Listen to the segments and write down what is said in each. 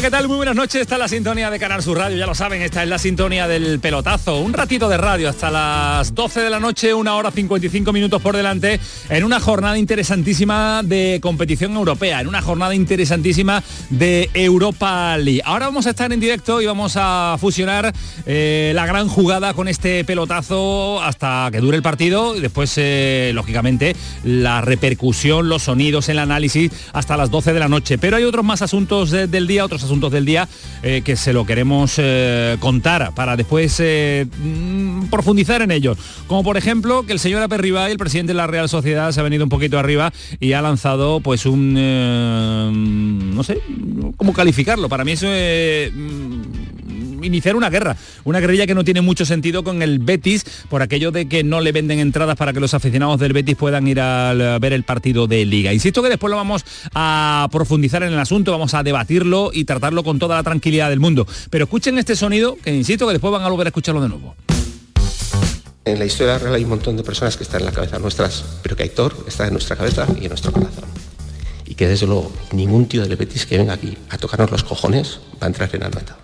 ¿Qué tal? Muy buenas noches. Está la sintonía de Canal Sur Radio, ya lo saben, esta es la sintonía del pelotazo. Un ratito de radio hasta las 12 de la noche, una hora 55 minutos por delante, en una jornada interesantísima de competición europea, en una jornada interesantísima de Europa League. Ahora vamos a estar en directo y vamos a fusionar eh, la gran jugada con este pelotazo hasta que dure el partido y después, eh, lógicamente, la repercusión, los sonidos, el análisis hasta las 12 de la noche. Pero hay otros más asuntos del día, otros asuntos del día eh, que se lo queremos eh, contar para después eh, mm, profundizar en ellos. Como por ejemplo que el señor Aperribay, el presidente de la Real Sociedad, se ha venido un poquito arriba y ha lanzado pues un... no sé cómo calificarlo. Para mí eso es iniciar una guerra, una guerrilla que no tiene mucho sentido con el Betis por aquello de que no le venden entradas para que los aficionados del Betis puedan ir a ver el partido de liga. Insisto que después lo vamos a profundizar en el asunto, vamos a debatirlo y tratarlo con toda la tranquilidad del mundo. Pero escuchen este sonido, que insisto que después van a volver a escucharlo de nuevo. En la historia real hay un montón de personas que están en la cabeza nuestras, pero que Héctor está en nuestra cabeza y en nuestro corazón. Y que desde luego ningún tío del Betis que venga aquí a tocarnos los cojones va a entrar en nota.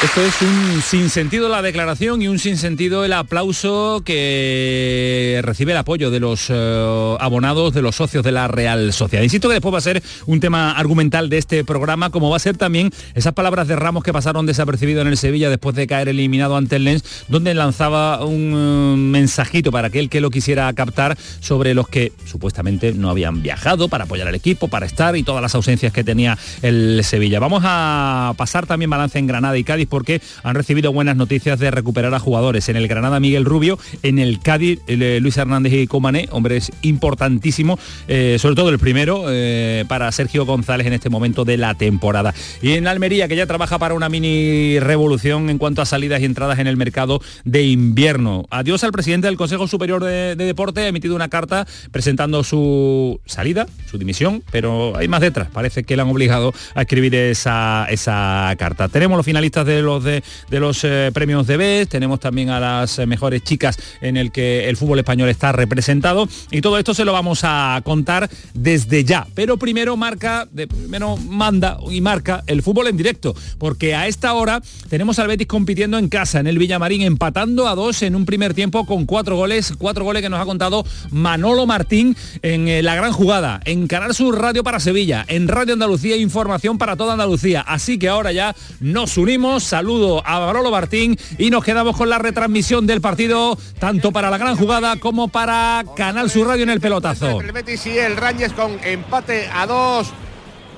Esto es un sinsentido la declaración y un sinsentido el aplauso que recibe el apoyo de los eh, abonados, de los socios de la Real Sociedad. Insisto que después va a ser un tema argumental de este programa, como va a ser también esas palabras de Ramos que pasaron desapercibido en el Sevilla después de caer eliminado ante el Lens, donde lanzaba un eh, mensajito para aquel que lo quisiera captar sobre los que supuestamente no habían viajado para apoyar al equipo, para estar y todas las ausencias que tenía el Sevilla. Vamos a pasar también balance en Granada y Cádiz porque han recibido buenas noticias de recuperar a jugadores. En el Granada Miguel Rubio, en el Cádiz eh, Luis Hernández y Comané, hombres importantísimo, eh, sobre todo el primero eh, para Sergio González en este momento de la temporada. Y en Almería, que ya trabaja para una mini revolución en cuanto a salidas y entradas en el mercado de invierno. Adiós al presidente del Consejo Superior de, Deporte, ha emitido una carta presentando su salida, su dimisión, pero hay más detrás. Parece que le han obligado a escribir esa, esa carta. Tenemos los finalistas de los, de, los eh, premios de BES, tenemos también a las eh, mejores chicas en el que el fútbol español está representado y todo esto se lo vamos a contar desde ya. Pero primero marca, de, primero manda y marca el fútbol en directo, porque a esta hora tenemos al Betis compitiendo en casa, en el Villamarín, empatando a dos en un primer tiempo con cuatro goles, cuatro goles que nos ha contado Manolo Martín en eh, la gran jugada, en Canal Sur Radio para Sevilla, en Radio Andalucía, información para toda Andalucía. Así que ahora ya nos unimos saludo a Barolo Martín y nos quedamos con la retransmisión del partido, tanto para la gran jugada como para Canal Sur Radio en el pelotazo. El Betis y el Rangers con empate a dos.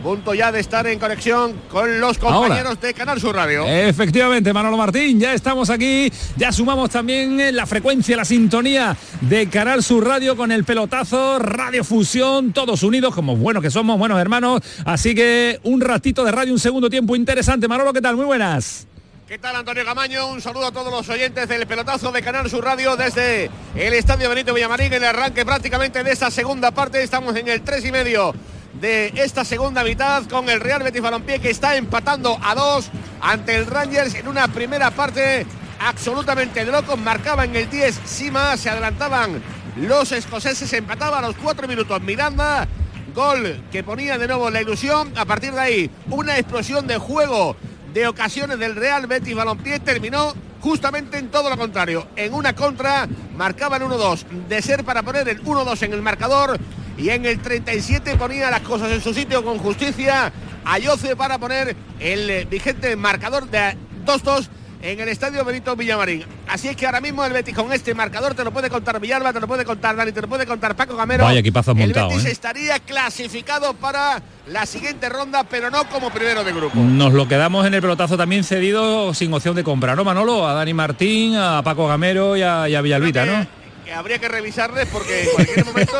Punto ya de estar en conexión con los compañeros de Canal Sur Radio. Efectivamente, Manolo Martín, ya estamos aquí, ya sumamos también la frecuencia, la sintonía de Canal Sur Radio con el pelotazo, Radio Fusión, todos unidos como buenos que somos, buenos hermanos. Así que un ratito de radio, un segundo tiempo interesante. Manolo, ¿qué tal? Muy buenas. ¿Qué tal Antonio Camaño? Un saludo a todos los oyentes del pelotazo de Canal Sur Radio desde el Estadio Benito Villamarín, en el arranque prácticamente de esa segunda parte. Estamos en el 3 y medio de esta segunda mitad con el Real Betis Balompié que está empatando a dos ante el Rangers en una primera parte absolutamente de locos. Marcaba en el 10 Sima, se adelantaban los escoceses, empataba a los cuatro minutos Miranda. Gol que ponía de nuevo la ilusión. A partir de ahí, una explosión de juego de ocasiones del Real Betis Balompié terminó justamente en todo lo contrario. En una contra marcaban 1-2. De ser para poner el 1-2 en el marcador, y en el 37 ponía las cosas en su sitio con justicia. Ayoce para poner el eh, vigente marcador de 2-2 en el estadio Benito Villamarín. Así es que ahora mismo el Betis con este marcador te lo puede contar Villalba, te lo puede contar Dani, te lo puede contar Paco Gamero. Vaya equipazo montado. El Betis ¿eh? estaría clasificado para la siguiente ronda, pero no como primero de grupo. Nos lo quedamos en el pelotazo también cedido sin opción de compra, ¿no, Manolo? A Dani Martín, a Paco Gamero y a, y a Villalbita, ¿no? Habría que revisarles porque en cualquier momento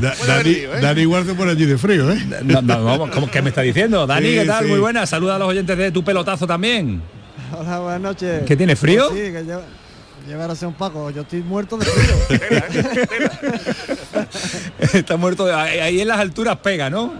Da- puede haber Dani, lío, ¿eh? Dani pone allí de frío, ¿eh? No, no, vamos, ¿cómo- ¿Qué me está diciendo? Dani, Sí, ¿qué tal? sí. Muy buena. Saluda a los oyentes de tu pelotazo también. Hola, buenas noches. ¿Que tiene frío? Pues sí, que lleva, lleva a ser un paco. Yo estoy muerto de frío. ¿eh? Está muerto. de- ahí en las alturas pega, ¿no?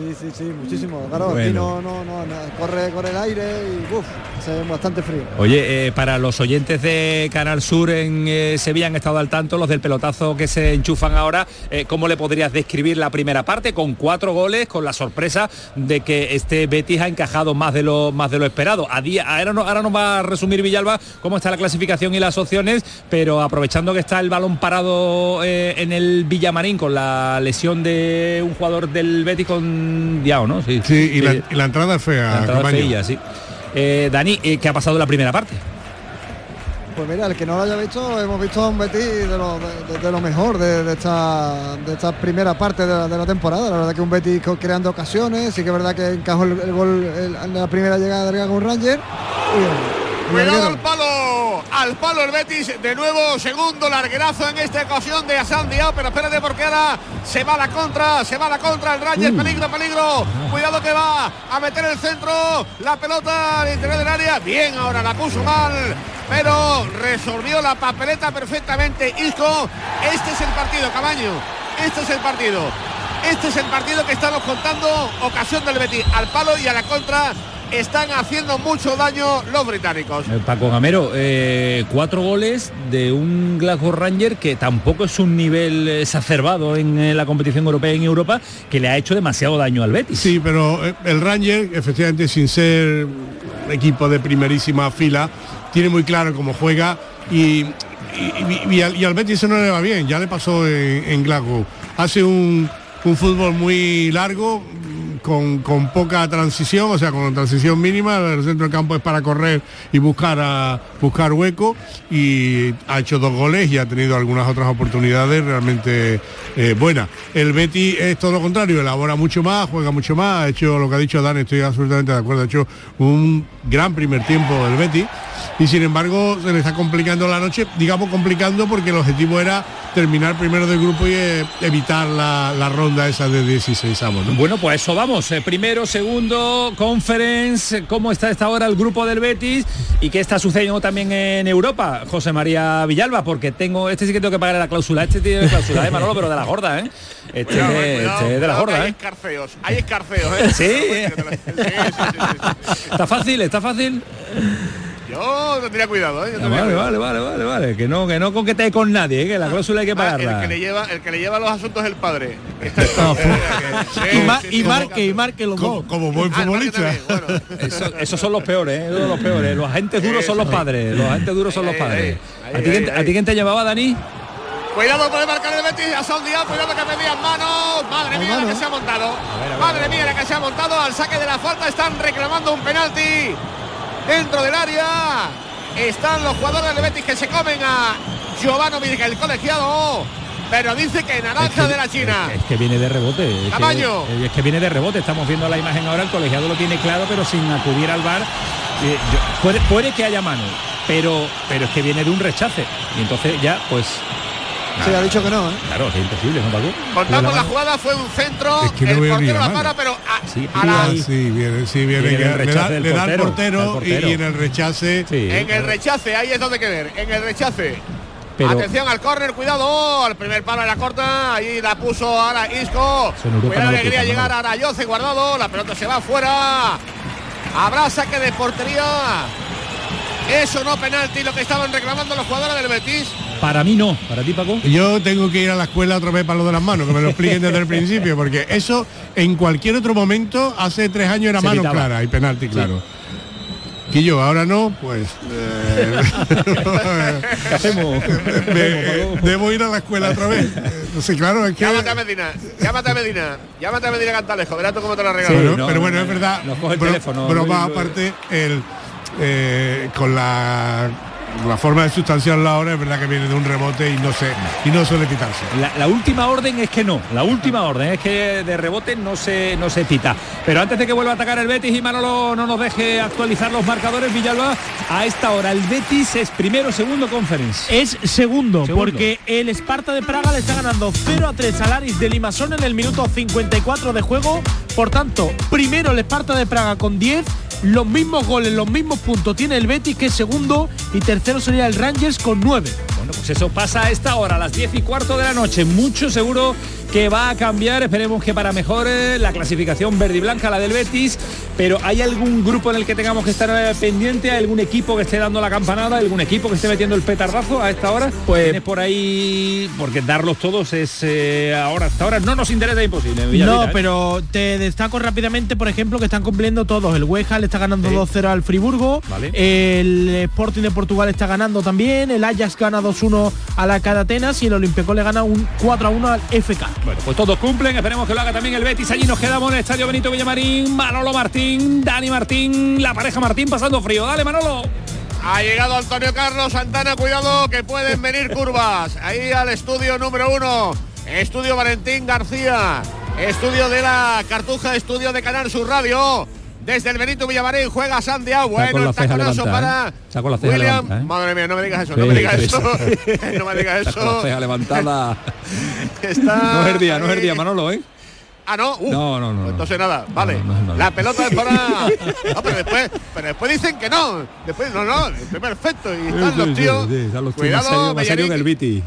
Sí, sí, sí, muchísimo. Claro, aquí no, no, no, no, corre, corre el aire y uff, hace bastante frío. Oye, eh, para los oyentes de Canal Sur en eh, Sevilla han estado al tanto, los del pelotazo que se enchufan ahora, eh, ¿cómo le podrías describir la primera parte? Con cuatro goles, con la sorpresa de que este Betis ha encajado más de lo, más de lo esperado. A día, ahora, no- ahora nos va a resumir Villalba cómo está la clasificación y las opciones, pero aprovechando que está el balón parado eh, en el Villamarín con la lesión de un jugador del Betis con Diao, ¿no? Sí, Sí, y la, Sí. y la entrada es fea, La entrada feilla, sí. Eh, Dani, eh, ¿qué ha pasado en la primera parte? Pues mira, el que no lo haya visto, hemos visto a un Betis de lo, de, de- de lo mejor de, de esta, de esta primera parte de la, de la temporada. La verdad que un Betis creando ocasiones, sí que es verdad que encajó el, el gol en la primera llegada del Gago Ranger. Y, Cuidado al palo, al palo el Betis, de nuevo segundo larguerazo en esta ocasión de Asan Diao, pero espérate porque ahora se va la contra, se va la contra el Ranger, peligro, peligro, cuidado que va a meter el centro, la pelota al interior del área, bien ahora la puso mal, pero resolvió la papeleta perfectamente. Isco, este es el partido, Cabaño, este es el partido. Este es el partido que estamos contando, ocasión del Betis. Al palo y a la contra. Están haciendo mucho daño los británicos. Eh, Paco Gamero, eh, cuatro goles de un Glasgow Ranger que tampoco es un nivel exacerbado en eh, la competición europea y en Europa, que le ha hecho demasiado daño al Betis. Sí, pero el Ranger, efectivamente, sin ser equipo de primerísima fila, tiene muy claro cómo juega y, y- y- y al, y al Betis eso no le va bien, ya le pasó en, en Glasgow. Hace un, un fútbol muy largo, con, con poca transición, o sea, con transición mínima, el centro del campo es para correr y buscar buscar hueco y ha hecho dos goles y ha tenido algunas otras oportunidades realmente eh, buenas. El Betty es todo lo contrario, elabora mucho más, juega mucho más, ha hecho lo que ha dicho Dan, estoy absolutamente de acuerdo, ha hecho un gran primer tiempo el Betty y sin embargo se le está complicando la noche, digamos complicando porque el objetivo era terminar primero del grupo y eh, evitar la, la ronda esa de 16 avos, ¿no? Bueno, pues eso vamos. Eh, primero, segundo, conference, cómo está esta hora el grupo del Betis y qué está sucediendo también en Europa, José María Villalba, porque tengo, este sí que tengo que pagar la cláusula, este tiene cláusula, ¿eh, Manolo? Pero de la gorda, ¿eh? Este, Cuidado, eh, de- cuidado, este es de la gorda, Hay ¿eh? escarceos, hay escarceos, ¿eh? ¿Sí? Sí, sí, sí, sí, sí. Está fácil, está fácil. Yo tendría cuidado, ¿eh? Yo Ah, tendría vale, cuidado. vale, vale, vale, vale. Que no, que no con nadie, ¿eh? que la cláusula hay que Ah, pagarla. el que le lleva, el que le lleva los asuntos es el padre. Y, ma- y marque, y marque los Como, dos. como buen Ah, el futbolista. también, bueno. Eso- esos son los peores, ¿eh? Los peores. Los agentes duros son los padres. Los agentes duros son los padres. ¿A ti, quién, ahí, ¿A ti quién te llevaba, Dani? Cuidado puede marcar el Betis a Son Díaz, cuidado que pedían manos. Madre mía la que se ha montado. Madre mía la que se ha montado al saque de la falta. Están reclamando un penalti dentro del área. Están los jugadores del Betis que se comen a Giovanni el colegiado. Pero dice que naranja de la China. Es que, es que viene de rebote. Es que, Tamaño. es que viene de rebote. Estamos viendo la imagen ahora. El colegiado lo tiene claro, pero sin acudir al bar. Eh, yo- puede, puede que haya mano, pero, pero es que viene de un rechace. Y entonces ya, pues, Sí, ha dicho que no, ¿eh? claro, es imposible, ¿no, Paco? Contamos la jugada, fue un centro. Es que no el ni portero la mano. para, pero a, Sí, a la- sí, viene, sí, viene. Viene que el le rechace da, del le da al portero. Y, y en el rechace Sí. En el rechace, ahí es donde hay que ver, en el rechace. Pero- Atención al córner, cuidado, al primer palo de la corta, ahí la puso ahora Isco. Cuidado no que quería llegar a Arayoce guardado, la pelota se va afuera. Habrá saque de portería. Eso no penalti, lo que estaban reclamando los jugadores del Betis. Para mí no. ¿Para ti, Paco? Yo tengo que ir a la escuela otra vez para lo de las manos, que me lo expliquen desde el principio, porque eso en cualquier otro momento, hace tres años era Se mano evitaba. clara y penalti, claro. Que yo ahora no, pues eh, ¿Qué hacemos? me- debo ir a la escuela otra vez. No sé, claro, es que Llámate a Medina, llámate a Medina, llámate a Medina Cantalejo, verás tú cómo te la Sí, regalo. Pero, no, pero bueno, no, es verdad. nos coge el bro- teléfono, broma aparte, el, eh, con la la forma de sustanciarla ahora es verdad que viene de un rebote y no se y no suele pitarse. La, la última orden es que no, la última orden es que de rebote no se no se pita. Pero antes de que vuelva a atacar el Betis y Manolo no nos deje actualizar los marcadores, Villalba, a esta hora el Betis es primero, segundo conferencia. Es segundo, Segundo. porque el Esparta de Praga le está ganando 0 a 3 al Aris de Limasol en el minuto 54 de juego. Por tanto, primero el Esparta de Praga con 10, los mismos goles, los mismos puntos tiene el Betis que es segundo y tercero sería el Rangers con 9. Bueno, pues eso pasa a esta hora, a las 10 y cuarto de la noche. Mucho seguro que va a cambiar. Esperemos que para mejor eh, la clasificación verde y blanca, la del Betis. Pero ¿hay algún grupo en el que tengamos que estar eh, pendiente? ¿Hay algún equipo que esté dando la campanada? ¿Algún equipo que esté metiendo el petardazo a esta hora? Pues ¿Tienes por ahí, porque darlos todos es eh, ahora, hasta ahora no nos interesa imposible. No, pero te destaco rápidamente, por ejemplo, que están cumpliendo todos. El Hueja le está ganando Sí. 2-0 al Friburgo. Vale. El Sporting de Portugal está ganando también. El Ajax gana 2-1 a la Cada Atenas y el Olympiacos le gana un 4-1 al FK. Bueno, pues todos cumplen, esperemos que lo haga también el Betis. Allí nos quedamos en el Estadio Benito Villamarín, Manolo Martín, Dani Martín, la pareja Martín pasando frío. Dale, Manolo. Ha llegado Antonio Carlos Santana, cuidado que pueden venir curvas. Ahí al estudio número uno. Estudio Valentín García. Estudio de la Cartuja, estudio de Canal Sur Radio. Desde el Benito Villamarín juega con Bueno, el taconazo para ¿eh? Está con la ceja William. levantada, ¿eh? Madre mía, no me digas eso, Sí, no me digas sí, eso. sí. no me digas con la eso. ceja levantada. Está No es el día, no es el día, Manolo, ¿eh? Ah, no. Uh, No, no, no, no. Entonces nada, vale. No, no. La pelota es para. No, pero después, pero después dicen que no. Después, no, no, es perfecto. Y están los tíos. Cuidado, Bellerín, Betis.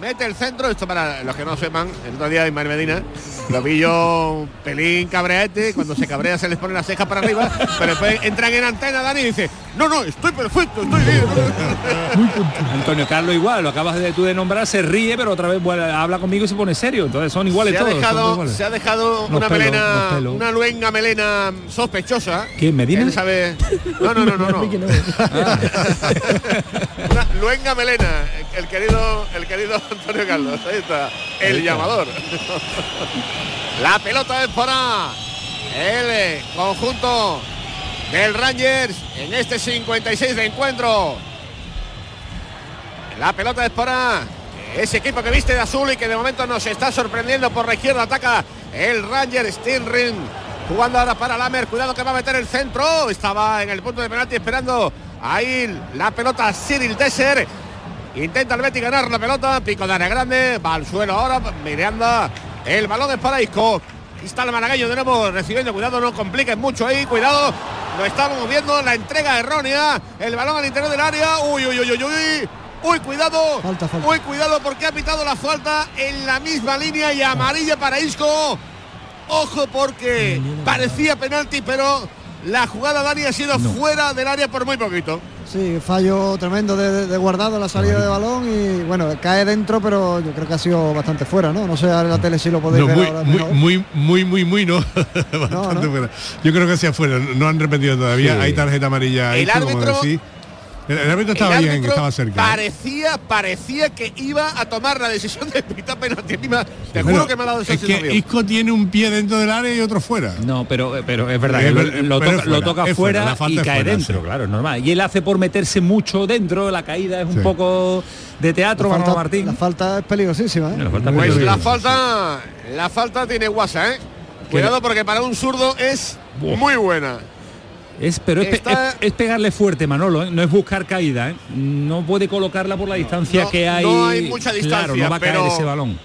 Mete el centro, esto para los que no sepan, el otro día Ismael Medina lo vi yo un pelín cabreete, cuando se cabrea se les pone las cejas para arriba, pero después entran en antena Dani y dice, no, no, estoy perfecto, estoy bien. Antonio Carlos igual, lo acabas de tú de nombrar, se ríe, pero otra vez habla conmigo y se pone serio. Entonces son iguales se, ha todos. todos dejado, iguales. se ha dejado una pelos, melena, una luenga melena sospechosa. ¿Quién, Medina? Sabe. No, no, no, no, no. Una luenga melena, el querido, el querido Antonio Carlos. Ahí está, el llamador. La pelota es para el conjunto del Rangers en este 56 de encuentro. La pelota es para ese equipo que viste de azul y que de momento nos está sorprendiendo por la izquierda. Ataca el Ranger Stirring. Jugando ahora para Lamer. Cuidado que va a meter el centro. Estaba en el punto de penalti esperando ahí la pelota Cyril Tesser. Intenta el Betty ganar la pelota. Pico de área grande. Va al suelo ahora. Miranda. El balón es para Isco. Aquí está el malagueño de nuevo recibiendo. Cuidado, no compliquen mucho ahí. Cuidado. Lo estamos viendo. La entrega errónea. El balón al interior del área. Uy, uy, uy, uy, uy. Uy, cuidado. Falta, falta. Uy, cuidado porque ha pitado la falta en la misma línea y amarilla para Isco. Ojo porque parecía penalti, pero la jugada Dani ha sido fuera del área por muy poquito. Sí, fallo tremendo de, de- guardado la salida de balón y bueno, cae dentro, pero yo creo que ha sido bastante fuera, ¿no? No sé en la tele si lo podéis No, ver muy, ahora muy, muy, muy, muy, muy, no. Bastante no. fuera. Yo creo que hacia afuera, no han repetido todavía. Sí. Hay tarjeta amarilla ahí, El como árbitro- decís. El, el árbitro El estaba bien, estaba cerca. ¿eh? Parecía, parecía que iba a tomar la decisión de pitar penalti. Te Bueno, juro que me ha dado esa es que. Isco tiene un pie dentro del área y otro fuera. No, pero, pero es verdad Es que lo, pero toca, es lo fuera, toca es fuera, fuera, la falta y cae fuera, dentro, sí. claro, es normal. Y él hace por meterse mucho dentro, la caída es un Sí. poco de teatro, la, falta, Martín. la falta es peligrosísima, ¿eh? La falta Pues la falta, la falta tiene guasa, ¿eh? Cuidado porque para un zurdo es muy buena. Es, pero es, Está- es- es pegarle fuerte, Manolo, ¿eh? no es buscar caída. ¿eh? No puede colocarla por la distancia no, que hay. no hay mucha Claro, distancia, no va a pero- caer ese balón.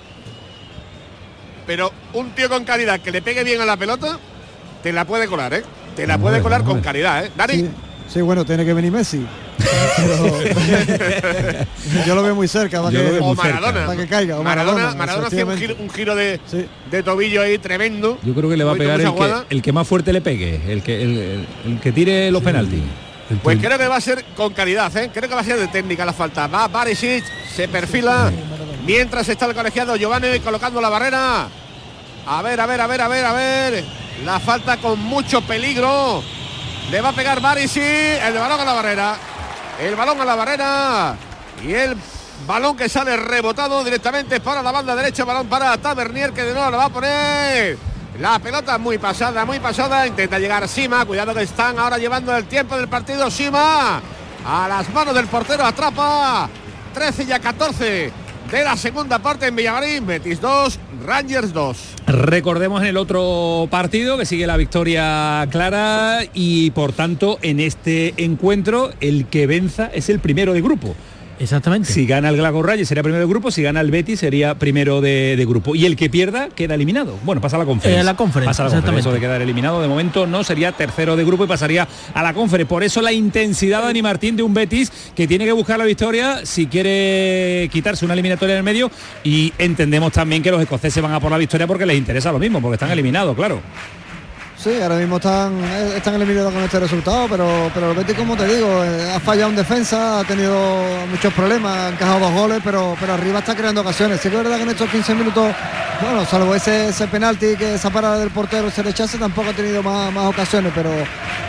Pero un tío con calidad que le pegue bien a la pelota, te la puede colar, ¿eh? Te la puede colar con calidad, ¿eh? Dani. Sí, sí, bueno, tiene que venir Messi. Pero- yo lo veo muy cerca para que, lo veo o muy cerca. Maradona. para que caiga. o Maradona, Maradona, Maradona hacía un giro, un giro de, Sí. de tobillo ahí tremendo. Yo creo que le va a pegar el que, jugada. el que más fuerte le pegue, el que, el, el- el que tire los penaltis. Pues creo que va a ser con calidad, ¿eh? Creo que va a ser de técnica la falta. Va Barisic, se perfila. Mientras está el colegiado Giovanni colocando la barrera. A ver, a ver, a ver, a ver, a ver. La falta con mucho peligro. Le va a pegar Barisic. El balón a la barrera. El balón a la barrera. Y el balón que sale rebotado directamente para la banda derecha. Balón para Tavernier que de nuevo la va a poner. La pelota muy pasada, muy pasada. Intenta llegar Sima. Cuidado que están ahora llevando el tiempo del partido. Sima. a las manos del portero, atrapa 13 y a 14 de la segunda parte en Villamarín, Betis 2, Rangers 2. Recordemos en el otro partido que sigue la victoria clara y por tanto en este encuentro el que venza es el primero de grupo. Exactamente. Si gana el Glasgow Rangers sería primero de grupo, si gana el Betis sería primero de, de grupo. Y el que pierda queda eliminado. Bueno, pasa a la conferencia. Eh, la conferencia, Pasa a la conferencia. Eso de quedar eliminado de momento no sería tercero de grupo y pasaría a la conferencia. Por eso la intensidad de Dani Martín de un Betis que tiene que buscar la victoria si quiere quitarse una eliminatoria en el medio y entendemos también que los escoceses van a por la victoria porque les interesa lo mismo, porque están eliminados, claro. Sí, ahora mismo están, eh, están eliminados con este resultado, pero, pero el Betis, como te digo, eh, ha fallado en defensa, ha tenido muchos problemas, ha encajado dos goles, pero, pero arriba está creando ocasiones. Sí que es verdad que en estos 15 minutos, bueno, salvo ese, ese penalti que esa parada del portero se rechaza, tampoco ha tenido más, más ocasiones, pero,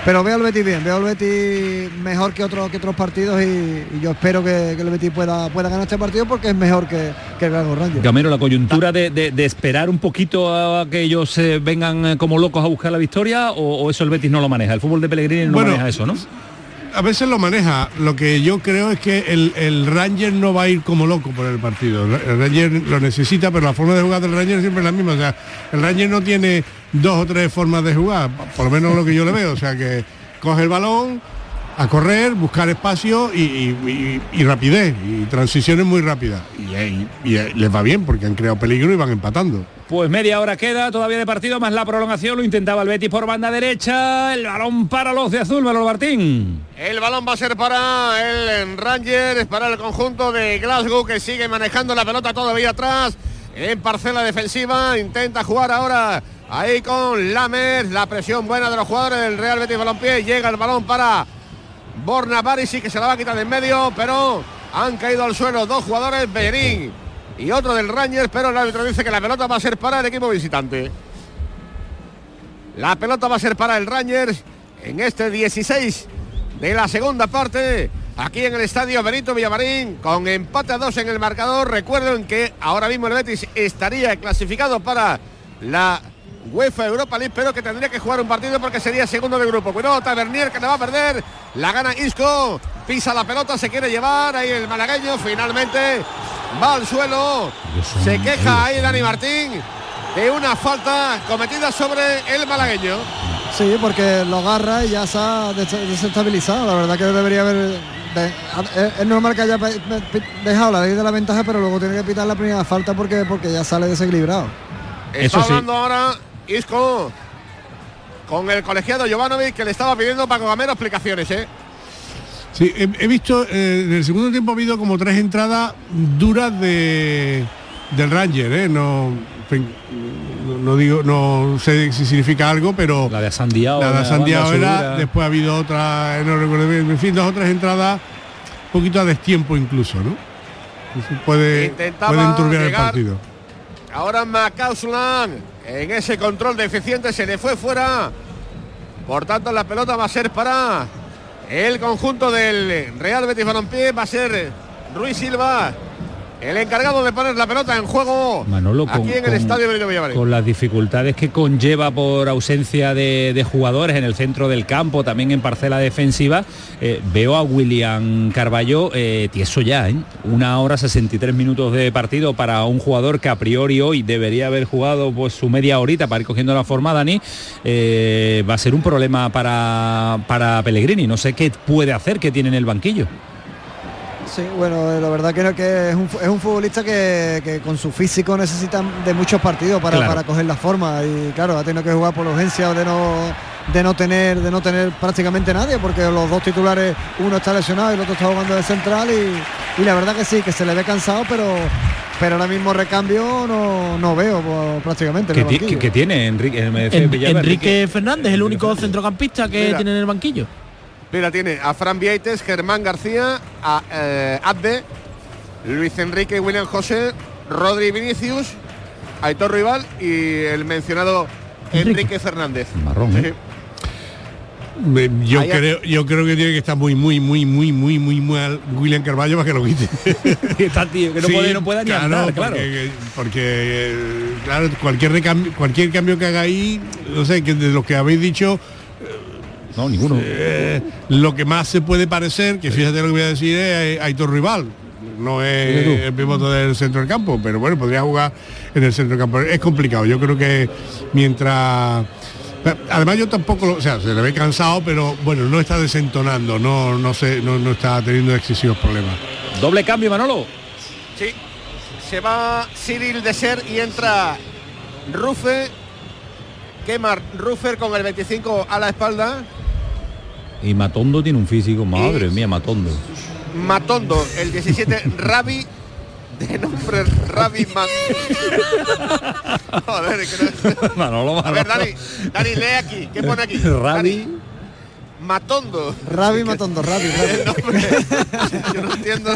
pero veo al Betis bien, veo al Betis mejor que otros que otros partidos y, yo espero que, que el Betis pueda, pueda ganar este partido porque es mejor que, que el Glasgow Rangers. Gamero, la coyuntura de, de- de esperar un poquito a que ellos eh, vengan eh, como locos a buscar la victoria o, o eso el Betis no lo maneja. El fútbol de Pellegrini no Bueno, maneja eso, ¿no? A veces lo maneja. Lo que yo creo es que el, el Ranger no va a ir como loco por el partido. El Ranger lo necesita, pero la forma de jugar del Ranger siempre es la misma. O sea, el Ranger no tiene dos o tres formas de jugar, por lo menos lo que yo le veo. O sea, que coge el balón a correr, buscar espacio y, y- y- y rapidez, y transiciones muy rápidas. Y, y ahí les va bien porque han creado peligro y van empatando. Pues media hora queda todavía de partido, más la prolongación, lo intentaba el Betis por banda derecha, el balón para los de azul, Manolo Martín. El balón va a ser para el Rangers, para el conjunto de Glasgow que sigue manejando la pelota todavía atrás en parcela defensiva. Intenta jugar ahora ahí con Lamer, la presión buena de los jugadores del Real Betis Balompié. Llega el balón para Borna Barisi que se la va a quitar de en medio, pero han caído al suelo dos jugadores, Bellerín y otro del Rangers, pero el árbitro dice que la pelota va a ser para el equipo visitante. La pelota va a ser para el Rangers en este 16 de la segunda parte. Aquí en el estadio Benito Villamarín, con empate a dos en el marcador. Recuerden que ahora mismo el Betis estaría clasificado para la UEFA Europa League, pero que tendría que jugar un partido porque sería segundo de grupo. Cuidado, Tavernier que le va a perder. La gana Isco, pisa la pelota, se quiere llevar. Ahí el malagueño finalmente va al suelo. Se queja ahí Dani Martín de una falta cometida sobre el malagueño. Sí, porque lo agarra y ya se ha des- desestabilizado. La verdad que debería haber. de- es- normal que haya dejado la ley de la ventaja, pero luego tiene que pitar la primera falta porque, porque ya sale desequilibrado. Está Eso sí. hablando ahora Isco con el colegiado Jovanovic que le estaba pidiendo Paco Gamero explicaciones, ¿eh? Sí, he, he visto, eh, en el segundo tiempo ha habido como tres entradas duras de del Ranger, ¿eh? No, no, no digo, no sé si significa algo, pero La de Sandiao. la de era, después ha habido otra, eh, no recuerdo bien, en fin, dos o tres entradas, un poquito a destiempo incluso, ¿no? Puede, puede enturbiar el partido. Ahora Macauslan en ese control deficiente se le fue fuera. Por tanto, la pelota va a ser para el conjunto del Real Betis Balompié. Va a ser Ruiz Silva el encargado de poner la pelota en juego Manolo, con, aquí en el con- estadio Benito Villamarín. con las dificultades que conlleva por ausencia de, de jugadores en el centro del campo, también en parcela defensiva, eh, veo a William Carballo eh, tieso ya, ¿eh? una hora 63 minutos de partido para un jugador que a priori hoy debería haber jugado pues su media horita para ir cogiendo la forma, Dani, eh, va a ser un problema para, para Pellegrini, no sé qué puede hacer, que tiene en el banquillo. Sí, bueno, eh, la verdad que, que es, un, es un futbolista que, que con su físico necesita de muchos partidos para, Claro. para coger la forma y claro, ha tenido que jugar por urgencia de no de no tener de no tener prácticamente nadie porque los dos titulares uno está lesionado y el otro está jugando de central y, y la verdad que sí, que se le ve cansado, pero pero ahora mismo recambio no, no veo pues, prácticamente. en ¿Qué, qué tiene Enrique? decía En- Enrique Fernández, el único centrocampista que Mira. tiene en el banquillo. Mira, tiene a Fran Vieites, Germán García, a eh, Abde, Luis Enrique, William José, Rodri Vinicius, Aitor Rival y el mencionado Enrique, Enrique. Fernández. Marrón, ¿eh? Me- Yo Ahí- creo, yo creo que tiene que estar muy, muy, muy, muy, muy, muy mal William Carballo para que lo quite. Está tío, que no, Sí, puede, no pueda ni claro, andar, porque, claro. Porque, eh, claro, cualquier recambio, cualquier cambio que haga ahí, no sé, que de lo que habéis dicho, No, ninguno. Eh, lo que más se puede parecer, que fíjate lo que voy a decir, es Aitor Rival. No es el pivote del centro del campo, pero bueno, podría jugar en el centro del campo. Es complicado. Yo creo que mientras. Además yo tampoco, lo- o sea, se le ve cansado, pero bueno, no está desentonando, no, no, sé, no, no está teniendo excesivos problemas. Doble cambio, Manolo. Sí. Se va Cyril Deser y entra Rufe. Quema Rufer con el 25 a la espalda. Y Matondo tiene un físico, madre mía, Matondo. Matondo, el 17, Rabi, de nombre Rabi Man. Joder, que no- Manolo, A ver, Manolo. Dani, Dani, lee aquí. ¿Qué pone aquí? Rabi. Dani, Matondo. Rabi Matondo, Rabi, Yo no entiendo.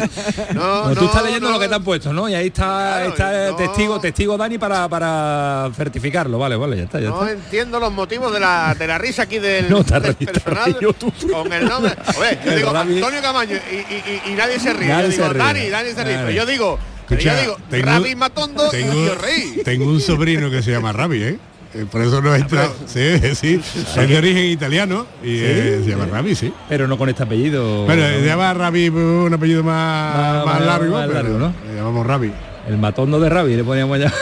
No, No, tú no, estás leyendo no. lo que te han puesto, ¿no? Y ahí está, Claro, está no. testigo, testigo Dani para, para certificarlo. Vale, vale, ya está, ya No está. entiendo los motivos de la, de la risa aquí del, No, del personal reído tú. con el nombre. Oye, yo digo Rabi. Antonio Camaño y, y- y- y nadie se ríe. Nadie yo digo, se ríe. Dani, Dani se ríe. Pero yo digo, pero yo Escucha, digo, tengo- Rabi Matondo Tengo, y yo reí. tengo un sobrino que se llama Rabi, ¿eh? Eh, Por eso no entra. Sí, sí. Es de origen italiano y eh, se llama Rabi, sí. Pero no con este apellido. Bueno, se llama Rabi un apellido más, Más- más más- largo, más pero largo, ¿no? Le llamamos Rabi. El matondo de Rabi le poníamos ya.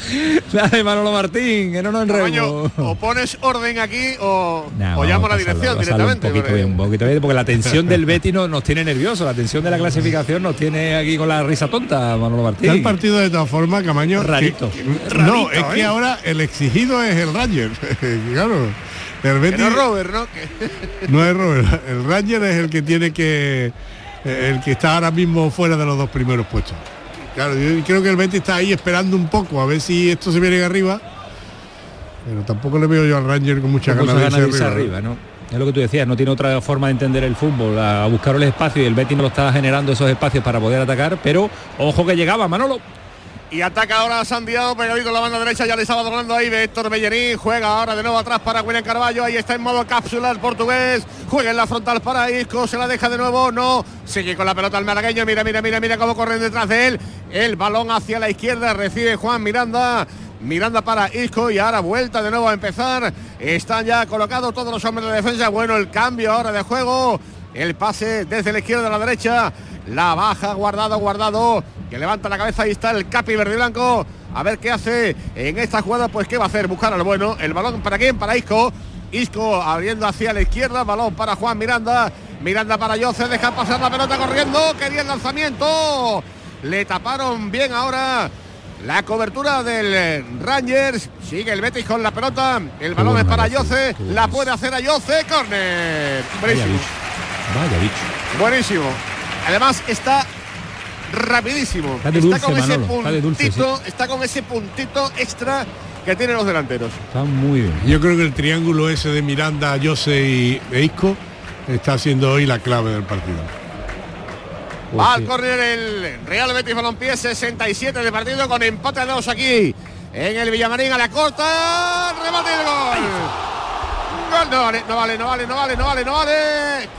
Dale, Manolo Martín, que no nos enredemos. o pones orden aquí o, Nah, o llamo a la dirección directamente. Un poquito bien, un poquito bien, porque la tensión del Betty no- nos tiene nerviosos, la tensión de la clasificación nos tiene aquí con la risa tonta, Manolo Está el Martín. partido de todas formas, Camaño. que- Rarito. que- no, Rarito, es que ¿eh? ahora el exigido es el Ranger. claro. El Que Betis no es Robert, ¿no? Que- no es Robert. El Ranger es el que tiene que. eh, El que está ahora mismo fuera de los dos primeros puestos. Claro, yo creo que el Betis está ahí esperando un poco a ver si esto se viene arriba. Pero tampoco le veo yo al Ranger con muchas Con ganas, de ganas de irse arriba, ¿no? Es lo que tú decías, no tiene otra forma de entender el fútbol, a, a buscar el espacio y el Betis no lo está generando esos espacios para poder atacar, pero ojo que llegaba, Manolo. Y ataca ahora Sandiado, pegadito en la banda derecha, ya le estaba doblando ahí Héctor Bellerín, juega ahora de nuevo atrás para William Carballo, ahí está en modo cápsula el portugués, juega en la frontal para Isco, se la deja de nuevo, no, sigue con la pelota el malagueño, mira, mira, mira, mira cómo corren detrás de él, el balón hacia la izquierda, recibe Juan Miranda, Miranda para Isco y ahora vuelta de nuevo a empezar, están ya colocados todos los hombres de defensa, bueno, el cambio ahora de juego, el pase desde la izquierda a la derecha, la baja, guardado, guardado, que levanta la cabeza, ahí está el Capi verde blanco, a ver qué hace en esta jugada, pues qué va a hacer, buscar al bueno, el balón para quién, para Isco, Isco abriendo hacia la izquierda, balón para Juan Miranda, Miranda para Jose, deja pasar la pelota corriendo, quería el lanzamiento, le taparon bien ahora. La cobertura del Rangers, sigue el Betis con la pelota, el balón es para Jose, la puede hacer a Jose, córner. Vaya Buenísimo. bicho. Buenísimo. Además está rapidísimo. Está de dulce, con ese Manolo, está de dulce, puntito, está con ese puntito extra que tienen los delanteros. Está muy bien. Yo creo que el triángulo ese de Miranda, Jose y e Isco está siendo hoy la clave del partido. Pues Va sí. al córner el Real Betis Balompié 67 de partido con empate a dos aquí en el Villamarín a la corta. Remate de gol. Gol no vale, no vale, no vale, no vale, no vale, no vale.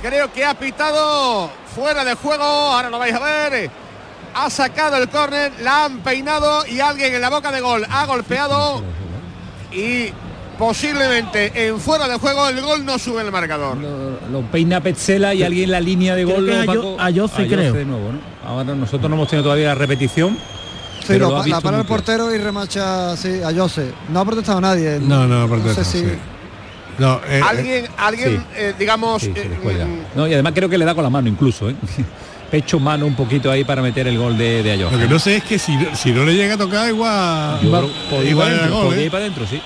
Creo que ha pitado fuera de juego. Ahora lo vais a ver. Ha sacado el córner, la han peinado y alguien en la boca de gol ha golpeado y posiblemente en fuera de juego el gol no sube el marcador. Lo, lo peina Petzela y alguien en la línea de Creo gol. que ¿no, a? Yo- a Jose, creo. de nuevo, ¿no? Ahora nosotros no hemos tenido todavía la repetición. Sí, pero lo lo ha pa- la para el portero y remacha sí, a Jose. No ha protestado nadie. No, no, no sé si No, eh, eh, Alguien, alguien, sí. eh, digamos, Sí, eh, mm, No, y además creo que le da con la mano incluso, ¿eh? Pecho, mano un poquito ahí para meter el gol de, de lo que no sé es que si, si no le llega a tocar igual, Yo va- creo- podía ir igual para gol, podía ¿eh? ir para adentro, sí.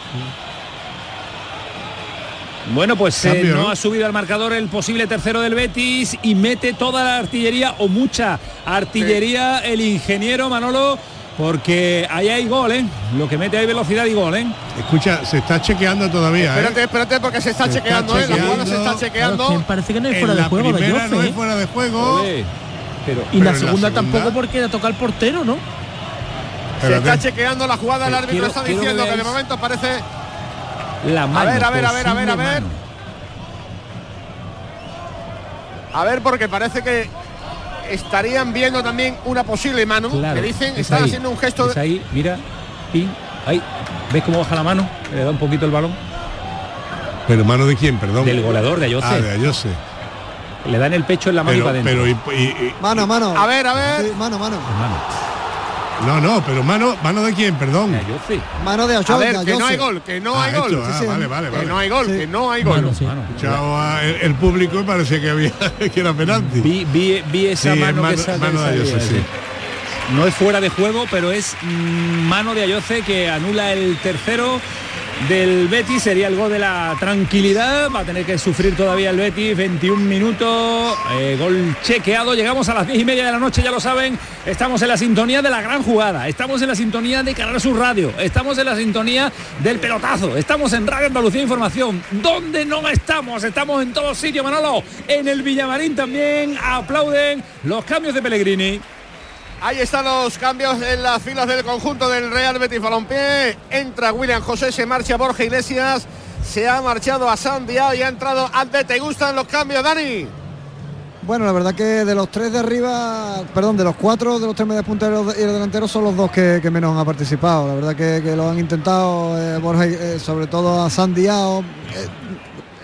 Bueno, pues eh, ¿no? ha subido al marcador el posible tercero del Betis y mete toda la artillería o mucha artillería el ingeniero Manolo porque ahí hay gol, ¿eh? Lo que mete ahí velocidad y gol, ¿eh? Escucha, se está chequeando todavía, ¿eh? Espérate, espérate, porque se está Se está chequeando, ¿eh? La jugada se está chequeando. Claro, chequeando. parece que no es En fuera de la juego de primera no ¿eh? es fuera de juego. Pero, Y la Pero la segunda segunda- tampoco porque le toca al portero, ¿no? Se está chequeando la jugada, el árbitro quiero- está que diciendo que, de momento parece. la mano, ver, a ver, a ver, a ver, a ver. mano. A ver, porque parece que estarían viendo también una posible mano. Claro, que dicen, es están ahí, haciendo un gesto es de. ahí, mira, pin, ahí. ¿Ves cómo baja la mano? Le da un poquito el balón. Pero mano de quién, perdón. Del goleador de Ayose. Ah, de Ayose. Le dan el pecho en la mano y para adentro. pero y- y- y- Mano, mano. A ver, a ver. Sí, mano, mano. No, no, pero mano, mano de quién, perdón. Mano de A Ochoa. ver, de que no hay gol, que no Ah, hay gol. ah, vale, vale, Que no hay gol, Sí. que no hay gol. Mano, sí. Mano. Chao a el, el público y parecía que había que era penalti. Vi, vi, vi esa Sí, es mano, mano- que mano de Ayose, sí. No es fuera de juego, pero es mm, mano de Ayoce que anula el tercero del Betis. Sería el gol de la tranquilidad. Va a tener que sufrir todavía el Betis. 21 minutos. eh, gol chequeado. Llegamos a las 10 y media de la noche, ya lo saben. Estamos en la sintonía de la gran jugada. Estamos en la sintonía de Canal Sur Radio. Estamos en la sintonía del pelotazo. Estamos en Radio Andalucía Información. ¿Dónde no estamos? Estamos en todos sitios, Manolo. En el Villamarín también aplauden los cambios de Pellegrini. Ahí están los cambios en las filas del conjunto del Real Betis Balompié. Entra William José, se marcha Borja Iglesias, se ha marchado a Sandiao y ha entrado Ante. ¿Te gustan los cambios, Dani? Bueno, la verdad que de los tres de arriba, perdón, de los cuatro, de los tres medios punteros y el delantero son los dos que, menos han participado. La verdad que, que lo han intentado, eh, Borja, eh, sobre todo a Sandiao.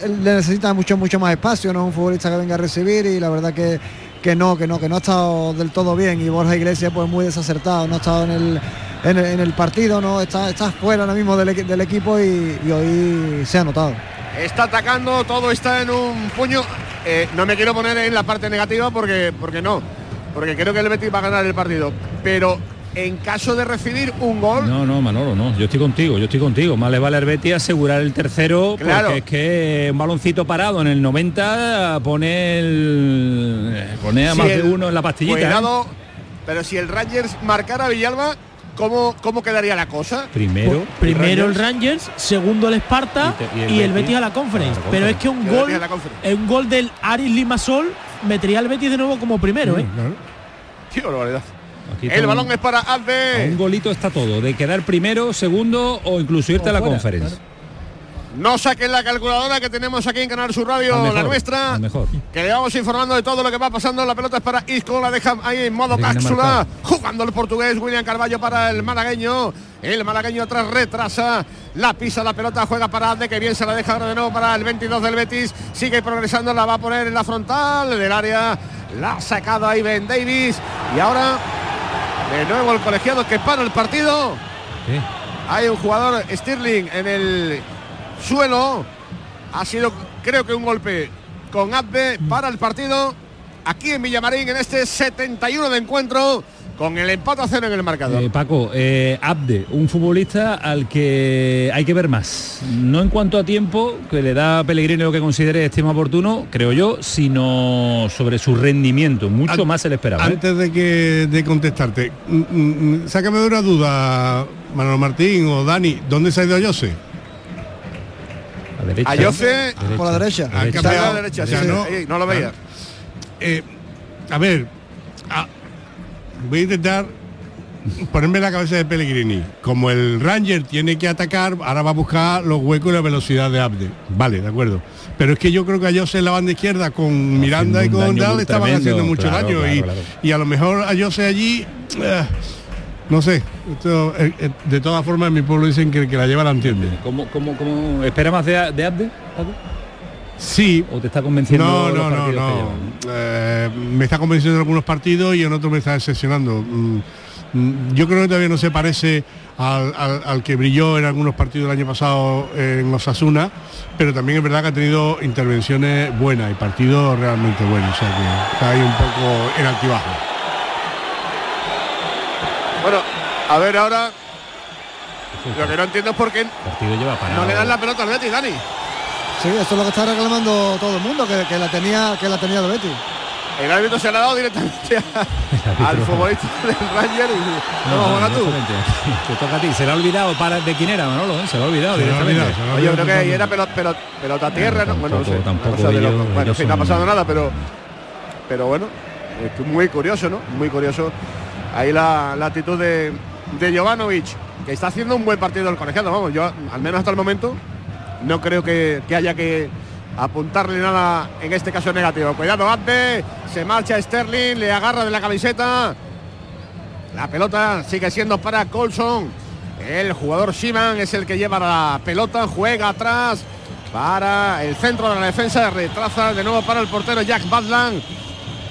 él le necesita mucho, mucho más espacio, no un futbolista que venga a recibir y la verdad que, que no, que no, que no ha estado del todo bien y Borja Iglesias pues muy desacertado, no ha estado en el, en el, partido, no está, está fuera ahora mismo del, equi- del equipo y, y hoy se ha notado. Está atacando, todo está en un puño. Eh, no me quiero poner en la parte negativa porque, porque no, porque creo que el Betis va a ganar el partido. Pero en caso de recibir un gol, No, no, Manolo, no. Yo estoy contigo, yo estoy contigo. Más le vale al Betis asegurar el tercero Claro. porque es que un baloncito parado en el 90 pone el, pone a si más el- de uno en la pastillita. ¿eh? Pero si el Rangers marcara a Villalba, ¿cómo, ¿cómo quedaría la cosa? Primero, Pues, primero el Rangers, segundo el Esparta Y y y el el, Betis Betis a la conference. a la Pero es que un Y gol, un gol del Aris Limasol metería al Betis de nuevo como primero, ¿eh? Qué barbaridad. Aquí El balón un- es para a Alde. un golito está todo, de quedar primero, segundo o incluso irte O a la fuera, conferencia. No saquen la calculadora que tenemos aquí en Canal Sur Radio, mejor, la nuestra. mejor. Que le vamos informando de todo lo que va pasando. La pelota es para Isco, la deja ahí en modo cápsula. Jugando el portugués, William Carballo para el malagueño. El malagueño atrás retrasa. La pisa la pelota, juega para Alde, que bien se la deja ahora de nuevo para el 22 del Betis. Sigue progresando, la va a poner en la frontal del área. La ha sacado ahí Ben Davis. Y ahora, de nuevo el colegiado que para el partido. Hay un jugador Stirling en el suelo. Ha sido, creo que un golpe con Abde para el partido. Aquí en Villamarín, en este 71 de encuentro, con el empate a cero en el marcador. Eh, Paco, eh, Abde, un futbolista al que hay que ver más. No en cuanto a tiempo, que le da a Pellegrini lo que considere estima oportuno, creo yo, sino sobre su rendimiento. Mucho An- más se le esperaba. ¿eh? Antes de que de contestarte, mm, mm, mm, sácame de una duda, Manuel Martín o Dani, ¿dónde se ha ido Jose? A derecha. Ayoce Por la derecha. A derecha, sí, Ya sí, no. lo veía. Eh, a ver, a- voy a intentar ponerme la cabeza de Pellegrini. Como el Ranger tiene que atacar, ahora va a buscar los huecos y la velocidad de Abde. Vale, de acuerdo. Pero es que yo creo que a Jose en la banda izquierda con Miranda y con Dal estaban tremendo, haciendo mucho claro, daño. claro, y, claro. y a lo mejor a Jose allí, eh, no sé. Esto, eh, eh, de todas formas, en mi pueblo dicen que el que la lleva la entiende. ¿Cómo, cómo, cómo- espera más de, de Abde, Paco? Sí, ¿O te está convenciendo No, los no, no, no. Eh, me está convenciendo en algunos partidos y en otros me está decepcionando. Mm, mm, Yo creo que todavía no se parece al, al- al que brilló en algunos partidos del año pasado en Osasuna, pero también es verdad que ha tenido intervenciones buenas y partidos realmente buenos. O sea que está ahí un poco en altibajo. Bueno, a ver ahora. Lo que no entiendo es por qué El partido lleva parado. no le dan la pelota al Betis, Dani. Sí, eso es lo que está reclamando todo el mundo, que, que la tenía que la tenía el Betis. El árbitro se la ha dado directamente a- al futbolista del Ranger y no, No, juega no, tú. Te toca a ti. Se le ha olvidado para de quién era, Manolo, ¿eh? Se lo ha olvidado Se lo ha directamente. olvidado, Oye, yo creo que ahí era pelota, pelota, pelota a tierra, ¿no? Bueno, no sé. Tampoco- de loco. bueno, en ellos fin, no ha pasado nada, pero pero bueno, es muy curioso, ¿no? Muy curioso. Ahí la, la actitud de, de Jovanovic, que está haciendo un buen partido del colegiado, vamos, yo al menos hasta el momento no creo que, haya que apuntarle nada en este caso negativo. Cuidado, Ante, se marcha Sterling, le agarra de la camiseta. La pelota sigue siendo para Colson. El jugador Shiman es el que lleva la pelota, juega atrás. para el centro de la defensa, retraza de nuevo para el portero Jack Badland.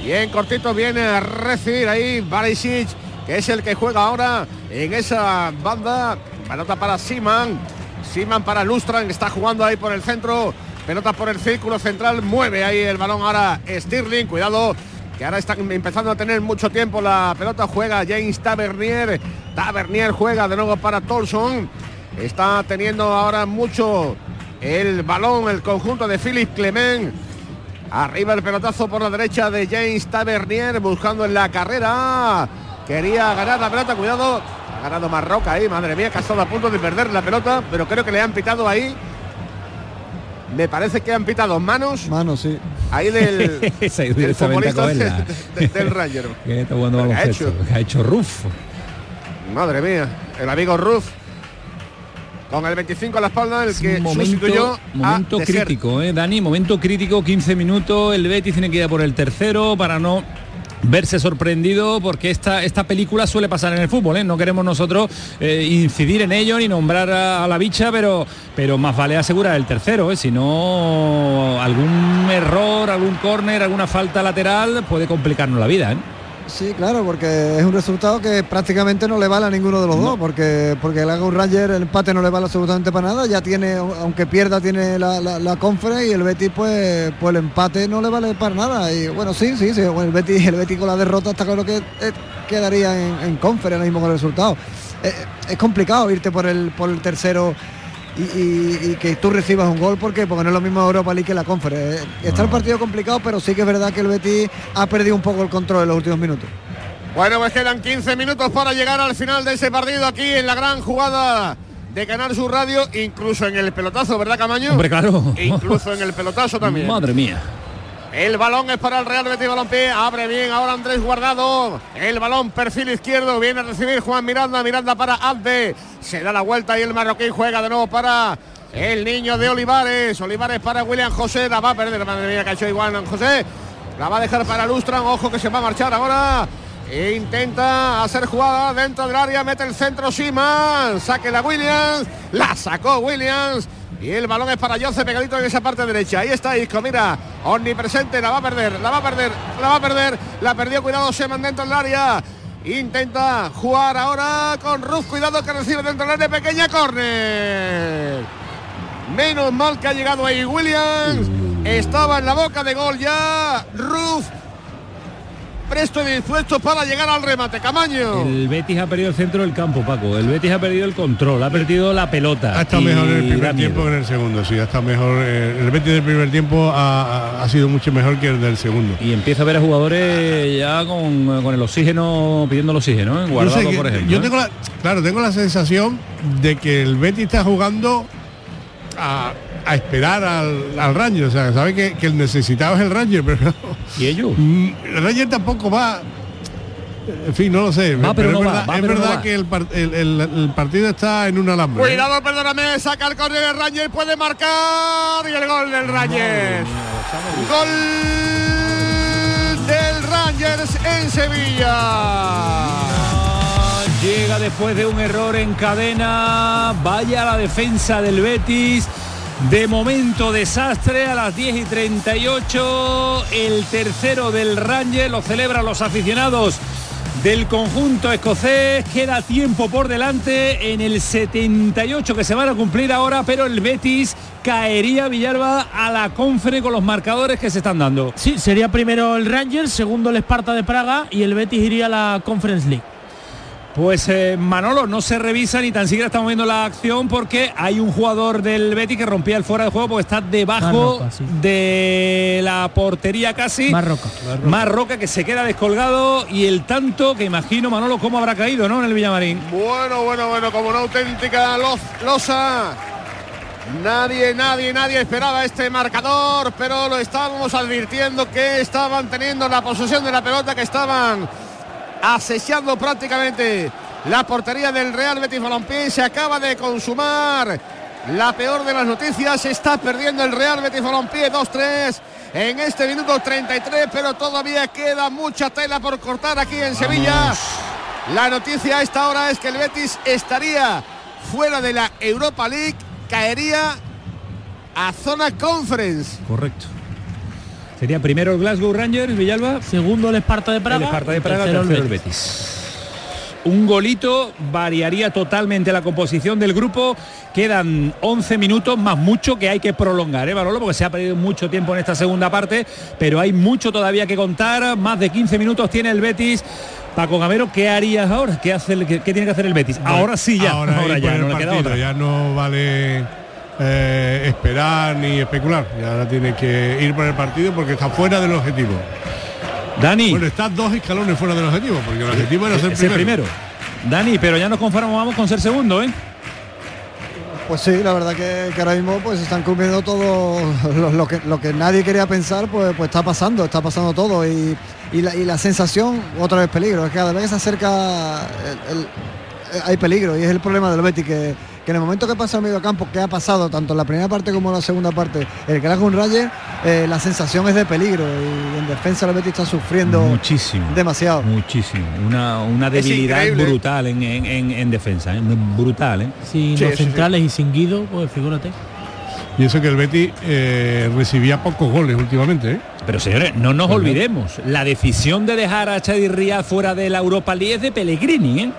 Bien cortito viene a recibir ahí Barisic, que es el que juega ahora en esa banda. Pelota para Siman. Siman para Lustran, está jugando ahí por el centro. Pelota por el círculo central. Mueve ahí el balón ahora Stirling. Cuidado, que ahora están empezando a tener mucho tiempo la pelota. Juega James Tavernier. Tavernier juega de nuevo para Tolson. Está teniendo ahora mucho el balón, el conjunto de Philip Clement. Arriba el pelotazo por la derecha de James Tavernier buscando en la carrera. Quería ganar la pelota, cuidado. Ha ganado Marroca ahí, madre mía, que ha estado a punto de perder la pelota, pero creo que le han pitado ahí. Me parece que han pitado manos. Manos, sí. Ahí del, del futbolista de, de, del Ranger. ¿Qué está jugando ¿Qué ha hecho? ¿Qué ha hecho Ruf? Madre mía, el amigo Ruf con el 25 a la espalda, el que momento, sustituyó momento a crítico, eh, Dani, momento crítico, 15 minutos, el Betis tiene que ir a por el tercero para no verse sorprendido porque esta, esta película suele pasar en el fútbol, ¿eh? no queremos nosotros eh, incidir en ello ni nombrar a, a, la bicha, pero, pero más vale asegurar el tercero, ¿eh? si no algún error, algún córner, alguna falta lateral puede complicarnos la vida. Sí, claro, porque es un resultado que prácticamente no le vale a ninguno de los no. dos, porque porque el Agus Ranger el empate no le vale absolutamente para nada, ya tiene, aunque pierda, tiene la, la, la conference y el Betis pues, pues el empate no le vale para nada. Y bueno, sí, sí, sí, bueno, el Betis, el Betis con la derrota está claro que eh, quedaría en, en conference mismo con el resultado. Eh, es complicado irte por el, por el tercero y, y, y, que tú recibas un gol porque porque no es lo mismo Europa League que la Conference. Está el partido complicado, pero sí que es verdad que el Betis ha perdido un poco el control en los últimos minutos. Bueno, pues quedan 15 minutos para llegar al final de ese partido aquí en la gran jugada de Canal Sur Radio, incluso en el pelotazo, ¿verdad, Camaño? Hombre, claro. E incluso en el pelotazo también. Madre mía. El balón es para el Real Betis Balompié. Abre bien ahora Andrés Guardado. El balón perfil izquierdo. Viene a recibir Juan Miranda. Miranda para Abde. Se da la vuelta y el marroquí juega de nuevo para el niño de Olivares. Olivares para William José. La va a perder. Madre mía, hecho igual José. La va a dejar para Lustran. Ojo que se va a marchar ahora. E intenta hacer jugada dentro del área. Mete el centro Siman. Saque la Williams. La sacó Williams. Y el balón es para Jose pegadito en esa parte derecha. Ahí está Isco, mira, omnipresente, la va a perder, la va a perder, la va a perder. La perdió, cuidado, Seman dentro del área. Intenta jugar ahora con Ruf, cuidado que recibe dentro del área pequeña córner. Menos mal que ha llegado ahí Williams. Estaba en la boca de gol ya. Ruf presto y dispuesto para llegar al remate, Camaño. El Betis ha perdido el centro del campo, Paco. El Betis ha perdido el control, ha perdido la pelota. Ha estado mejor en el primer tiempo que en el segundo, sí, ha estado mejor. Eh, el Betis del primer tiempo ha, ha, sido mucho mejor que el del segundo. Y empieza a ver a jugadores ya con, con el oxígeno, pidiendo el oxígeno, ¿eh? guardado, por ejemplo. Yo ¿eh? tengo la, claro, tengo la sensación de que el Betis está jugando a a esperar al, al, Ranger. O sea, sabe que, que, el necesitado es el Ranger, pero ¿Y ellos? El Ranger tampoco va. En fin, no lo sé. Va, pero, pero no es verdad, va, es pero verdad no que el, el, el, el, partido está en un alambre. Cuidado, ¿eh? perdóname, saca el córner el Ranger, puede marcar y el gol del Ranger. Gol del Rangers en Sevilla. Llega después de un error en cadena. Vaya la defensa del Betis. De momento desastre a las 10 y 38. El tercero del Ranger lo celebran los aficionados del conjunto escocés. Queda tiempo por delante en el 78 que se van a cumplir ahora, pero el Betis caería Villalba a la confere con los marcadores que se están dando. Sí, sería primero el Ranger, segundo el Esparta de Praga y el Betis iría a la Conference League. Pues eh, Manolo no se revisa ni tan siquiera estamos viendo la acción porque hay un jugador del Betis que rompía el fuera de juego porque está debajo Marroca, sí. de la portería casi. Marroca. Marroca que se queda descolgado y el tanto que imagino Manolo cómo habrá caído, ¿no? En el Villamarín. Bueno, bueno, bueno, como una auténtica losa. Nadie, nadie, nadie esperaba este marcador, pero lo estábamos advirtiendo que estaban teniendo la posesión de la pelota, que estaban asesiando prácticamente la portería del Real Betis Balompié. Se acaba de consumar la peor de las noticias. Se está perdiendo el Real Betis Balompié 2-3 en este minuto 33, pero todavía queda mucha tela por cortar aquí en Sevilla. La noticia a esta hora es que el Betis estaría fuera de la Europa League, caería a zona conference. Correcto. Sería primero el Glasgow Rangers, Villalba. Segundo el Esparta de Praga. El Esparta de Praga, tercero el tercero el Betis. Betis. Un golito variaría totalmente la composición del grupo. Quedan 11 minutos más mucho que hay que prolongar, ¿eh, Manolo? Porque se ha perdido mucho tiempo en esta segunda parte, pero hay mucho todavía que contar. Más de 15 minutos tiene el Betis. Paco Gamero, ¿qué harías ahora? ¿Qué, hace el- qué, qué tiene que hacer el Betis? Ahora sí ya, ahora, ya, por el no le queda partido, otra. ya no vale eh, esperar ni especular. Ya ahora tiene que ir por el partido porque está fuera del objetivo. Dani, Bueno, está dos escalones fuera del objetivo, porque el objetivo era ser ese primero. primero. Dani, pero ya nos conformamos con ser segundo, ¿eh? Pues sí, la verdad que, que ahora mismo pues están cumpliendo todo lo, lo que, lo que nadie quería pensar, pues, pues está pasando, está pasando todo. Y, y la, y la sensación, otra vez peligro, es que cada vez que se acerca el- el- eh, hay peligro y es el problema del Betis que, que en el momento que pasa el medio campo, que ha pasado tanto en la primera parte como en la segunda parte, el Glasgow Rangers, eh, la sensación es de peligro y en defensa el Betis está sufriendo Muchísimo. demasiado. Muchísimo. Una, una debilidad increíble. brutal en, en- en- en defensa. ¿eh? Brutal, ¿eh? Sin Sí, los sí, centrales y sin Guido, pues figúrate. Y eso que el Betis eh, recibía pocos goles últimamente. ¿eh? Pero señores, no nos olvidemos. La decisión de dejar a Chadi Ríaz fuera de la Europa League es de Pellegrini, ¿eh?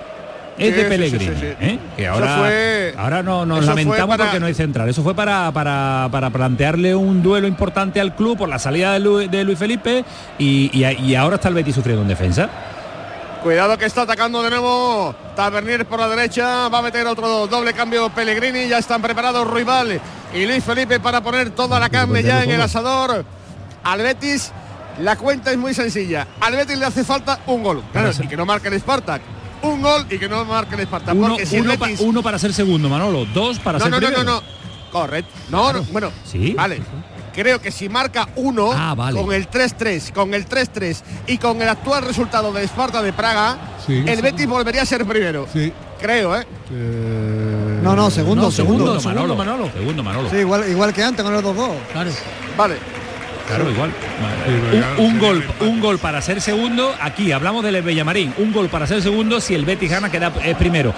Es de Pellegrini. ¿eh? Que ahora, fue- ahora no, nos lamentamos para- porque no hay central. Eso fue para, para, para plantearle un duelo importante al club por la salida de, Lu- de Luis Felipe y, y- y ahora está el Betis sufriendo en defensa. Cuidado que está atacando de nuevo Tavernier por la derecha. Va a meter otro doble cambio Pellegrini. Ya están preparados Ruibal y Luis Felipe para poner toda la carne ya en el asador. Al Betis la cuenta es muy sencilla. Al Betis le hace falta un gol. Claro, y que no marque el Spartak. Un gol y que no marque el Spartak. Uno, porque si uno pa- uno para ser segundo, Manolo. Dos para no, ser no, no, no, primero. no. Correcto. No, no, bueno, Sí. vale. Creo que si marca uno Ah, vale. con el 3-3, con el 3-3 y con el actual resultado de Esparta de Praga, Sí. el Betis volvería a ser primero. Sí. Creo, ¿eh? Eh, No, no, segundo, No, segundo. segundo, segundo, Manolo. Segundo, Manolo. Sí, igual, igual que antes con los dos dos. Claro. Vale. Claro, igual. Un, gol, un gol para ser segundo. Aquí hablamos del Bellamarín. Un gol para ser segundo. Si el Betis gana, queda eh, primero.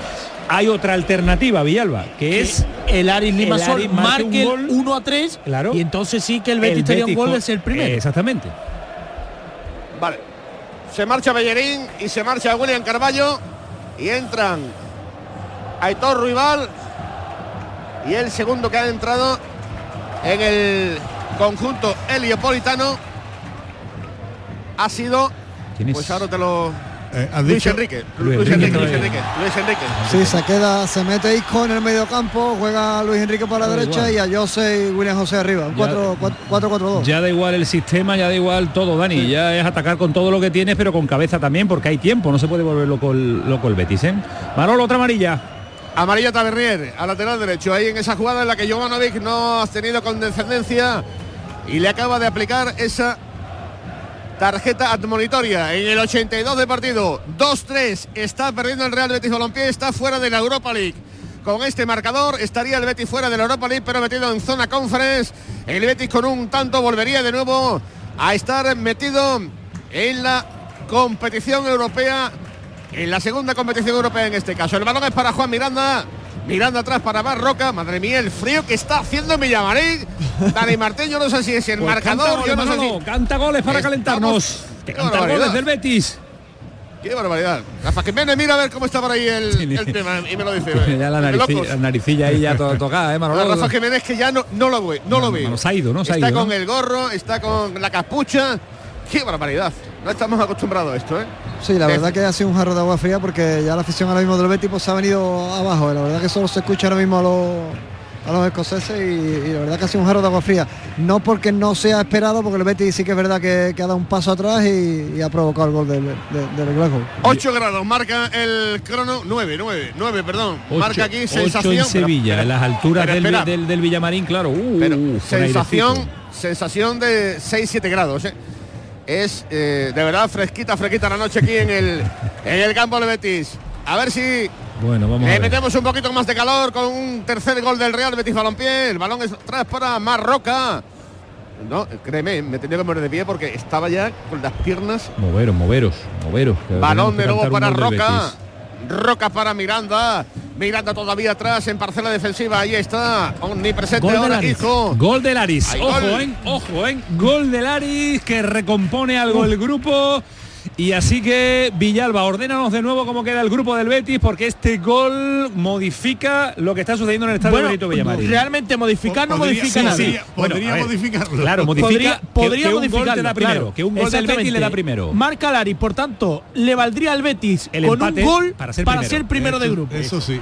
Hay otra alternativa, Villalba, que es el Aris Limasol marque un el gol. 1 a 3 Claro. y entonces sí que el Betis tenía un gol de ser primero. Exactamente. Vale. Se marcha Bellerín y se marcha William Carballo y entran Aitor Ruibal y el segundo que ha entrado en el conjunto heliopolitano ha sido pues ahora te lo eh, Luis dicho- Enrique Luis Luis, Enrique Enrique, Luis. Enrique Luis Enrique Sí, se queda, se mete Isco en el medio campo, juega Luis Enrique por la derecha igual. y a Jose y William José arriba. Un Ya- 4-4-2. Ya da igual el sistema, ya da igual todo, Dani. Ya es atacar con todo lo que tienes, pero con cabeza también, porque hay tiempo. No se puede volver loco el, loco el Betis, ¿eh? Manolo, otra amarilla. Amarilla Tavernier, a lateral derecho, ahí en esa jugada en la que Jovanovic no ha tenido condescendencia y le acaba de aplicar esa tarjeta admonitoria en el 82 de partido. 2-3, está perdiendo el Real Betis Balompié, está fuera de la Europa League. Con este marcador estaría el Betis fuera de la Europa League, pero metido en zona conference. El Betis con un tanto volvería de nuevo a estar metido en la competición europea en la segunda competición europea en este caso. El balón es para Juan Miranda. Miranda atrás para Barroca. Madre mía, el frío que está haciendo en Villamarín. Dani Martín, yo no sé si es el Pues marcador. canta yo goles, no sé Manolo, si... canta goles para Estamos- calentarnos. Que Qué canta barbaridad. goles del Betis. Qué barbaridad. Rafa Jiménez, mira a ver cómo está por ahí el, el tema y me lo dice. ya la naricilla, la naricilla ahí ya to- tocada, ¿eh, No, Manolo? Rafa Jiménez que ya no, no lo ve, no, No, lo ve. no, se ha ido, ¿no? Se ha está ido, con el gorro, está con la capucha. Qué barbaridad. No estamos acostumbrados a esto, ¿eh? Sí, la Eh, verdad que ha sido un jarro de agua fría porque ya la afición ahora mismo del Betis pues, se ha venido abajo. y La verdad que solo se escucha ahora mismo a los, a los escoceses y, y la verdad que ha sido un jarro de agua fría. No porque no sea esperado, porque el Betis sí que es verdad que, que ha dado un paso atrás y, y ha provocado el gol del, del, del Glasgow. 8 grados, marca el crono 9, 9, 9, perdón. Ocho- marca aquí sensación. en Sevilla, pero- en las alturas del, del, del Villamarín, claro. Uh, pero uh, sensación, airecito. sensación de 6-7 grados. ¿eh? Es eh, de verdad fresquita, fresquita la noche aquí en el, en el campo de Betis. A ver si Bueno, vamos a le ver. metemos un poquito más de calor con un tercer gol del Real Betis Balompié. El balón es atrás para Marroca. No, créeme, me tenía que poner de pie porque estaba ya con las piernas Moveros, moveros, moveros. Balón de nuevo para Roca. Roca para Miranda. Miranda todavía atrás en parcela defensiva. Ahí está. Omnipresente Gol de ahora Laris. Isco. Gol de Laris. Ojo, gol. en, ojo, en. Gol de Laris que recompone algo el grupo. Y así que Villalba, ordénanos de nuevo cómo queda el grupo del Betis, porque este gol modifica lo que está sucediendo en el estadio Bueno, Benito Villamarín. realmente modificar no Podría- modifica sí, nada. sí. Bueno, podría ver, modificarlo. Claro, modifica podría, que- podría que, un gol te modificarlo, da primero, claro. que un gol del Betis le da primero. Marca Lari, por tanto, le valdría al Betis El con empate un gol para ser primero. ser primero de grupo. Eso sí.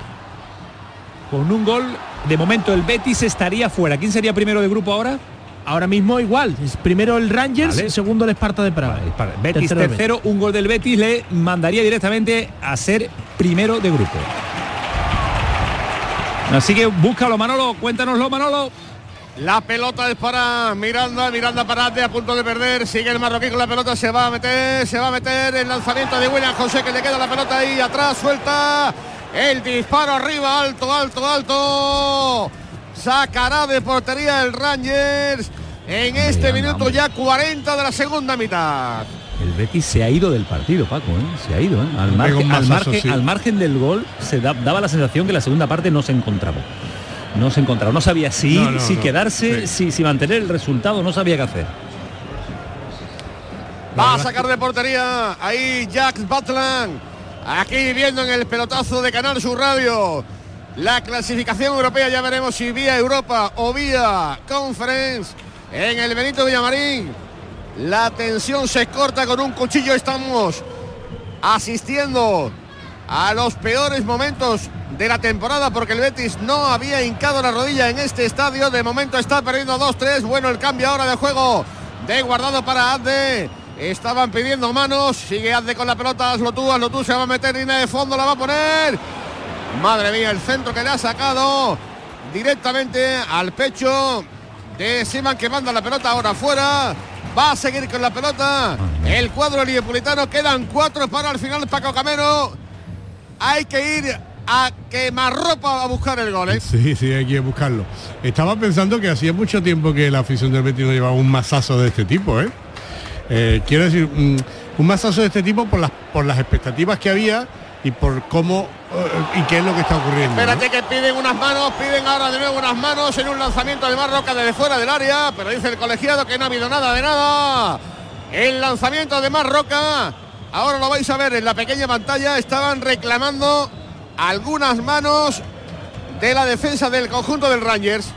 Con un gol, de momento el Betis estaría fuera. ¿Quién sería primero de grupo ahora? Ahora mismo igual. Es primero el Rangers, Vale. segundo el Esparta de Praga. Para- Betis Tercero el tercero, un gol del Betis le mandaría directamente a ser primero de grupo. Así que búscalo Manolo, cuéntanoslo Manolo. La pelota es para Miranda, Miranda para Ade a punto de perder, sigue el marroquí con la pelota, se va a meter, se va a meter el lanzamiento de William José que le queda la pelota ahí atrás, suelta el disparo arriba, alto, alto, alto. Sacará de portería el Rangers en este minuto ya 40 de la segunda mitad. El Betis se ha ido del partido, Paco, ¿eh? se ha ido. ¿eh? Al, margen, al, margen, sí. al margen del gol se da- daba la sensación que la segunda parte no se encontraba. No se encontraba, no sabía si ir, No, no, si no. quedarse, Sí. si, si mantener el resultado, no sabía qué hacer. Va a sacar de portería ahí Jack Batland. Aquí viendo en el pelotazo de Canal Sur Radio. La clasificación europea ya veremos si vía Europa o vía Conference en el Benito Villamarín. La tensión se corta con un cuchillo. Estamos asistiendo a los peores momentos de la temporada porque el Betis no había hincado la rodilla en este estadio. De momento está perdiendo 2-3. Bueno, el cambio ahora de juego de guardado para Adde. Estaban pidiendo manos. Sigue Adde con la pelota. Hazlo tú, hazlo tú. Se va a meter línea de fondo. La va a poner. Madre mía, el centro que le ha sacado directamente al pecho de Siman que manda la pelota ahora afuera. Va a seguir con la pelota. El cuadro liverpulitano. Quedan cuatro para el final Paco Camero. Hay que ir a quemar ropa a buscar el gol. ¿eh? Sí, sí, hay que buscarlo. Estaba pensando que hacía mucho tiempo que la afición del Betis no llevaba un masazo de este tipo, ¿eh? Eh, quiero decir, mm, un masazo de este tipo por las, por las expectativas que había y por cómo eh, y qué es lo que está ocurriendo. ¿no? Espérate que piden unas manos, piden ahora de nuevo unas manos en un lanzamiento de Marroca desde fuera del área, pero dice el colegiado que no ha habido nada de nada. El lanzamiento de Marroca, ahora lo vais a ver en la pequeña pantalla, estaban reclamando algunas manos de la defensa del conjunto del Rangers.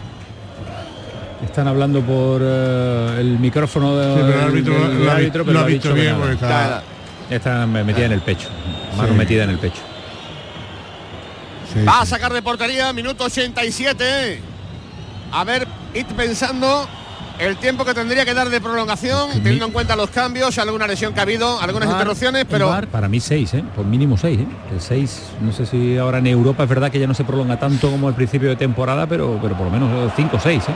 Están hablando por eh, el micrófono de- Sí, el del- árbitro del pero lo ha visto bien porque está-. Está metida en el pecho. Mano Sí. metida en el pecho. Sí, Va a sacar de portería, minuto 87. A ver, id pensando el tiempo que tendría que dar de prolongación, Que mi- teniendo en cuenta los cambios, alguna lesión que ha habido, algunas interrupciones, pero. Para mí seis, ¿eh? Por mínimo seis, ¿eh? El seis, no sé si ahora en Europa es verdad que ya no se prolonga tanto como al principio de temporada, pero, pero por lo menos cinco o seis, ¿eh?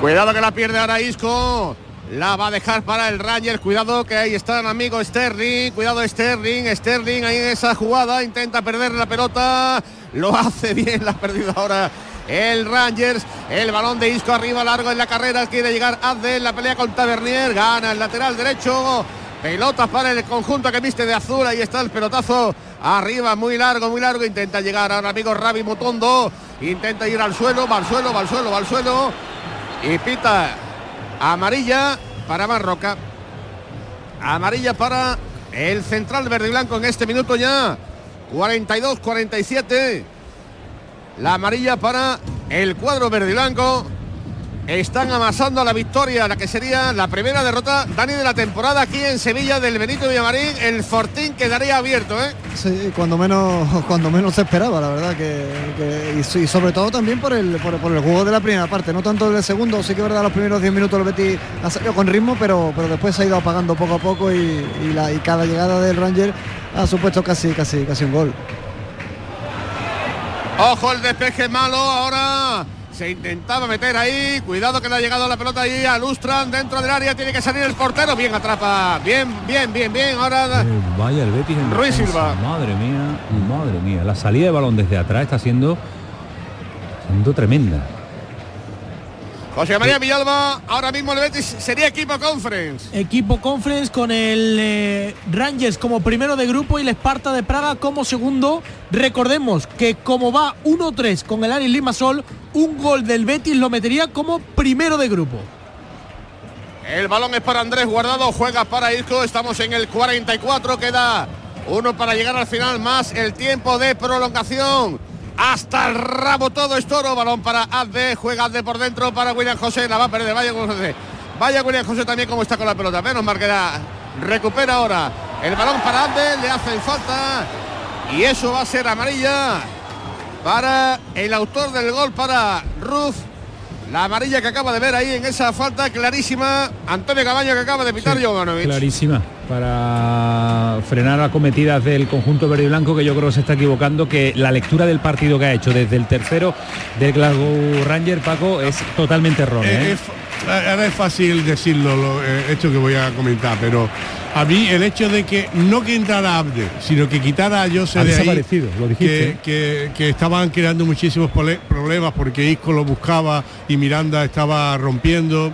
cuidado que la pierde ahora Isco. La va a dejar para el Rangers. Cuidado que ahí está el amigo Sterling. Cuidado Sterling. Sterling ahí en esa jugada. Intenta perder la pelota. Lo hace bien. La ha perdido ahora el Rangers. El balón de Isco arriba largo en la carrera. Quiere llegar Azde la pelea con Tavernier. Gana el lateral derecho. Pelotas para el conjunto que viste de azul. Ahí está el pelotazo. Arriba, muy largo, muy largo. Intenta llegar ahora amigo Ravi Mutondo. Intenta ir al suelo. Va al suelo, va al suelo, va al suelo. Y pita amarilla para Marroca. Amarilla para el central verde y blanco en este minuto ya. 42-47. La amarilla para el cuadro verde y blanco. Están amasando la victoria, la que sería la primera derrota, Dani, de la temporada aquí en Sevilla del Benito Villamarín. El Fortín quedaría abierto, ¿eh? Sí, cuando menos, cuando menos se esperaba, la verdad que, que- y, sobre todo también por el, por, por el juego de la primera parte, no tanto del segundo, sí que es verdad los primeros 10 minutos el Betis ha salido con ritmo, pero, pero después se ha ido apagando poco a poco y, y la, y cada llegada del Ranger ha supuesto casi, casi, casi un gol. Ojo el despeje malo ahora. Se intentaba meter ahí. Cuidado que le ha llegado la pelota ahí a Lustran dentro del área. Tiene que salir el portero. Bien atrapa. Bien, bien, bien, bien. Ahora Eh, vaya el Betis en Ruiz. Silva. Madre mía, madre mía. La salida de balón desde atrás está siendo, siendo tremenda. José María Villalba, ahora mismo el Betis sería equipo conference. Equipo conference con el eh, Rangers como primero de grupo y el Esparta de Praga como segundo. Recordemos que como va 1-3 con el Aris Limasol, un gol del Betis lo metería como primero de grupo. El balón es para Andrés Guardado, juega para Isco, estamos en el 44, queda uno para llegar al final más el tiempo de prolongación. Hasta el rabo todo es toro, balón para Azde, juega Azde por dentro para William José, la va a perder, vaya José. Vaya William José también como está con la pelota, menos la recupera ahora. El balón para Azde, le hacen falta. Y eso va a ser amarilla para el autor del gol, para Ruz. La amarilla que acaba de ver ahí en esa falta clarísima, Antonio Cabaño que acaba de pitar Sí, Jovanovic. Clarísima, para frenar acometidas del conjunto verde y blanco que yo creo que se está equivocando, que la lectura del partido que ha hecho desde el tercero del Glasgow Ranger, Paco, es totalmente errónea. Eh, ¿eh? fa- ahora es fácil decirlo, lo- eh, esto que voy a comentar, pero a mí el hecho de que no que entrara Abde, sino que quitara a Jose Ha de ahí, desaparecido, lo dijiste. que, que- que estaban creando muchísimos problemas porque Isco lo buscaba y Miranda estaba rompiendo.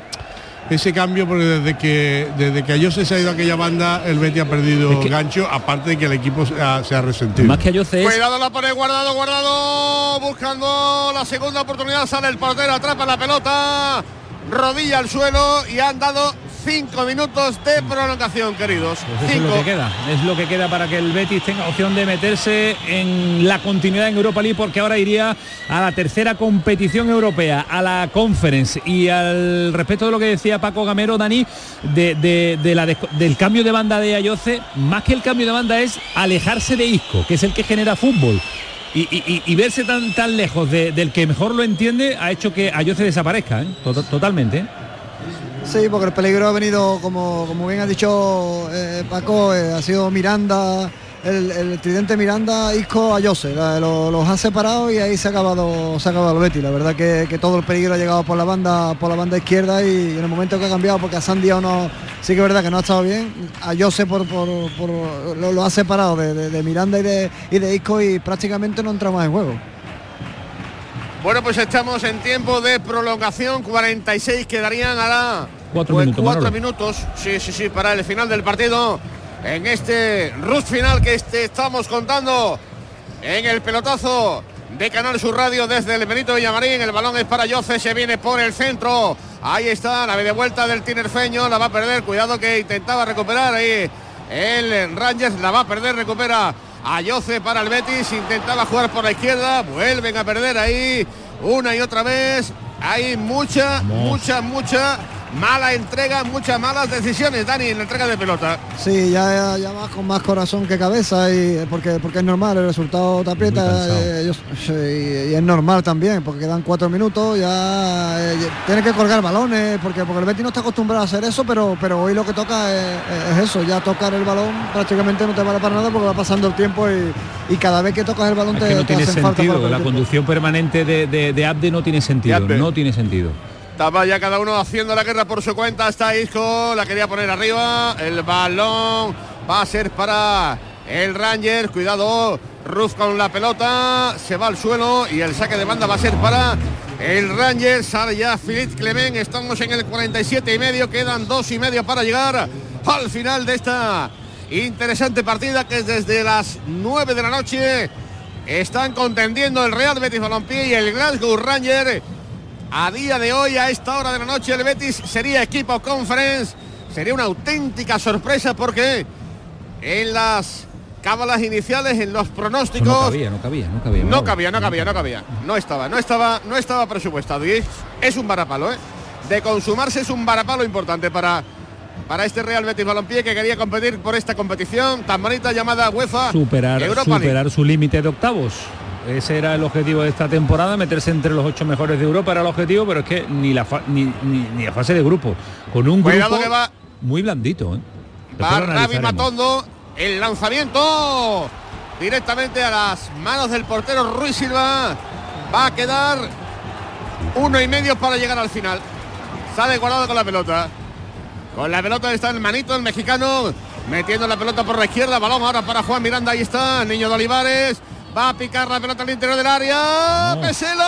Ese cambio, porque desde que desde que a Jose se ha ido a aquella banda, el Betty ha perdido Es que- gancho, aparte de que el equipo se ha, se ha resentido. Más que a Jose es Cuidado la pone guardado, guardado, buscando la segunda oportunidad, sale el portero, atrapa la pelota, rodilla al suelo y han dado cinco minutos de prolongación, queridos. Pues eso es lo Cinco. que queda, es lo que queda para que el Betis tenga opción de meterse en la continuidad en Europa League porque ahora iría a la tercera competición europea, a la Conference y al respecto de lo que decía Paco Gamero, Dani, de, de- de la del cambio de banda de Ayoce, más que el cambio de banda es alejarse de Isco, que es el que genera fútbol. Y, y- verse tan tan lejos de- del que mejor lo entiende ha hecho que Ayoce desaparezca, ¿eh? Tot- totalmente. ¿eh? Sí, porque el peligro ha venido, como, como bien ha dicho eh, Paco, eh, ha sido Miranda, el, el tridente Miranda, Isco, Ayose. La- lo- los ha separado y ahí se ha acabado, se ha acabado el Betis. La verdad que, que todo el peligro ha llegado por la banda, por la banda izquierda y en el momento que ha cambiado, porque a Sandy no, sí que es verdad que no ha estado bien, Ayose por, por, por- lo, lo ha separado de, de- de Miranda y de, y de Isco y prácticamente no entra más en juego. Bueno, pues estamos en tiempo de prolongación, 46 quedarían ahora Cuatro pues, minutos, cuatro minutos, sí, sí, sí, para el final del partido, en este Rus final que este estamos contando en el pelotazo de Canal Sur Radio desde el Benito Villamarín, el balón es para Yoce, se viene por el centro, ahí está la media vuelta del tinerfeño, la va a perder, cuidado que intentaba recuperar ahí el Rangers, la va a perder, recupera a Yoce para el Betis, intentaba jugar por la izquierda, vuelven a perder ahí una y otra vez, hay mucha, mucha, mucha mala entrega, muchas malas decisiones, Dani, en la entrega de pelota. Sí, ya, ya vas con más corazón que cabeza y porque porque es normal, el resultado te aprieta eh, sí, y, es normal también, porque quedan cuatro minutos, ya eh, tiene que colgar balones, porque, porque el Betis no está acostumbrado a hacer eso, pero, pero hoy lo que toca es, es eso, ya tocar el balón prácticamente no te vale para nada porque va pasando el tiempo y, y cada vez que tocas el balón Es te, que no te tiene hacen falta sentido, el la tiempo. conducción permanente de, de, de Abde no tiene sentido, Abde. no tiene sentido. Estaba ya cada uno haciendo la guerra por su cuenta. Está Isco, la quería poner arriba. El balón va a ser para el Ranger. Cuidado, Ruz con la pelota. Se va al suelo y el saque de banda va a ser para el Ranger. Sale ya Philippe Clement. Estamos en el 47 y medio. Quedan dos y medio para llegar al final de esta interesante partida que es desde las 9 de la noche. Están contendiendo el Real Betis Balompié y el Glasgow Ranger. A día de hoy, a esta hora de la noche, el Betis sería equipo conference. Sería una auténtica sorpresa porque en las cábalas iniciales, en los pronósticos, no cabía, no cabía, no cabía. no cabía, no cabía, no cabía. No estaba, no estaba, no estaba presupuestado. Y es, un varapalo, ¿eh? De consumarse es un varapalo importante para, para este Real Betis Balompié que quería competir por esta competición tan bonita llamada UEFA Superar, Europa League. superar su límite de octavos. Ese era el objetivo de esta temporada, meterse entre los ocho mejores de Europa era el objetivo, pero es que ni la, fa- ni, ni, ni la fase de grupo, con un Cuidado grupo que va- muy blandito. ¿eh? Va Ravi. Matondo, el lanzamiento directamente a las manos del portero Ruiz Silva. Va a quedar uno y medio para llegar al final. Sale guardado con la pelota. Con la pelota está el manito, el mexicano, metiendo la pelota por la izquierda. Balón ahora para Juan Miranda, ahí está, Niño de Olivares. Va a picar la pelota al interior del área. No. Pesela.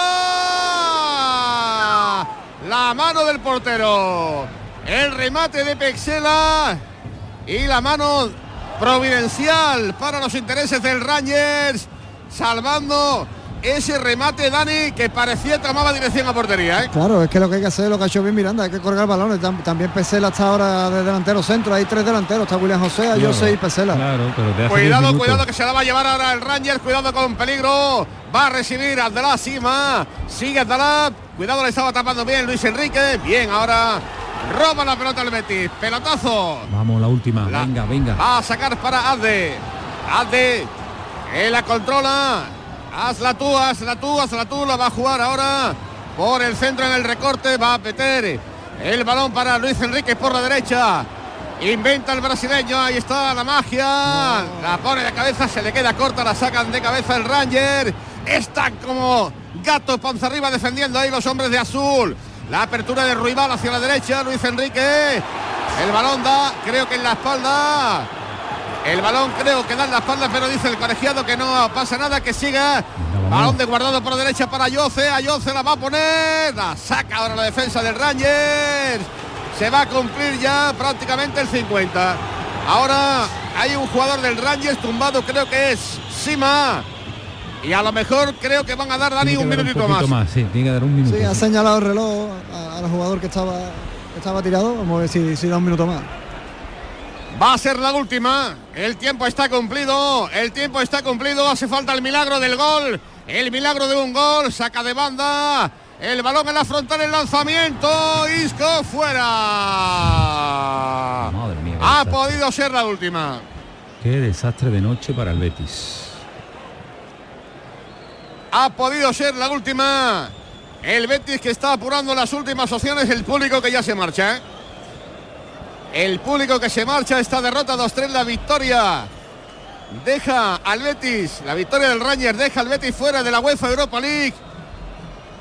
la mano del portero. El remate de Pexela y la mano providencial para los intereses del Rangers, salvando ese remate, Dani, que parecía tomaba dirección a portería. ¿eh? Claro, es que lo que hay que hacer es lo que ha hecho bien Miranda, hay que colgar balones. También Pesela está ahora de delantero centro, hay tres delanteros, está William José, José y Pesela. cuidado, cuidado que se la va a llevar ahora el Rangers, cuidado con peligro. Va a recibir Abdalá Sima, sigue Abdalá, cuidado le estaba tapando bien Luis Enrique, bien ahora Roba la pelota el Betis. Pelotazo. Vamos, la última. venga, venga. Va a sacar para Azde. Azde. Que la controla. Hazla tú, hazla tú, hazla tú. La va a jugar ahora por el centro en el recorte. Va a meter el balón para Luis Enrique por la derecha. Inventa el brasileño, ahí está la magia. La pone de cabeza, se le queda corta, la sacan de cabeza el Ranger. Están como gatos panza arriba defendiendo ahí los hombres de azul. La apertura de Ruibal hacia la derecha, Luis Enrique. El balón da, creo que en la espalda. El balón creo que da en la espalda, pero dice el colegiado que no pasa nada, que siga. Balón de guardado por la derecha para Yoce. A Yoce la va a poner. La saca ahora la defensa del Rangers. Se va a cumplir ya prácticamente el 50. Ahora hay un jugador del Rangers tumbado, creo que es Sima. Y a lo mejor creo que van a dar Dani un minutito más. Sí, tiene que dar un minuto. Sí, ha señalado el reloj al jugador que estaba, estaba tirado. Vamos a ver si, si da un minuto más. Va a ser la última. El tiempo está cumplido. El tiempo está cumplido. Hace falta el milagro del gol. El milagro de un gol. Saca de banda. El balón en la frontal, el lanzamiento. Isco fuera. Madre mía. Ha podido ser la última. Qué desastre de noche para el Betis ha podido ser la última. El Betis que está apurando las últimas opciones, el público que ya se marcha. ¿eh? El público que se marcha, esta derrota 2-3, la victoria. Deja al Betis, la victoria del Rangers deja al Betis fuera de la UEFA Europa League.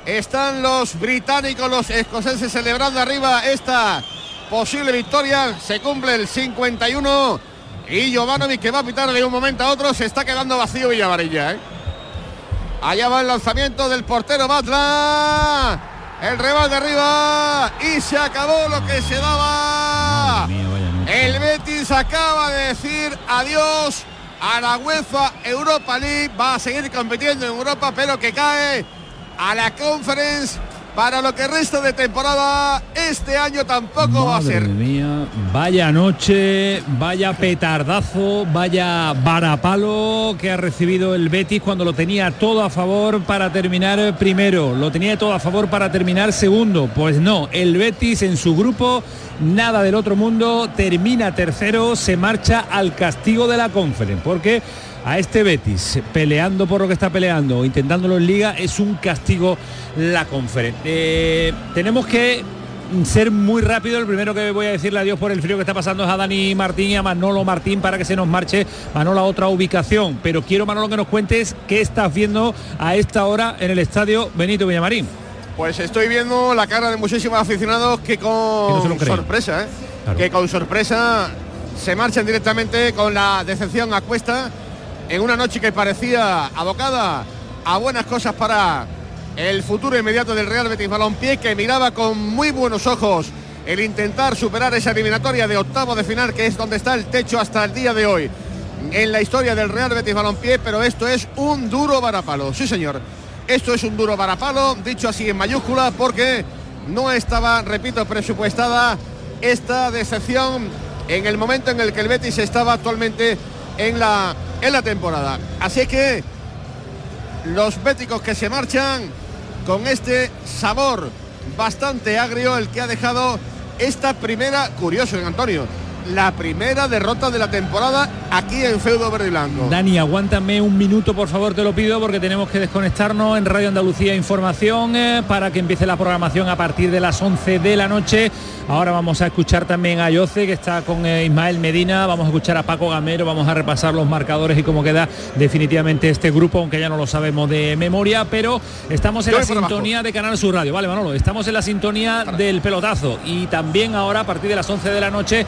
Están los británicos, los escoceses celebrando arriba esta posible victoria. Se cumple el 51 y Jovanovic que va a pitar de un momento a otro se está quedando vacío Villavarilla. ¿eh? Allá va el lanzamiento del portero Batla. El rebate de arriba. Y se acabó lo que se daba. el Betis acaba de decir adiós a la UEFA Europa League. Va a seguir compitiendo en Europa, pero que cae a la Conference para lo que resta de temporada este año tampoco va a ser. Mía, vaya noche, vaya petardazo, vaya varapalo que ha recibido el Betis cuando lo tenía todo a favor para terminar primero, lo tenía todo a favor para terminar segundo. Pues no, el Betis en su grupo, nada del otro mundo, termina tercero, se marcha al castigo de la conferencia, porque a este Betis peleando por lo que está peleando, intentándolo en liga, es un castigo la conferencia. Eh, tenemos que ser muy rápido. El primero que voy a decirle adiós por el frío que está pasando es a Dani Martín y a Manolo Martín para que se nos marche Manolo a otra ubicación. Pero quiero, Manolo, que nos cuentes qué estás viendo a esta hora en el estadio Benito Villamarín. Pues estoy viendo la cara de muchísimos aficionados que con sorpresa, ¿eh? que con sorpresa se marchan directamente con la decepción a cuesta en una noche que parecía abocada a buenas cosas para el futuro inmediato del Real Betis Balompié, que miraba con muy buenos ojos el intentar superar esa eliminatoria de octavo de final, que es donde está el techo hasta el día de hoy en la historia del Real Betis Balompié, pero esto es un duro varapalo. Sí, señor. Esto es un duro varapalo, dicho así en mayúscula, porque no estaba, repito, presupuestada esta decepción en el momento en el que el Betis estaba actualmente en la en la temporada. Así que los béticos que se marchan con este sabor bastante agrio, el que ha dejado esta primera, curioso en Antonio, la primera derrota de la temporada aquí en Feudo Verde Blanco. Dani, aguántame un minuto, por favor, te lo pido, porque tenemos que desconectarnos en Radio Andalucía Información eh, para que empiece la programación a partir de las 11 de la noche. Ahora vamos a escuchar también a Yoce, que está con eh, Ismael Medina, vamos a escuchar a Paco Gamero, vamos a repasar los marcadores y cómo queda definitivamente este grupo, aunque ya no lo sabemos de memoria, pero estamos en la sintonía de Canal Sur Radio, ¿vale, Manolo? Estamos en la sintonía del pelotazo y también ahora a partir de las 11 de la noche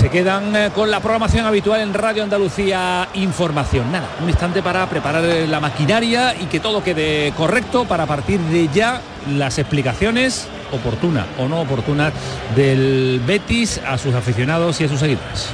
se quedan eh, con la programación habitual en Radio Andalucía Información. Nada, un instante para preparar eh, la maquinaria y que todo quede correcto para partir de ya las explicaciones oportunas o no oportunas del Betis a sus aficionados y a sus seguidores.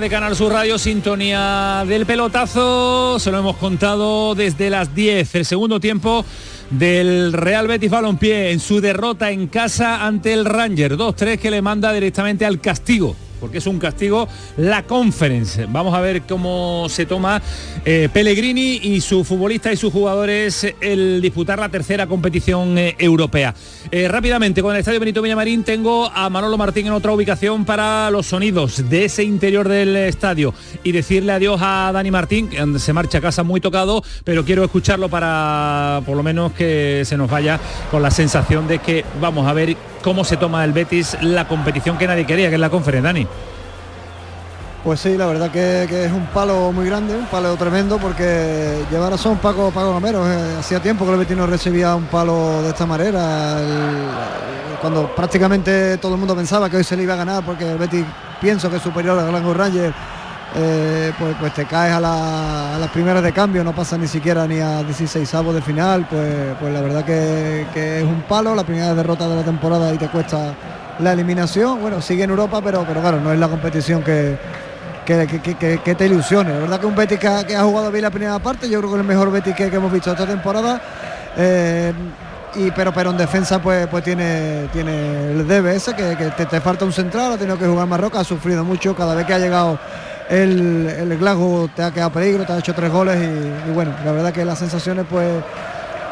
De Canal Sur Radio, sintonía del pelotazo. Se lo hemos contado desde las 10, el segundo tiempo del Real Betis Balompié en su derrota en casa ante el Ranger. 2-3 que le manda directamente al castigo porque es un castigo la conference. Vamos a ver cómo se toma eh, Pellegrini y su futbolista y sus jugadores el disputar la tercera competición eh, europea. Eh, rápidamente, con el Estadio Benito Villamarín tengo a Manolo Martín en otra ubicación para los sonidos de ese interior del estadio y decirle adiós a Dani Martín, que se marcha a casa muy tocado, pero quiero escucharlo para por lo menos que se nos vaya con la sensación de que vamos a ver cómo se toma el Betis la competición que nadie quería, que es la conferencia, Dani. Pues sí, la verdad que, es un palo muy grande, un palo tremendo, porque llevar razón Paco, Paco Gamero. Eh, hacía tiempo que el Betis no recibía un palo de esta manera. Cuando prácticamente todo el mundo pensaba que hoy se le iba a ganar, porque el Betis pienso que es superior al Glasgow Rangers, eh, pues, pues te caes a, la, a, las primeras de cambio, no pasa ni siquiera ni a 16 avos de final, pues, pues la verdad que, es un palo, la primera derrota de la temporada y te cuesta la eliminación. Bueno, sigue en Europa, pero, pero claro, no es la competición que, que, te ilusione. La verdad que un Betis que ha, jugado bien la primera parte, yo creo que es el mejor Betis que, hemos visto esta temporada. Eh, y pero pero en defensa pues pues tiene tiene el ese que, te, te, falta un central, ha tenido que jugar Marroca, ha sufrido mucho cada vez que ha llegado el, el Glasgow te ha quedado peligro, te ha hecho tres goles y, y bueno, la verdad que las sensaciones pues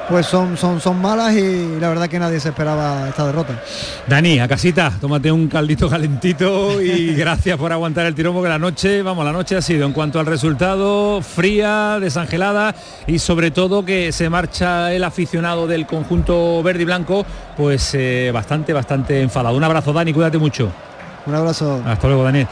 pues son, son, son malas y la verdad que nadie se esperaba esta derrota. Dani, a casita, tómate un caldito calentito y gracias por aguantar el tirón porque la noche, vamos, la noche ha sido en cuanto al resultado fría, desangelada y sobre todo que se marcha el aficionado del conjunto verde y blanco, pues eh, bastante, bastante enfadado. Un abrazo, Dani, cuídate mucho. Un abrazo. Hasta luego, Daniel.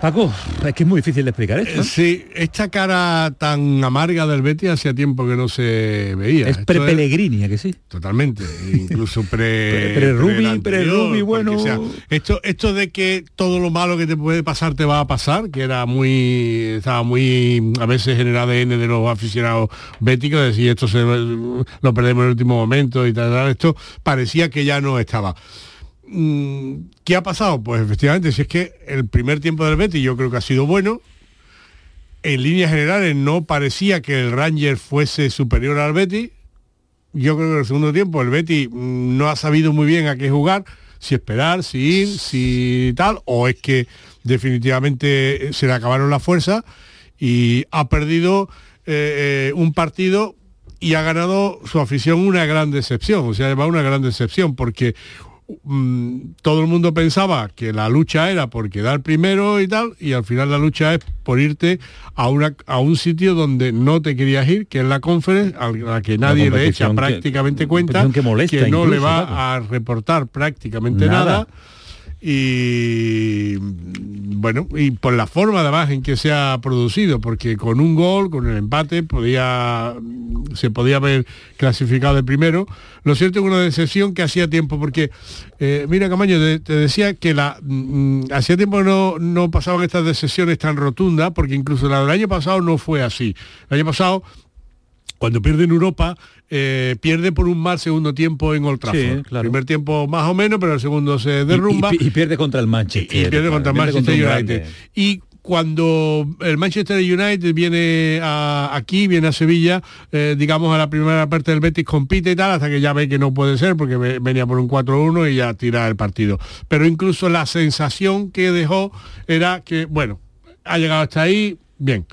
Paco, es que es muy difícil de explicar esto. Sí, esta cara tan amarga del Betis hacía tiempo que no se veía. Es pre-Pellegrini, que sí? Totalmente, incluso pre... Pre-Rubi, pre-Rubi, bueno... O sea, esto, esto de que todo lo malo que te puede pasar te va a pasar, que era muy... estaba muy a veces en el ADN de los aficionados béticos, decir esto se, lo perdemos en el último momento y tal, tal, esto parecía que ya no estaba. ¿Qué ha pasado? Pues efectivamente, si es que el primer tiempo del Betis yo creo que ha sido bueno. En líneas generales no parecía que el Ranger fuese superior al Betis. Yo creo que en el segundo tiempo el Betis no ha sabido muy bien a qué jugar, si esperar, si ir, si tal, o es que definitivamente se le acabaron las fuerzas y ha perdido eh, eh, un partido y ha ganado su afición una gran decepción, o sea, llevado una gran decepción porque todo el mundo pensaba que la lucha era por quedar primero y tal, y al final la lucha es por irte a, una, a un sitio donde no te querías ir, que es la conference, a la que nadie le echa prácticamente que, cuenta, que, molesta que no incluso, le va claro. a reportar prácticamente nada. nada y bueno y por la forma además en que se ha producido porque con un gol con el empate podía se podía haber clasificado de primero. Lo cierto es una decepción que hacía tiempo porque eh, mira Camaño te, decía que mm, hacía tiempo no, no pasaban estas decepciones tan rotundas porque incluso la del año pasado no fue así. El año pasado cuando pierde en Europa, eh, pierde por un mal segundo tiempo en Old Trafford. Sí, claro. Primer tiempo más o menos, pero el segundo se derrumba. Y, y, y pierde contra el Manchester. Y, pierde contra el Manchester contra United. Y cuando el Manchester United viene a- aquí, viene a Sevilla, eh, digamos a la primera parte del Betis compite y tal, hasta que ya ve que no puede ser porque ve- venía por un 4-1 y ya tira el partido. Pero incluso la sensación que dejó era que, bueno, ha llegado hasta ahí, bien.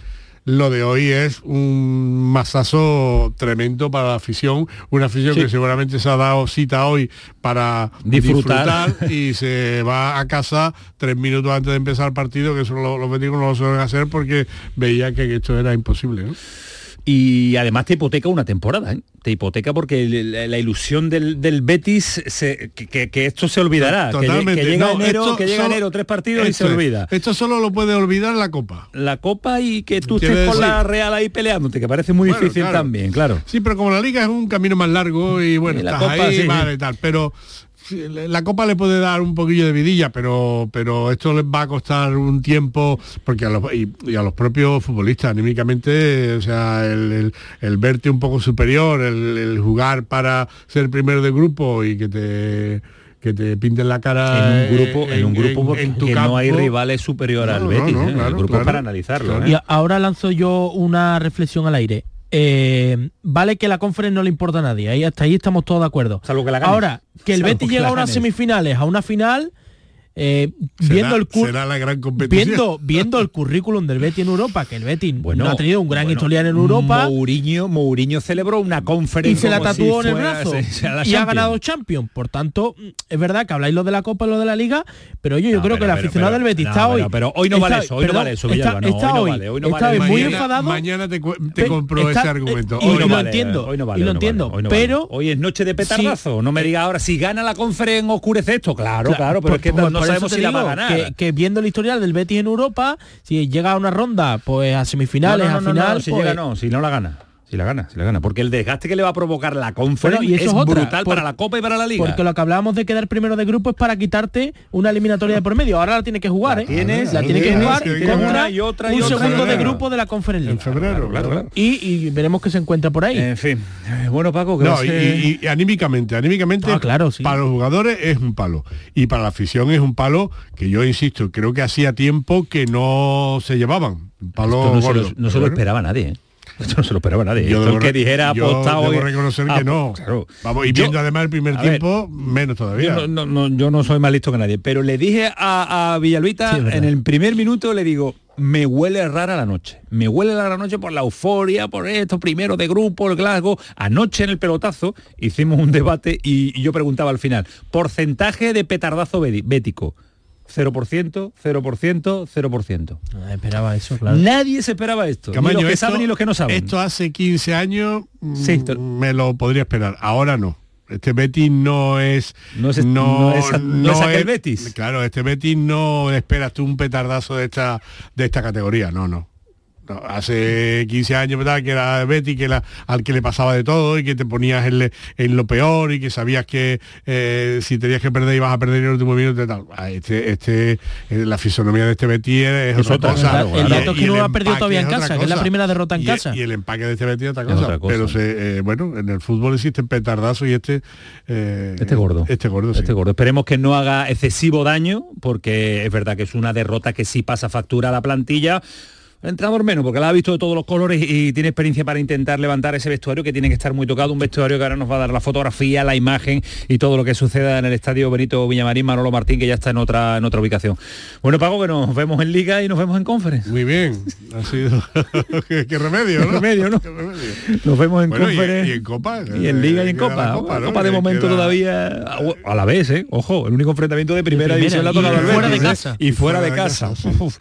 Lo de hoy es un masazo tremendo para la afición, una afición Sí. que seguramente se ha dado cita hoy para Disfrutar. disfrutar y se va a casa tres minutos antes de empezar el partido, que eso lo- los béticos no lo suelen hacer porque veía que esto era imposible. ¿no? Y además te hipoteca una temporada, ¿eh? te hipoteca porque la, la ilusión del, del Betis, se- que, que- esto se olvidará, que, lle- Totalmente. que llega No, enero, que llega solo- enero tres partidos y se es. olvida. Esto solo lo puede olvidar la Copa. La Copa y que tú estés con decir- la Real ahí peleándote, que parece muy Bueno, difícil claro. también, claro. Sí, pero como la Liga es un camino más largo y bueno, Y la estás Copa, ahí, sí, tal, pero la Copa le puede dar un poquillo de vidilla, pero pero esto les va a costar un tiempo, porque a los, y, y a los propios futbolistas, anímicamente, o sea, el, el- el verte un poco superior, el, el jugar para ser primero de grupo y que te que te pinten la cara En un grupo, en, un grupo porque en tu que no hay rivales superior al No, Betis. no, ¿eh? claro, el grupo claro. para analizarlo. Claro. ¿eh? Y ahora lanzo yo una reflexión al aire. Eh, vale que la conferencia no le importa a nadie, ahí hasta ahí estamos todos de acuerdo. Salvo que la. Ahora, que el Salvo Betis que llega a unas ganes. semifinales, a una final, eh, Será- viendo el cur- será la gran competición. viendo, viendo el currículum del Betis en Europa, que el Betis Bueno, no ha tenido un gran bueno, historial en Europa Mourinho, Mourinho celebró una y conferencia se la si tatuó en el brazo se- se- y ha ganado Champions. Por tanto, mm, es verdad que habláis lo de la Copa y lo de la Liga, pero yo No, creo pero- que el aficionado pero- del Betis no, está hoy. pero- pero hoy no vale eso, hoy no vale eso, Villalba, está hoy no hoy, vale, hoy no está vale. hoy muy Mañana- enfadado. Mañana te, compro está- ese argumento. y Hoy lo no entiendo, hoy no vale, y lo entiendo, pero- hoy es noche de petardazo. No me diga ahora si gana la conferencia oscurece esto. Claro, claro, pero es que no sabemos si la va a ganar. Que, que viendo el historial del Betis en Europa, si llega a una ronda, pues a semifinales, a final, no, si pues- llega no, si no la gana. Si la gana, si la gana. Porque el desgaste que le va a provocar la conferencia Bueno, y eso es es otra, brutal por- para la Copa y para la Liga. Porque lo que hablábamos de quedar primero de grupo es para quitarte una eliminatoria de por medio. Ahora la tiene que jugar, La ¿eh? tienes, la la tiene que tienes, jugar contra una y otra y un otra. segundo de grupo de la conferencia. En febrero, claro, claro. Y, y veremos que se encuentra por ahí. En fin. Eh, Bueno, Paco, que No, y, ser- y- y anímicamente, anímicamente Ah, claro, sí. para los jugadores es un palo. Y para la afición es un palo que yo insisto, creo que hacía tiempo que no se llevaban. Un palo no se lo, no se lo esperaba nadie. ¿eh? Esto no se lo esperaba nadie. Yo Esto debo, el que dijera yo apostado debo que- reconocer Ah, que no. claro. Vamos, y Yo- viendo además el primer ver, tiempo, menos todavía. Yo no, no- no- yo no soy más listo que nadie, pero le dije a, a Villalbita Sí, en el primer minuto, le digo, me huele rara la noche. Me huele rara la noche por la euforia, por esto, primero de grupo, el Glasgow. Anoche en el pelotazo hicimos un debate y, y yo preguntaba al final, porcentaje de petardazo bético. 0%, 0%, 0%. Ah, esperaba eso, claro. Nadie se esperaba esto. Camaño, ni los que esto- saben ni los que no saben. Esto hace 15 años Sí, mm, esto- me lo podría esperar. Ahora no. Este Betis no es No es- no es- no es aquel Betis. Claro, este Betis no esperas tú un petardazo de esta de esta categoría, no, no. No, hace 15 años ¿verdad? que era Betty que era al que le pasaba de todo y que te ponías en, lo peor y que sabías que eh, si tenías que perder ibas a perder en el último minuto y tal Ah, este este eh, la fisonomía de este Betty es, Es otra cosa claro, el dato es que Y no el ha perdido todavía en casa, que es la primera derrota en Y- casa. y el empaque de este Betty es otra Es cosa, otra cosa. pero se, eh, bueno en el fútbol existen petardazos y este eh, Este gordo. este gordo sí. Este gordo. Esperemos que no haga excesivo daño, porque es verdad que es una derrota que sí pasa factura a la plantilla. Entrenador menos, porque la ha visto de todos los colores y tiene experiencia para intentar levantar ese vestuario que tiene que estar muy tocado, un vestuario que ahora nos va a dar la fotografía, la imagen y todo lo que suceda en el estadio Benito Villamarín, Manolo Martín, que ya está en otra, en otra ubicación. Bueno, Paco, que nos vemos en Liga y nos vemos en Conference. muy bien ha sido qué, qué remedio ¿no? Qué remedio, ¿no? Qué remedio. Nos vemos en Bueno, Conference. y en Copa, Y en Liga y en Copa. la Copa, de momento queda- todavía a, a la vez, ¿eh? Ojo, el único enfrentamiento de primera, De primera, división la ha y fuera de casa. Y fuera de Fuera de casa. casa, Uf.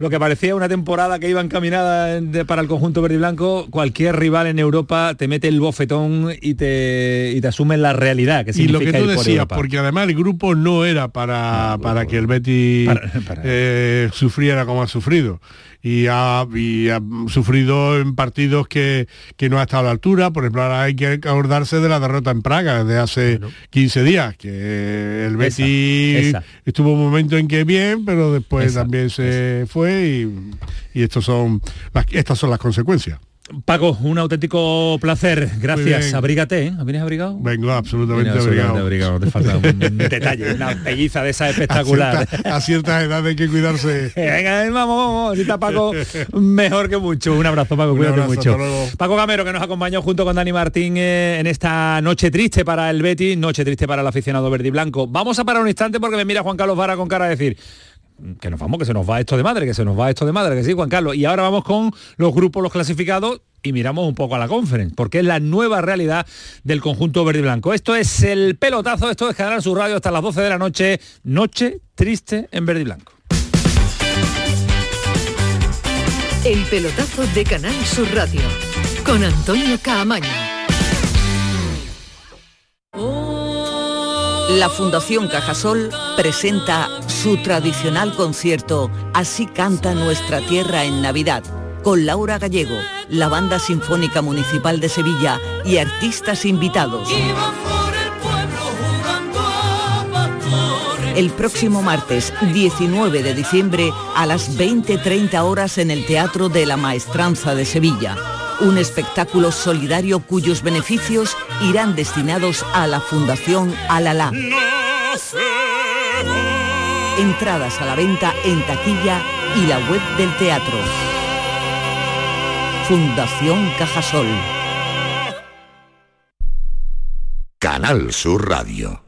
Lo que parecía una temporada que iba encaminada de- para el conjunto verde y blanco, cualquier rival en Europa te mete el bofetón y te, y te asume la realidad que y lo que tú por decías, Europa. porque además el grupo no era para, para que el Para- para- eh, sufriera como ha sufrido. Y ha, y ha sufrido en partidos que, que no ha estado a la altura. Por ejemplo, ahora hay que acordarse de la derrota en Praga de hace 15 días, que el Betis estuvo un momento en que bien, pero después Esa, también se fue y, y estos son las, estas son las consecuencias. Paco, un auténtico placer. Gracias. Abrígate, ¿eh? ¿Vienes abrigado? Vengo absolutamente, abrigado. Te falta un detalle, una pelliza de esa espectacular. A, cierta, edad hay que cuidarse. Venga, vamos, vamos. Si está Paco, mejor que mucho. Un abrazo, Paco. cuídate mucho. Paco Gamero, que nos acompañó junto con Dani Martín eh, en esta noche triste para el Betis, noche triste para el aficionado verde y blanco. Vamos a parar un instante porque me mira Juan Carlos Vara con cara de decir que nos vamos, que se nos va esto de madre, que se nos va esto de madre, que sí, Juan Carlos. Y ahora vamos con los grupos, los clasificados y miramos un poco a la conference, porque es la nueva realidad del conjunto verde y blanco. Esto es el pelotazo, esto es Canal Sur Radio hasta las 12 de la noche, noche triste en verde y blanco. El pelotazo de Canal Sur Radio con Antonio Caamaño. La Fundación Cajasol presenta su tradicional concierto Así canta nuestra tierra en Navidad, con Laura Gallego, la Banda Sinfónica Municipal de Sevilla y artistas invitados. El próximo martes 19 de diciembre a las 20.30 horas en el Teatro de la Maestranza de Sevilla un espectáculo solidario cuyos beneficios irán destinados a la Fundación Alala. Entradas a la venta en taquilla y la web del teatro. Fundación Cajasol. Canal Sur Radio.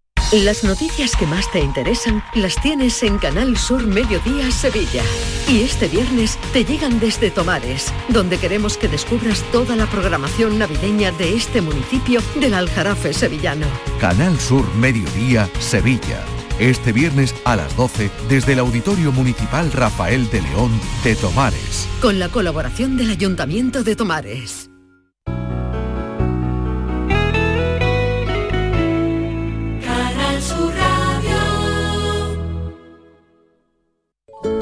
Las noticias que más te interesan las tienes en Canal Sur Mediodía Sevilla. Y este viernes te llegan desde Tomares, donde queremos que descubras toda la programación navideña de este municipio del Aljarafe sevillano. Canal Sur Mediodía Sevilla. Este viernes a las 12 desde el Auditorio Municipal Rafael de León de Tomares. Con la colaboración del Ayuntamiento de Tomares.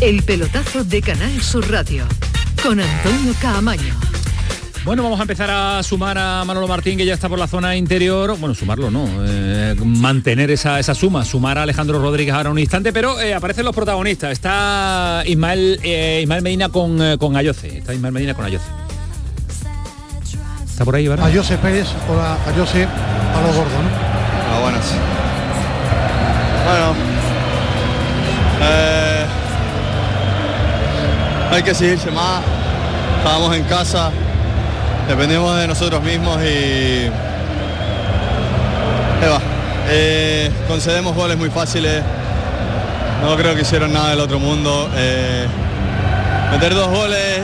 El pelotazo de Canal Sur Radio con Antonio Caamaño. Bueno, vamos a empezar a sumar a Manolo Martín, que ya está por la zona interior. Bueno, sumarlo no, eh, mantener esa, esa, suma, sumar a Alejandro Rodríguez ahora un instante, pero eh, aparecen los protagonistas. Está Ismael, eh, Ismael Medina con, con Ayoce. Está Ismael Medina con Ayoce. ¿Está por ahí, ¿verdad? Ayoce Pérez, hola, Ayoce, a lo gordo, ¿no? Ah, buenas. Bueno. Hay que seguirse más. Estábamos en casa, dependemos de nosotros mismos y eh, concedemos goles muy fáciles. No creo que hicieron nada del otro mundo. Eh, meter dos goles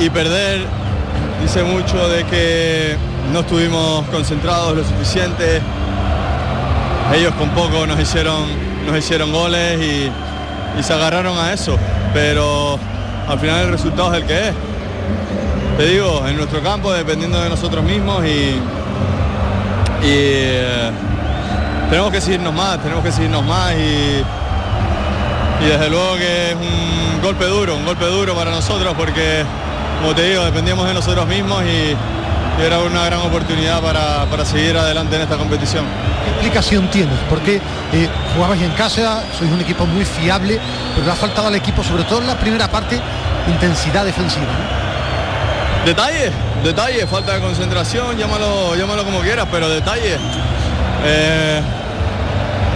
y, perder dice mucho de que no estuvimos concentrados lo suficiente. Ellos con poco nos hicieron, nos hicieron goles y se agarraron a eso pero al final el resultado es el que es. Te digo, en nuestro campo, dependiendo de nosotros mismos y, eh, tenemos que seguirnos más, tenemos que seguirnos más y, y desde luego que es un golpe duro, un golpe duro para nosotros porque, como te digo, dependíamos de nosotros mismos y, era una gran oportunidad para, seguir adelante en esta competición. ¿Qué explicación tienes? Porque eh, jugabais en casa, sois un equipo muy fiable, pero ha faltado al equipo, sobre todo en la primera parte, intensidad defensiva. Detalle, detalle, falta de concentración, llámalo, llámalo como quieras, pero detalle. Eh,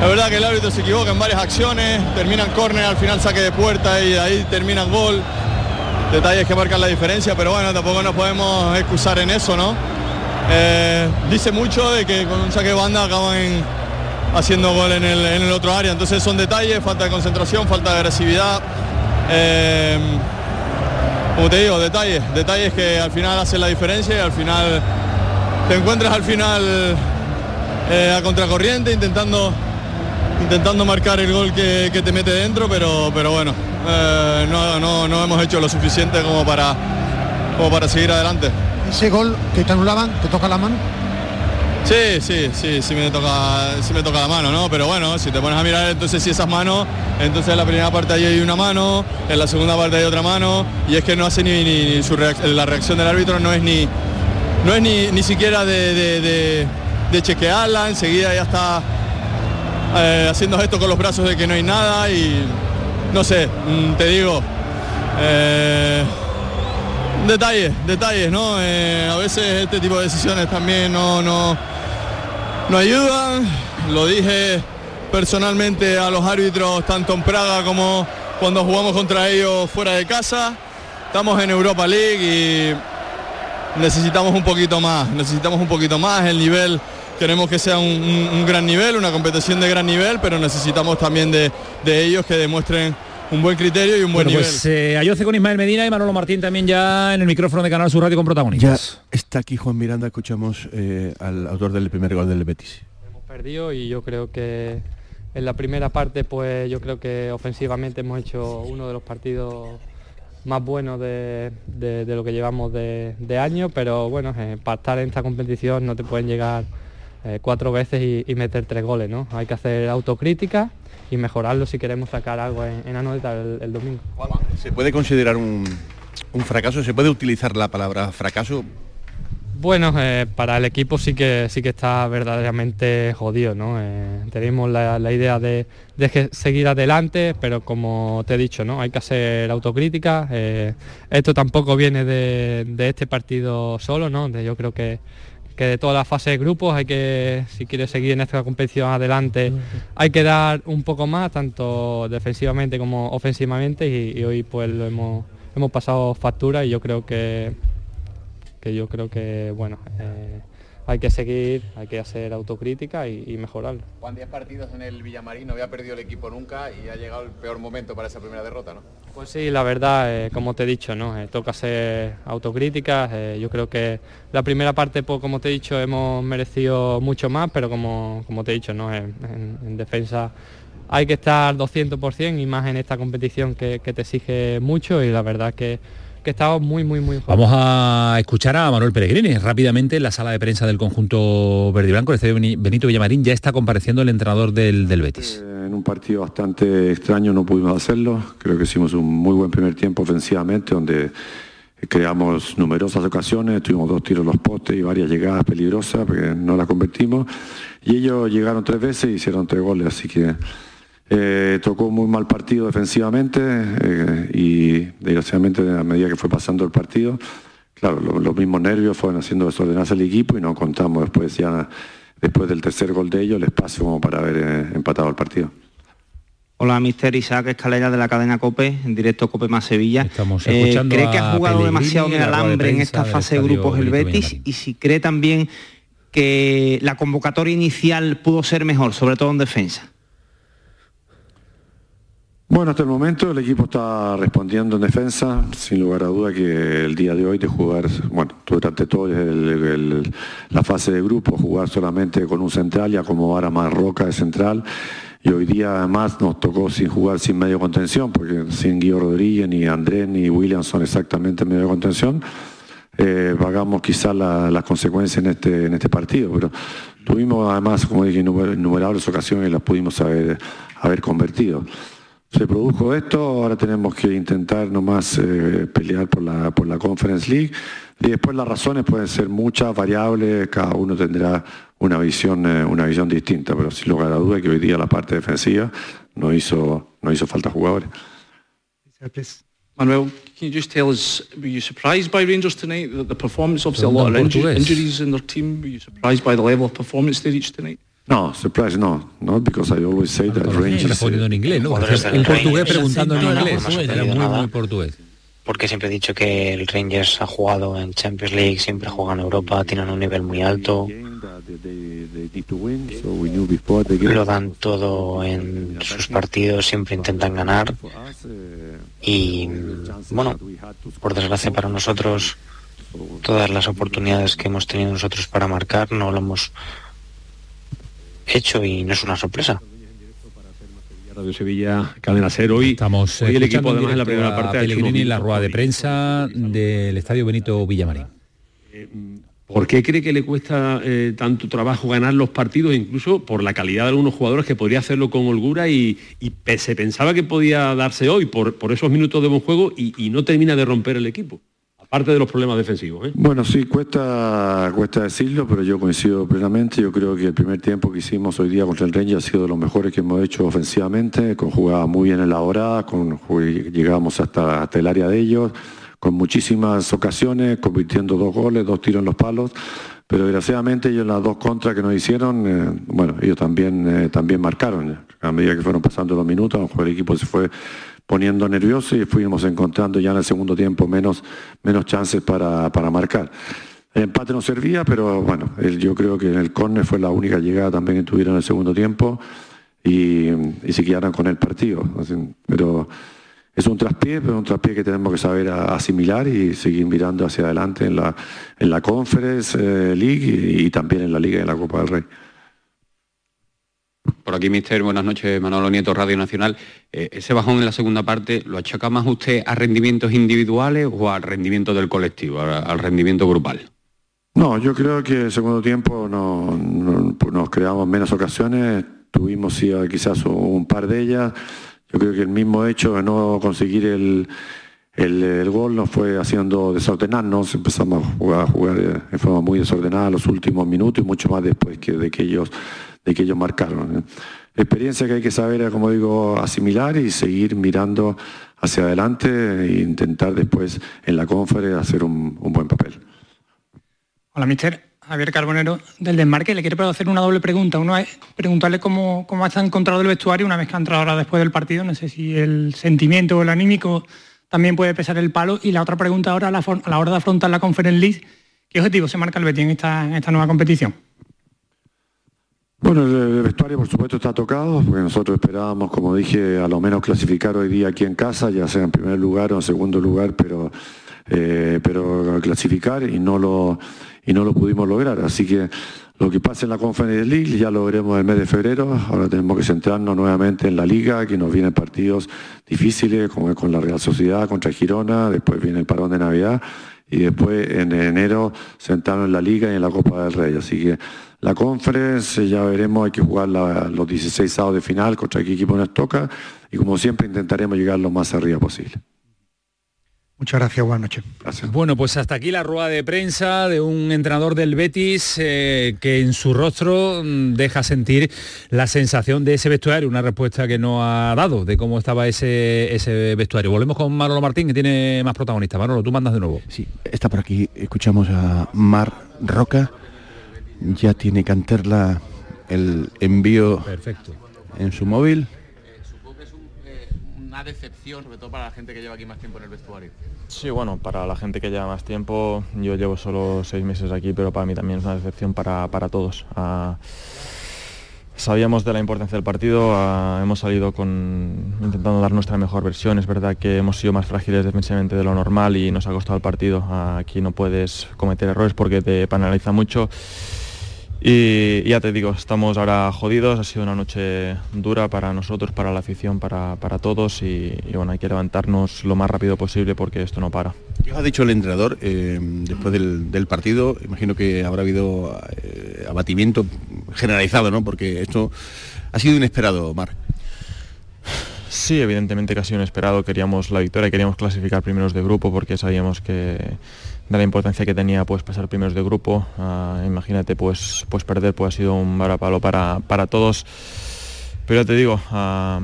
es verdad que el árbitro se equivoca en varias acciones, terminan córner, al final saque de puerta y ahí termina el gol. Detalles que marcan la diferencia, pero bueno, tampoco nos podemos excusar en eso, ¿no? Eh, dice mucho de que con un saque de banda acaban haciendo gol en el, otro área. Entonces son detalles, falta de concentración, falta de agresividad. Eh, como te digo, detalles, detalles que al final hacen la diferencia y al final te encuentras al final eh, a contracorriente intentando intentando marcar el gol que, te mete dentro, pero, pero bueno, no, no, no hemos hecho lo suficiente como para, como para seguir adelante ese gol que te anulaban, ¿te toca la mano? Sí, sí, sí, sí me toca, sí me toca la mano, ¿no? Pero bueno, si te pones a mirar entonces si esas manos, entonces en la primera parte ahí hay una mano, en la segunda parte hay otra mano, y es que no hace ni, su la reacción del árbitro no es ni no es ni, ni siquiera de, de, chequearla, enseguida ya está eh, haciendo esto con los brazos de que no hay nada y no sé, mm, te digo. Eh, detalles, detalles, ¿no? Eh, a veces este tipo de decisiones también no, no, no ayudan. Lo dije personalmente a los árbitros, tanto en Praga como cuando jugamos contra ellos fuera de casa. Estamos en Europa League y necesitamos un poquito más, necesitamos un poquito más el nivel. Queremos que sea un, gran nivel, una competición de gran nivel, pero necesitamos también de, de ellos que demuestren un buen criterio y un buen nivel. Pues eh, con Ismael Medina y Manolo Martín también ya en el micrófono de Canal Sur Radio con protagonistas. Ya está aquí Juan Miranda, escuchamos eh, al autor del primer gol del Betis. Hemos perdido y yo creo que en la primera parte pues yo creo que ofensivamente hemos hecho uno de los partidos más buenos de, lo que llevamos de, año, pero bueno, eh, para estar en esta competición no te pueden llegar eh, cuatro veces y, y, meter tres goles, ¿no? Hay que hacer autocrítica y mejorarlo si queremos sacar algo en, en Anoeta el, domingo. ¿Se puede considerar un, fracaso? ¿Se puede utilizar la palabra fracaso? Bueno, eh, para el equipo sí que sí que está verdaderamente jodido, ¿no? Eh, tenemos la, idea de, seguir adelante, pero como te he dicho, ¿no? Hay que hacer autocrítica. Eh, esto tampoco viene de, de, este partido solo, ¿no? De, yo creo que que de toda la fase de grupos hay que, si quiere seguir en esta competición adelante, hay que dar un poco más, tanto defensivamente como ofensivamente, y, hoy pues lo hemos, hemos pasado factura y yo creo que, que yo creo que bueno. Eh, hay que seguir, hay que hacer autocrítica y, y mejorarlo. Juan, 10 partidos en el Villamarín, no había perdido el equipo nunca y ha llegado el peor momento para esa primera derrota, ¿no? Pues sí, la verdad, eh, como te he dicho, ¿no? Eh, toca hacer autocrítica. Eh, yo creo que la primera parte, pues, como te he dicho, hemos merecido mucho más, pero como, como te he dicho, ¿no? en, defensa hay que estar 200% y más en esta competición que te exige mucho y la verdad que que estaba muy, muy, muy Vamos a escuchar a Manuel Peregrini. Rápidamente en la sala de prensa del conjunto verde y blanco, el estadio Benito Villamarín, ya está compareciendo el entrenador del, Betis. Eh, en un partido bastante extraño no pudimos hacerlo. Creo que hicimos un muy buen primer tiempo ofensivamente, donde creamos numerosas ocasiones, tuvimos dos tiros a los postes y varias llegadas peligrosas, porque no las convertimos. Y ellos llegaron tres veces y hicieron tres goles, así que eh, tocó muy mal partido defensivamente eh, y desgraciadamente a medida que fue pasando el partido, claro, los mismos nervios fueron haciendo desordenarse el equipo y no contamos después ya, después del tercer gol de ellos, el espacio como para haber eh, empatado el partido. Hola, Mister Isaac Escalera de la cadena COPE, en directo COPE más Sevilla. Estamos escuchando ¿Cree que ha jugado demasiado en el alambre en esta fase de grupos el Betis? Y si cree también que la convocatoria inicial pudo ser mejor, sobre todo en defensa. Bueno, hasta el momento el equipo está respondiendo en defensa, sin lugar a duda que el día de hoy de jugar, bueno, durante toda la fase de grupo, jugar solamente con un central y acomodar a más Roca de central. Y hoy día además nos tocó sin jugar sin medio contención, porque sin Guido Rodríguez, ni Andrés, ni William son exactamente medio contención. Eh, pagamos quizás las consecuencias en este, en este partido, pero tuvimos además, como dije, innumerables ocasiones y las pudimos haber, haber convertido se produjo esto, ahora tenemos que intentar nomás eh, pelear por la, por la Conference League y después las razones pueden ser muchas, variables, cada uno tendrá una visión, eh, una visión distinta, pero sin lugar a duda que hoy día la parte defensiva no hizo, no hizo falta jugadores. Manuel, can you just tell us, were you surprised by Rangers tonight? The, the performance, obviously a lot of inju injuries in their team. Were you surprised by the level of performance they reached tonight? No, surprise no, no, because I always say that Rangers. Respondiendo en inglés, ¿no? En portugués preguntando en inglés. Era muy, muy portugués. Porque siempre he dicho que el Rangers ha jugado en Champions League, siempre juega en Europa, tienen un nivel muy alto. Lo dan todo en sus partidos, siempre intentan ganar. Y bueno, por desgracia para nosotros, todas las oportunidades que hemos tenido nosotros para marcar no lo hemos hecho y no es una sorpresa. Radio Sevilla, Cadena Ser. Hoy estamos hoy el equipo además en la primera parte Pellegrini en la rueda de prensa del Estadio Benito Villamarín. ¿Por qué cree que le cuesta eh, tanto trabajo ganar los partidos, incluso por la calidad de algunos jugadores que podría hacerlo con holgura y, y se pensaba que podía darse hoy por, por esos minutos de buen juego y, y no termina de romper el equipo? Aparte de los problemas defensivos. ¿eh? Bueno, sí, cuesta, cuesta decirlo, pero yo coincido plenamente. Yo creo que el primer tiempo que hicimos hoy día contra el Rangers ha sido de los mejores que hemos hecho ofensivamente, con jugadas muy bien elaboradas, con, llegamos hasta, hasta el área de ellos, con muchísimas ocasiones, convirtiendo dos goles, dos tiros en los palos. Pero desgraciadamente ellos las dos contras que nos hicieron, eh, bueno, ellos también, eh, también marcaron. A medida que fueron pasando los minutos, el equipo se fue poniendo nervioso y fuimos encontrando ya en el segundo tiempo menos, menos chances para, para marcar. El empate no servía, pero bueno, yo creo que en el córner fue la única llegada también que tuvieron en el segundo tiempo y, y se quedaron con el partido. Pero es un traspié, pero un traspié que tenemos que saber asimilar y seguir mirando hacia adelante en la, en la Conference eh, League y, y también en la Liga y en la Copa del Rey. Por aquí, mister, buenas noches, Manolo Nieto, Radio Nacional. Eh, ese bajón en la segunda parte, ¿lo achaca más usted a rendimientos individuales o al rendimiento del colectivo, al, rendimiento grupal? No, yo creo que el segundo tiempo no, nos creamos menos ocasiones, tuvimos sí, quizás un par de ellas. Yo creo que el mismo hecho de no conseguir el, el, gol nos fue haciendo desordenarnos, empezamos a jugar, a jugar de forma muy desordenada los últimos minutos y mucho más después que de que ellos de que ellos marcaron. Experiencia que hay que saber, como digo, asimilar y seguir mirando hacia adelante e intentar después en la conferencia hacer un, buen papel. Hola, mister. Javier Carbonero del Desmarque. Le quiero hacer una doble pregunta. Uno es preguntarle cómo, cómo ha encontrado el vestuario una vez que ha entrado ahora después del partido. No sé si el sentimiento o el anímico también puede pesar el palo. Y la otra pregunta ahora a la, hora de afrontar la Conference League. ¿Qué objetivo se marca el Betis en esta nueva competición? Bueno, el vestuario por supuesto está tocado, porque nosotros esperábamos, como dije, a lo menos clasificar hoy día aquí en casa, ya sea en primer lugar o en segundo lugar, pero, eh, pero clasificar y no, lo, y no lo pudimos lograr. Así que lo que pasa en la Conference League ya lo veremos el mes de febrero. Ahora tenemos que centrarnos nuevamente en la liga, que nos vienen partidos difíciles, como es con la Real Sociedad, contra Girona, después viene el parón de Navidad y después en enero centrarnos en la liga y en la Copa del Rey. Así que la conference, ya veremos, hay que jugar los 16 sábados de final contra qué equipo nos toca y como siempre intentaremos llegar lo más arriba posible. Muchas gracias, buenas noches. Bueno, pues hasta aquí la rueda de prensa de un entrenador del Betis eh, que en su rostro mm, deja sentir la sensación de ese vestuario, una respuesta que no ha dado de cómo estaba ese, ese vestuario. Volvemos con Manolo Martín, que tiene más protagonista. Manolo, tú mandas de nuevo. Sí, está por aquí. Escuchamos a Mar Roca ya tiene Canterla el envío Perfecto. en su móvil. Eh, supongo que es eh, una decepción, sobre todo para la gente que lleva aquí más tiempo en el vestuario. Sí, bueno, para la gente que lleva más tiempo, yo llevo solo seis meses aquí, pero para mí también es una decepción para, todos. Ah, sabíamos de la importancia del partido, ah, hemos salido con, intentando dar nuestra mejor versión, es verdad que hemos sido más frágiles defensivamente de lo normal y nos ha costado el partido. Ah, aquí no puedes cometer errores porque te penaliza mucho y ya te digo, estamos ahora jodidos, ha sido una noche dura para nosotros, para la afición, para, todos y, bueno, hay que levantarnos lo más rápido posible porque esto no para. ¿Qué ha dicho el entrenador eh, después del, partido? Imagino que habrá habido eh, abatimiento generalizado, ¿no? Porque esto ha sido inesperado, Mar. Sí, evidentemente que ha sido inesperado. Queríamos la victoria, queríamos clasificar primeros de grupo porque sabíamos que de la importancia que tenía pues pasar primeros de grupo. Ah, imagínate pues, pues perder pues ha sido un varapalo para, para todos. Pero ya te digo, ah,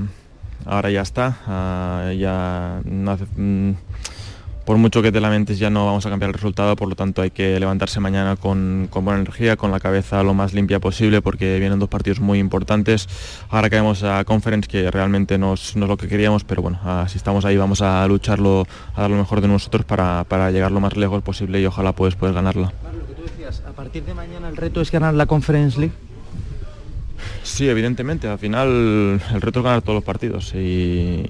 ahora ya está, ah, ya no hace, mm, por mucho que te lamentes ya no vamos a cambiar el resultado, por lo tanto hay que levantarse mañana con, buena energía, con la cabeza lo más limpia posible, porque vienen dos partidos muy importantes. Ahora caemos a Conference, que realmente no es, lo que queríamos, pero bueno, ah, si estamos ahí vamos a lucharlo, a dar lo mejor de nosotros para, llegar lo más lejos posible y ojalá puedes, puedes ganarla. a partir de mañana el reto es ganar la Conference League. Sí, evidentemente. Al final el reto es ganar todos los partidos y,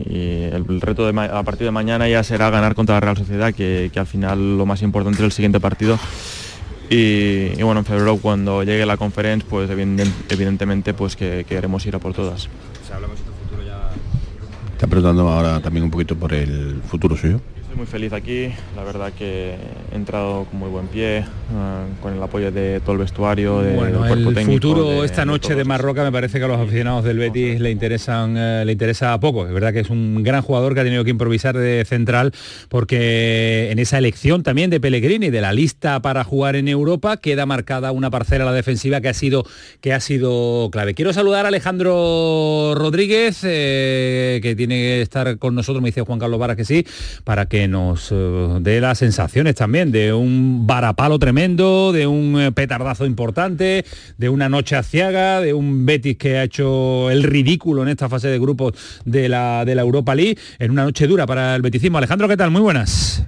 el, reto de a partir de mañana ya será ganar contra la Real Sociedad, que, al final lo más importante es el siguiente partido. Y, bueno, en febrero cuando llegue la conferencia, pues evidentemente pues que, queremos ir a por todas. Está preguntando ahora también un poquito por el futuro suyo. Estoy muy feliz aquí, la verdad que he entrado con muy buen pie, eh, con el apoyo de todo el vestuario, de, bueno, del el futuro esta noche de Marroca me parece que a los aficionados del Betis le interesan eh, le interesa poco. Es verdad que es un gran jugador que ha tenido que improvisar de central porque en esa elección también de Pellegrini de la lista para jugar en Europa queda marcada una parcela a la defensiva que ha sido que ha sido clave. Quiero saludar a Alejandro Rodríguez eh, que tiene que estar con nosotros, me dice Juan Carlos Varas que sí, para que nos eh, dé las sensaciones también de un varapalo tremendo, de un eh, petardazo importante, de una noche aciaga, de un Betis que ha hecho el ridículo en esta fase de grupos de la, de la Europa League, en una noche dura para el beticismo. Alejandro, ¿qué tal? Muy buenas.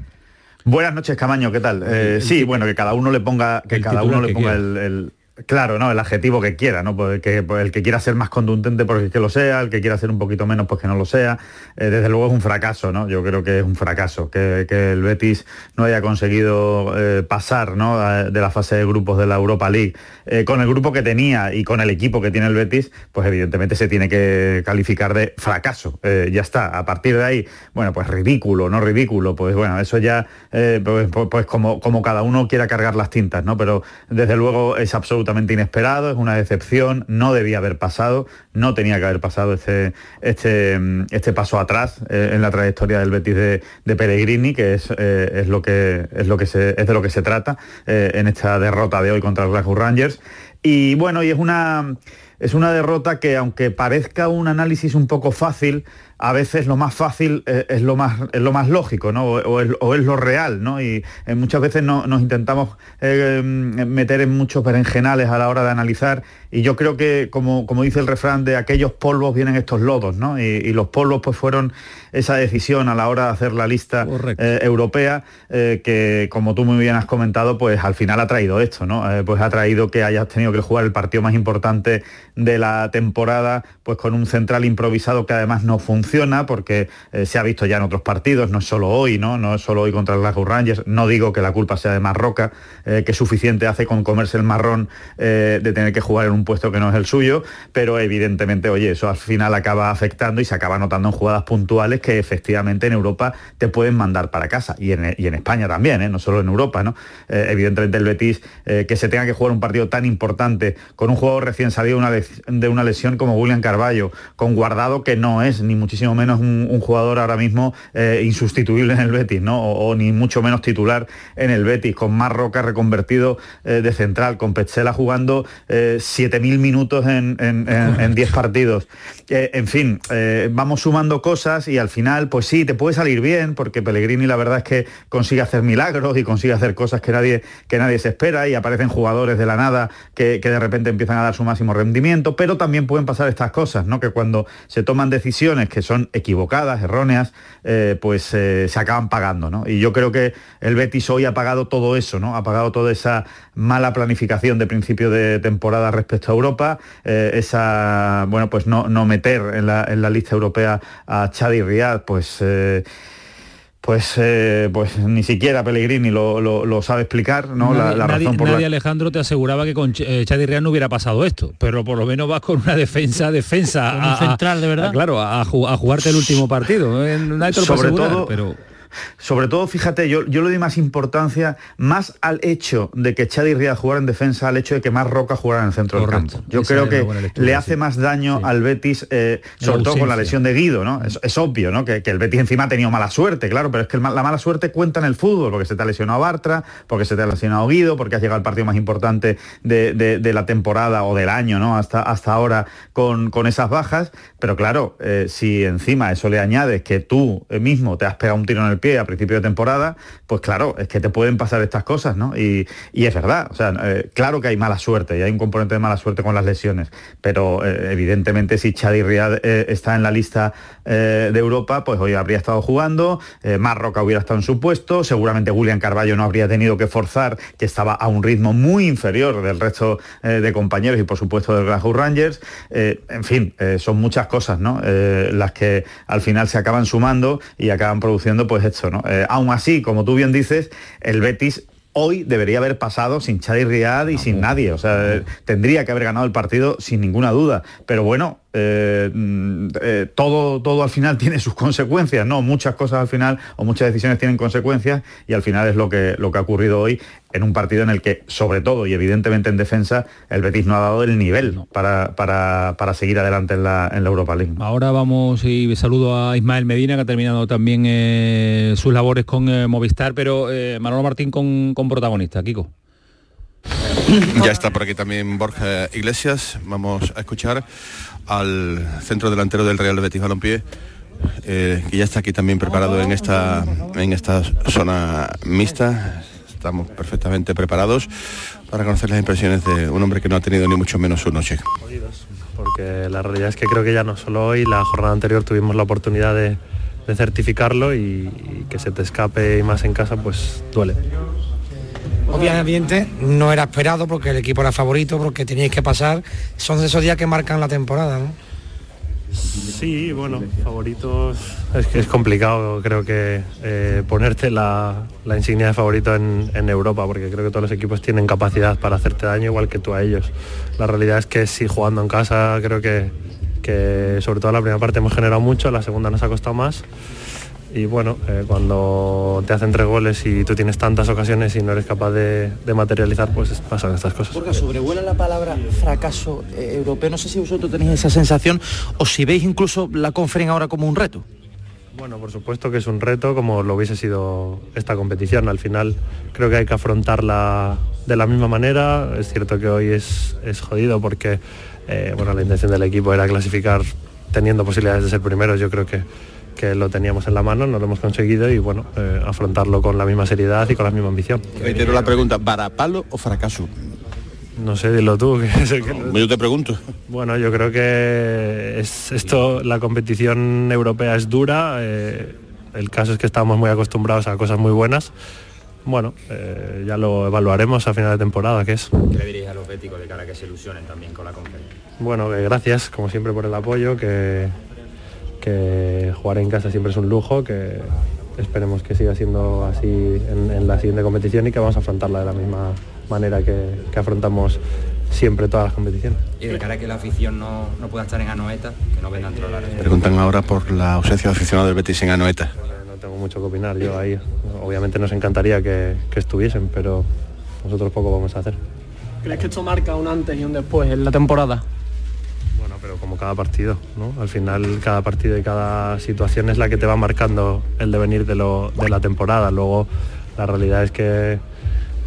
Buenas noches, Camaño, ¿qué tal? Eh, sí, bueno, que cada uno le ponga, que cada uno le ponga el Claro, no, el adjetivo que quiera, ¿no? Pues que, pues el que quiera ser más contundente porque que lo sea, el que quiera ser un poquito menos pues que no lo sea. Eh, desde luego es un fracaso, ¿no? Yo creo que es un fracaso que, el Betis no haya conseguido eh, pasar ¿no? de la fase de grupos de la Europa League. Eh, con el grupo que tenía y con el equipo que tiene el Betis, pues evidentemente se tiene que calificar de fracaso. ya está. A partir de ahí, bueno, pues ridículo, no ridículo, pues bueno, eso ya, pues, pues, pues, como, como cada uno quiera cargar las tintas, ¿no? Pero desde luego es absolutamente absolutamente inesperado, es una decepción, no debía haber pasado, no tenía que haber pasado este, este, este paso atrás eh, en la trayectoria del Betis de, Pellegrini, que es, eh, es, lo que, es, lo que se, es de lo que se trata eh, en esta derrota de hoy contra Glasgow Rangers. Y bueno, y es una, es una derrota que aunque parezca un análisis un poco fácil, a veces lo más fácil eh, es, lo más, es lo más lógico, ¿no? O, es, lo real, ¿no? Y eh, muchas veces no, nos intentamos eh, meter en muchos berenjenales a la hora de analizar y yo creo que, como, como dice el refrán, de aquellos polvos vienen estos lodos, ¿no? Y, los polvos pues fueron esa decisión a la hora de hacer la lista europea, que como tú muy bien has comentado, pues al final ha traído esto, ¿no? pues ha traído que hayas tenido que jugar el partido más importante de la temporada, pues con un central improvisado que además no funciona porque eh, se ha visto ya en otros partidos, no es solo hoy, ¿no? No es solo hoy contra el Rangers. No digo que la culpa sea de Marroca, eh, que suficiente hace con comerse el marrón eh, de tener que jugar en un puesto que no es el suyo, pero evidentemente, oye, eso al final acaba afectando y se acaba notando en jugadas puntuales que efectivamente en Europa te pueden mandar para casa y en, España también, no solo en Europa, ¿no? evidentemente el Betis que se tenga que jugar un partido tan importante con un jugador recién salido de una lesión como William Carballo, con guardado que no es ni muchísimo menos un, jugador ahora mismo eh, insustituible en el Betis, ¿no? O, ni mucho menos titular en el Betis, con Marroca reconvertido eh, de central, con Petzela jugando 7.000 eh, minutos en 10 partidos. en fin, vamos sumando cosas y al final, pues sí, te puede salir bien, porque Pellegrini la verdad es que consigue hacer milagros y consigue hacer cosas que nadie, que nadie se espera y aparecen jugadores de la nada que, que de repente empiezan a dar su máximo rendimiento, pero también pueden pasar estas cosas, ¿no? Que cuando se toman decisiones que son equivocadas, erróneas, eh, pues eh, se acaban pagando. ¿no? Y yo creo que el Betis hoy ha pagado todo eso, ¿no? ha pagado toda esa mala planificación de principio de temporada respecto a Europa, eh, esa, bueno, pues no, no meter en la, en la, lista europea a Chad y Riyad, pues pues, eh, pues ni siquiera Pellegrini lo, sabe explicar, ¿no? la, razón por nadie Alejandro te aseguraba que con eh, Chadi Real no hubiera pasado esto, pero por lo menos vas con una defensa, defensa. central, de verdad. claro, a, jugarte el último partido. Sobre todo, pero Sobre todo, fíjate, yo, yo le doy más importancia más al hecho de que Chadi Ría jugara en defensa, al hecho de que más Roca jugara en el centro del campo. Yo creo que le hace más daño al Betis, eh, sobre todo con la lesión de Guido, ¿no? Es, obvio, ¿no? Que, el Betis encima ha tenido mala suerte, claro, pero es que la mala suerte cuenta en el fútbol, porque se te ha lesionado Bartra, porque se te ha lesionado Guido, porque has llegado al partido más importante de, la temporada o del año, ¿no? Hasta, hasta ahora con, con esas bajas. Pero claro, eh, si encima eso le añades que tú mismo te has pegado un tiro en el pie a principio de temporada, pues claro, es que te pueden pasar estas cosas, ¿no? Y, es verdad, o sea, eh, claro que hay mala suerte y hay un componente de mala suerte con las lesiones, pero eh, evidentemente si Chadi Riad está en la lista de Europa, pues hoy habría estado jugando, Marroca hubiera estado en su puesto, seguramente William Carballo no habría tenido que forzar, que estaba a un ritmo muy inferior del resto de compañeros y por supuesto del Glasgow Rangers. en fin, son muchas cosas, ¿no? las que al final se acaban sumando y acaban produciendo pues Eh, aún así, como tú bien dices, el Betis hoy debería haber pasado sin Chadi Riad y sin nadie. O sea, tendría que haber ganado el partido sin ninguna duda. Pero bueno, eh, mm, eh, todo, todo al final tiene sus consecuencias, ¿no? Muchas cosas al final o muchas decisiones tienen consecuencias y al final es lo que, lo que ha ocurrido hoy en un partido en el que, sobre todo y evidentemente en defensa, el Betis no ha dado el nivel para, para, seguir adelante en la, en la, Europa League. Ahora vamos y saludo a Ismael Medina, que ha terminado también eh, sus labores con Movistar, pero Manolo Martín con, con protagonista, Kiko. Ya está por aquí también Borja Iglesias. Vamos a escuchar al centro delantero del Real Betis Balompié, eh, que ya está aquí también preparado en esta, en esta zona mixta. Estamos perfectamente preparados para conocer las impresiones de un hombre que no ha tenido ni mucho menos su noche. Porque la realidad es que creo que ya no solo hoy, la jornada anterior tuvimos la oportunidad de, certificarlo y, y que se te escape y más en casa, pues duele. Obviamente no era esperado porque el equipo era favorito, porque teníais que pasar. Son esos días que marcan la temporada, ¿no? Sí, bueno, favoritos es que es complicado, creo que eh, ponerte la, insignia de favorito en, Europa, porque creo que todos los equipos tienen capacidad para hacerte daño igual que tú a ellos. La realidad es que si jugando en casa creo que, que sobre todo la primera parte hemos generado mucho, la segunda nos ha costado más y bueno, eh, cuando te hacen tres goles y tú tienes tantas ocasiones y no eres capaz de, materializar, pues pasan estas cosas. Porque sobrevuela la palabra fracaso eh, europeo, no sé si vosotros tenéis esa sensación o si veis incluso la conferencia ahora como un reto. Bueno, por supuesto que es un reto, como lo hubiese sido esta competición. Al final creo que hay que afrontarla de la misma manera. Es cierto que hoy es, es jodido porque eh, bueno, la intención del equipo era clasificar teniendo posibilidades de ser primeros. Yo creo que que lo teníamos en la mano, no lo hemos conseguido y bueno, eh, afrontarlo con la misma seriedad y con la misma ambición. Reitero la pregunta, ¿varapalo o fracaso? No sé, dilo tú. Yo te pregunto. Bueno, yo creo que es esto, la competición europea es dura. Eh, el caso es que estamos muy acostumbrados a cosas muy buenas. Bueno, eh, ya lo evaluaremos a final de temporada, ¿qué es? ¿Qué le dirías a los béticos de cara a que se ilusionen también con la conferencia? Bueno, gracias, como siempre, por el apoyo, que, que jugar en casa siempre es un lujo, que esperemos que siga siendo así en, la siguiente competición y que vamos a afrontarla de la misma manera que, afrontamos siempre todas las competiciones. Y de cara a que la afición no, pueda estar en Anoeta, que no venga a trolar. Preguntan ahora por la ausencia de aficionado del Betis en Anoeta. No tengo mucho que opinar yo ahí. Obviamente nos encantaría que, que estuviesen, pero nosotros poco vamos a hacer. ¿Crees que esto marca un antes y un después en la temporada? Como cada partido, ¿no? Al final cada partido y cada situación es la que te va marcando el devenir de, de la temporada. Luego la realidad es que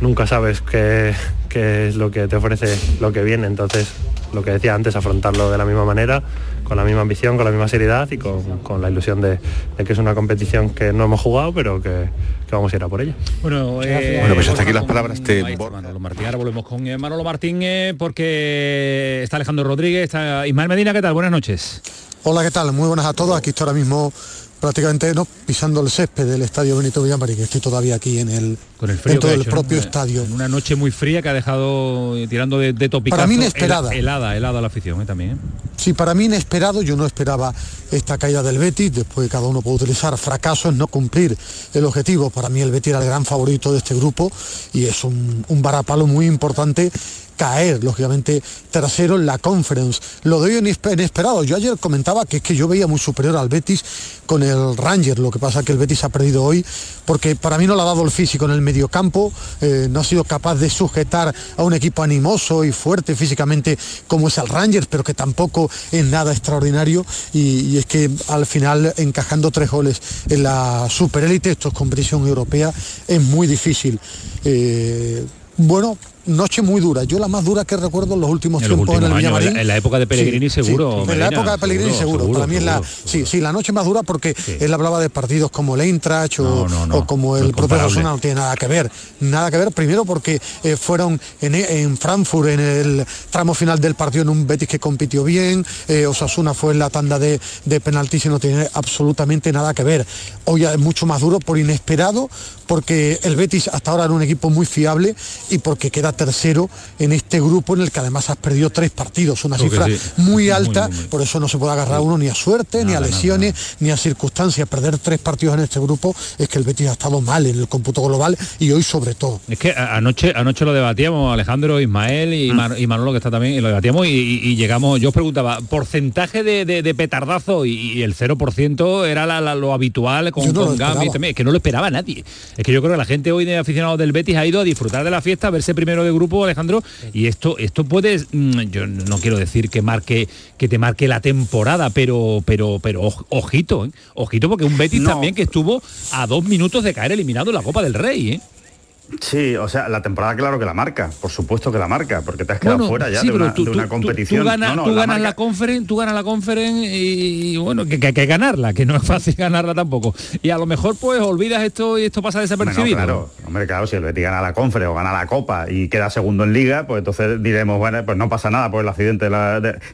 nunca sabes qué, es lo que te ofrece lo que viene. Entonces, lo que decía antes, afrontarlo de la misma manera, con la misma ambición, con la misma seriedad y con, la ilusión de, que es una competición que no hemos jugado, pero que, vamos a ir a por ella. Bueno, eh, bueno pues hasta aquí las palabras de Manolo Martín. Ahora volvemos con eh, Manolo Martín eh, porque está Alejandro Rodríguez, está Ismael Medina, ¿qué tal? Buenas noches. Hola, ¿qué tal? Muy buenas a todos. Aquí estoy ahora mismo prácticamente no pisando el césped del estadio Benito Villamarín, que estoy todavía aquí en el, Con el dentro del propio estadio. En una noche muy fría que ha dejado eh, tirando de, de Para mí inesperada. helada, helada la afición ¿eh? también. ¿eh? Sí, para mí inesperado, yo no esperaba esta caída del Betis, después cada uno puede utilizar fracasos, no cumplir el objetivo. Para mí el Betis era el gran favorito de este grupo y es un, un varapalo muy importante caer, lógicamente, tercero en la conference. Lo doy inesperado. Yo ayer comentaba que es que yo veía muy superior al Betis con el Ranger, lo que pasa que el Betis ha perdido hoy, porque para mí no le ha dado el físico en el mediocampo, eh, no ha sido capaz de sujetar a un equipo animoso y fuerte físicamente como es el Rangers, pero que tampoco es nada extraordinario. Y, es que al final encajando tres goles en la superélite, esto es competición europea, es muy difícil. Eh, bueno, noche muy dura. Yo la más dura que recuerdo en los últimos tiempos en el Villamarín. En la época de Pellegrini seguro. en la época de Pellegrini seguro. Para mí es la sí, sí, la noche más dura porque él hablaba de partidos como el Eintracht o, como el propio Osasuna no tiene nada que ver. Nada que ver primero porque eh, fueron en, Frankfurt en el tramo final del partido en un Betis que compitió bien, eh, Osasuna fue en la tanda de, de penaltis y no tiene absolutamente nada que ver. Hoy es mucho más duro por inesperado, porque el Betis hasta ahora era un equipo muy fiable y porque queda tercero en este grupo en el que además has perdido tres partidos, una cifra muy alta, por eso no se puede agarrar uno ni a suerte, ni a lesiones, ni a circunstancias. Perder tres partidos en este grupo es que el Betis ha estado mal en el cómputo global y hoy sobre todo. Es que anoche, anoche lo debatíamos Alejandro, Ismael y, mm. Manolo que está también, y lo debatíamos y, llegamos, yo os preguntaba, porcentaje de, petardazo y, el 0% era lo habitual con, con Gambit, es que no lo esperaba nadie. Es que yo creo que la gente hoy de aficionados del Betis ha ido a disfrutar de la fiesta, a verse primero de grupo, Alejandro, y esto, esto puede, mm, yo no quiero decir que marque, que te marque la temporada, pero, pero, pero ojito, ¿eh? ojito, porque un Betis también que estuvo a dos minutos de caer eliminado en la Copa del Rey, ¿eh? Sí, o sea, la temporada claro que la marca, por supuesto que la marca, porque te has quedado fuera ya de, una, competición. Tú, ganas, la conference, tú ganas la conference y, bueno, que, hay que ganarla, que no es fácil ganarla tampoco. Y a lo mejor pues olvidas esto y esto pasa desapercibido. claro, hombre, claro, si el Betis gana la conference o gana la Copa y queda segundo en Liga, pues entonces diremos, bueno, pues no pasa nada por el accidente.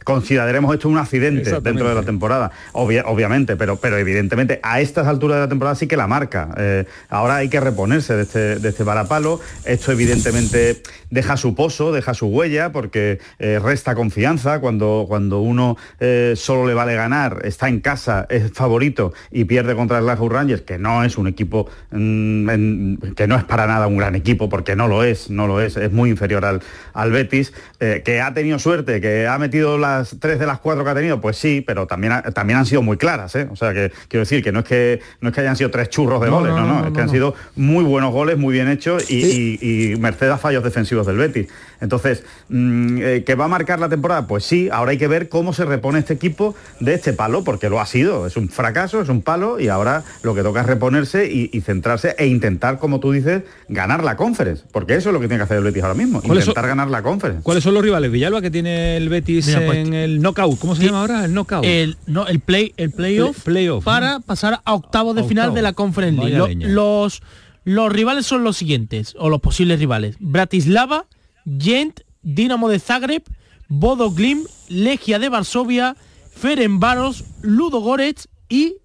consideraremos esto un accidente dentro de la temporada, obviamente, pero, pero evidentemente a estas alturas de la temporada sí que la marca. Eh, ahora hay que reponerse de este, de este palo. Esto evidentemente deja su pozo, deja su huella, porque eh, resta confianza cuando, cuando uno eh, solo le vale ganar, está en casa, es favorito y pierde contra el Glasgow Rangers, que no es un equipo, mm, que no es para nada un gran equipo, porque no lo es, no lo es, es muy inferior al, al Betis, eh, que ha tenido suerte, que ha metido las tres de las cuatro que ha tenido, pues sí, pero también, también han sido muy claras, o sea que quiero decir que no es que no es que hayan sido tres churros de goles, no, no, es que han sido muy buenos goles, muy bien hechos y, merced a fallos defensivos del Betis. Entonces, mm, eh, ¿que va a marcar la temporada? Pues sí, ahora hay que ver cómo se repone este equipo de este palo, porque lo ha sido, es un fracaso, es un palo, y ahora lo que toca es reponerse y, centrarse e intentar, como tú dices, ganar la conference, porque eso es lo que tiene que hacer el Betis ahora mismo, intentar ganar la conference. ¿Cuáles son los rivales? Villalba que tiene el Betis pues, en el knockout, ¿cómo se llama ahora? El knockout. El, no, el play, el playoff, para pasar a octavos de final de la conference los los rivales son los siguientes, o los posibles rivales. Bratislava, Gent, Dinamo de Zagreb, Bodo Glim, Legia de Varsovia, Ferenbaros, Ludo Goretz y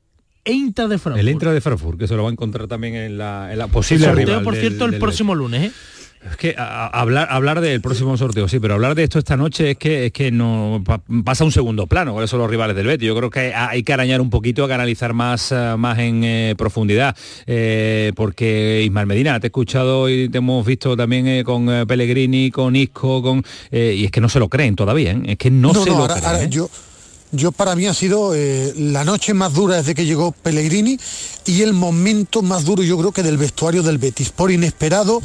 Eintracht de Frankfurt. El Eintracht de Frankfurt, que se lo va a encontrar también en la, en la posible sorteo, por cierto, el próximo lunes. ¿eh? Es que hablar, hablar del próximo sorteo, sí, pero hablar de esto esta noche es que es que no pasa un segundo plano, cuáles son los rivales del Betis. Yo creo que hay, que arañar un poquito, hay que analizar más, eh, más en eh, profundidad. Eh, porque Ismael Medina, te he escuchado y te hemos visto también con Pellegrini, con Isco, con. y es que no se lo creen todavía, es que no, se lo creen. yo... Yo para mí ha sido la noche más dura desde que llegó Pellegrini y el momento más duro yo creo que del vestuario del Betis, por inesperado,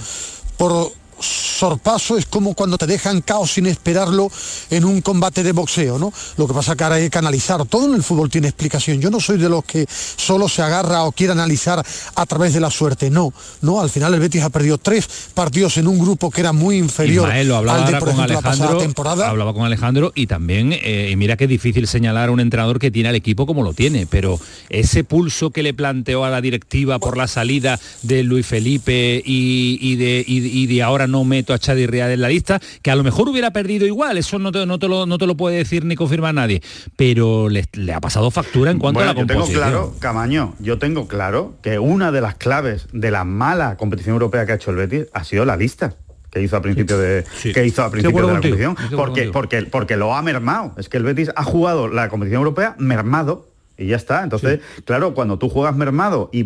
por sorpaso es como cuando te dejan caos sin esperarlo en un combate de boxeo, ¿no? Lo que pasa que ahora hay que analizar, todo en el fútbol tiene explicación. Yo no soy de los que solo se agarra o quiere analizar a través de la suerte, no, no, al final el Betis ha perdido tres partidos en un grupo que era muy inferior lo hablaba al de, con Alejandro, temporada. Hablaba con Alejandro y también, eh, mira qué difícil señalar a un entrenador que tiene al equipo como lo tiene, pero ese pulso que le planteó a la directiva por la salida de Luis Felipe y, de, y de ahora no meto a Chadi Real en la lista, que a lo mejor hubiera perdido igual, eso no te, no te, lo, no te lo puede decir ni confirmar nadie, pero le, ha pasado factura en cuanto a la composición. Yo tengo claro, Camaño, yo tengo claro que una de las claves de la mala competición europea que ha hecho el Betis ha sido la lista que hizo a principio de que hizo a principio de la competición porque porque porque lo ha mermado. Es que el Betis ha jugado la competición europea mermado y ya está. Entonces, claro, cuando tú juegas mermado y,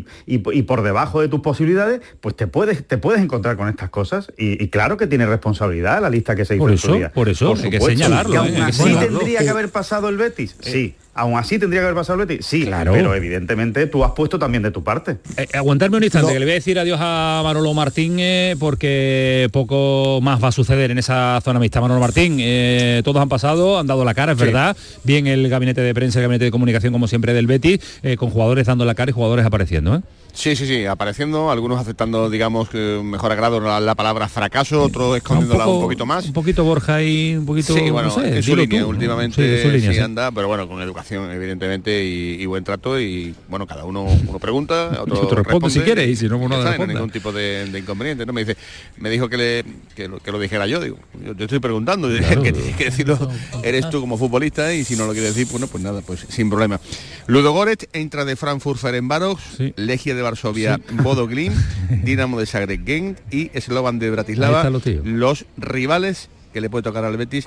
por debajo de tus posibilidades, pues te puedes, te puedes encontrar con estas cosas. Y, claro que tiene responsabilidad la lista que se hizo por eso, Por eso, hay que señalarlo. ¿eh? así tendría que haber pasado el Betis. Sí. Aún así tendría que haber pasado el Betis. Sí, claro. pero evidentemente tú has puesto también de tu parte. Eh, aguantarme un instante, que le voy a decir adiós a Manolo Martín eh, porque poco más va a suceder en esa zona mixta. Manolo Martín, eh, todos han pasado, han dado la cara, es verdad. Bien el gabinete de prensa, el gabinete de comunicación, como siempre, del Betis, con jugadores dando la cara y jugadores apareciendo. Sí, sí, sí, apareciendo, algunos aceptando, digamos, mejor agrado la, palabra fracaso, otros escondiéndola un, poquito más. Un poquito Borja y un poquito... Sí, bueno, en su línea, últimamente sí, anda, pero bueno, con educación, evidentemente, y, buen trato, y bueno, cada uno uno pregunta, otro, responde, si quiere, y si no, uno no ningún tipo de, inconveniente, ¿no? Me dice, me dijo que, le, que, lo, dijera yo, digo, yo te estoy preguntando, que tienes que decirlo, eres tú como futbolista, y si no lo quieres decir, bueno, pues nada, pues sin problema. Ludo Goretz entra de Frankfurt Ferenbaros, Legia de Varsovia, Bodo Glim, Dinamo de Zagreb Gent y Slovan de Bratislava, los rivales que le puede tocar al Betis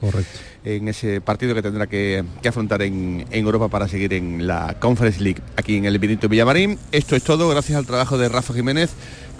en ese partido que tendrá que, afrontar en, Europa para seguir en la Conference League aquí en el Benito Villamarín. Esto es todo, gracias al trabajo de Rafa Jiménez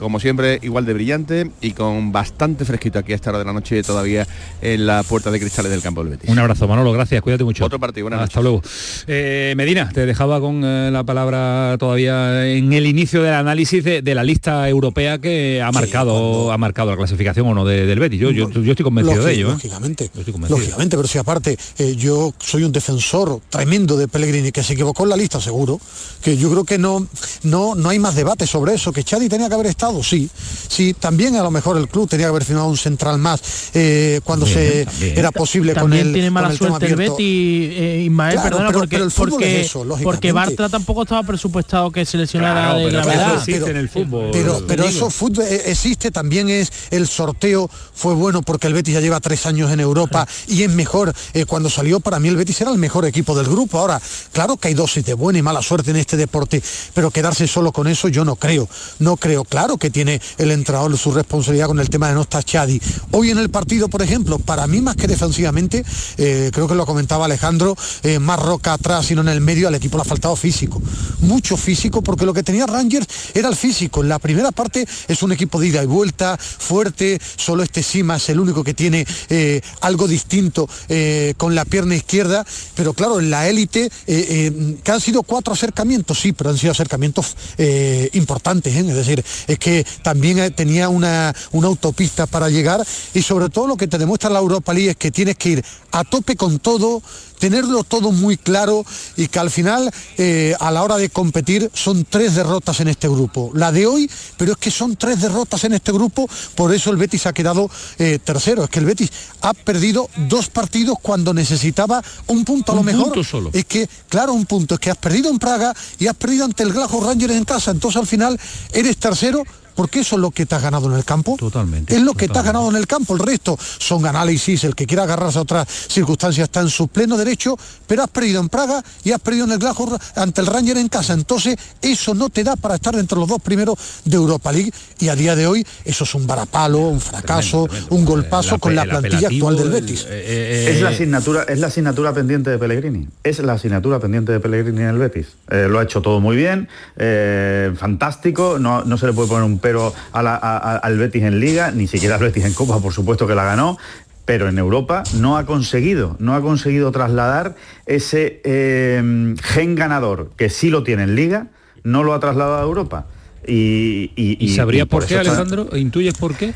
como siempre, igual de brillante y con bastante fresquito aquí a esta hora de la noche todavía en la puerta de cristales del campo del Betis. Un abrazo, Manolo, gracias, cuídate mucho. Otro partido, buenas Hasta luego. Eh, Medina, te dejaba con eh, la palabra todavía en el inicio del análisis de, la lista europea que ha marcado ha marcado la clasificación o no del Betis. Yo, yo, estoy convencido de ello. ¿eh? Lógicamente, lógicamente, pero si aparte yo soy un defensor tremendo de Pellegrini que se equivocó en la lista, seguro, que yo creo que no, no, no hay más debate sobre eso, que Chadi tenía que haber estado sí. Sí, también a lo mejor el club tenía que haber firmado un central más eh, cuando se era posible con él. tiene mala suerte el Betty, eh, Ismael, perdona, porque, porque, porque, Bartra tampoco estaba presupuestado que se lesionara de gravedad. existe en el fútbol. Pero, pero eso fútbol eh, existe, también es el sorteo fue bueno porque el Betis ya lleva tres años en Europa y es mejor. cuando salió para mí el Betis era el mejor equipo del grupo. Ahora, claro que hay dosis de buena y mala suerte en este deporte, pero quedarse solo con eso yo no creo. No creo. Claro que tiene el entrenador su responsabilidad con el tema de no estar Chadi. Hoy en el partido, por ejemplo, para mí más que defensivamente, eh, creo que lo comentaba Alejandro, eh, más roca atrás, sino en el medio, al equipo le ha faltado físico. Mucho físico, porque lo que tenía Rangers era el físico. En la primera parte es un equipo de ida y vuelta, fuerte, solo este Sima es el único que tiene eh, algo distinto con la pierna izquierda, pero claro, en la élite, que han sido cuatro acercamientos, sí, pero han sido acercamientos importantes, es decir, es que también eh, tenía una, una autopista para llegar. Y sobre todo lo que te demuestra la Europa League es que tienes que ir a tope con todo, tenerlo todo muy claro y que al final eh, a la hora de competir son tres derrotas en este grupo. La de hoy, pero es que son tres derrotas en este grupo, por eso el Betis ha quedado eh, tercero. Es que el Betis ha perdido dos partidos cuando necesitaba un punto a lo mejor. solo. Es que, claro, un punto, es que has perdido en Praga y has perdido ante el Glasgow Rangers en casa. Entonces al final eres tercero porque eso es lo que te has ganado en el campo. Totalmente. Es lo que te has ganado en el campo. El resto son análisis, el que quiera agarrarse a otras circunstancias está en su pleno derecho, pero has perdido en Praga y has perdido en el Glasgow ante el Ranger en casa. Entonces, eso no te da para estar entre los dos primeros de Europa League y a día de hoy eso es un varapalo, un fracaso, un golpazo con la plantilla actual del Betis. Eh, eh, es la asignatura, es la asignatura pendiente de Pellegrini. Es la asignatura pendiente de Pellegrini en el Betis. Eh, lo ha hecho todo muy bien, fantástico, no, no se le puede poner un pero al Betis en Liga, ni siquiera al Betis en Copa, por supuesto que la ganó, pero en Europa no ha conseguido, no ha conseguido trasladar ese eh, gen ganador que sí lo tiene en Liga, no lo ha trasladado a Europa. Y, y, sabría por, qué, Alejandro? ¿Intuyes por qué?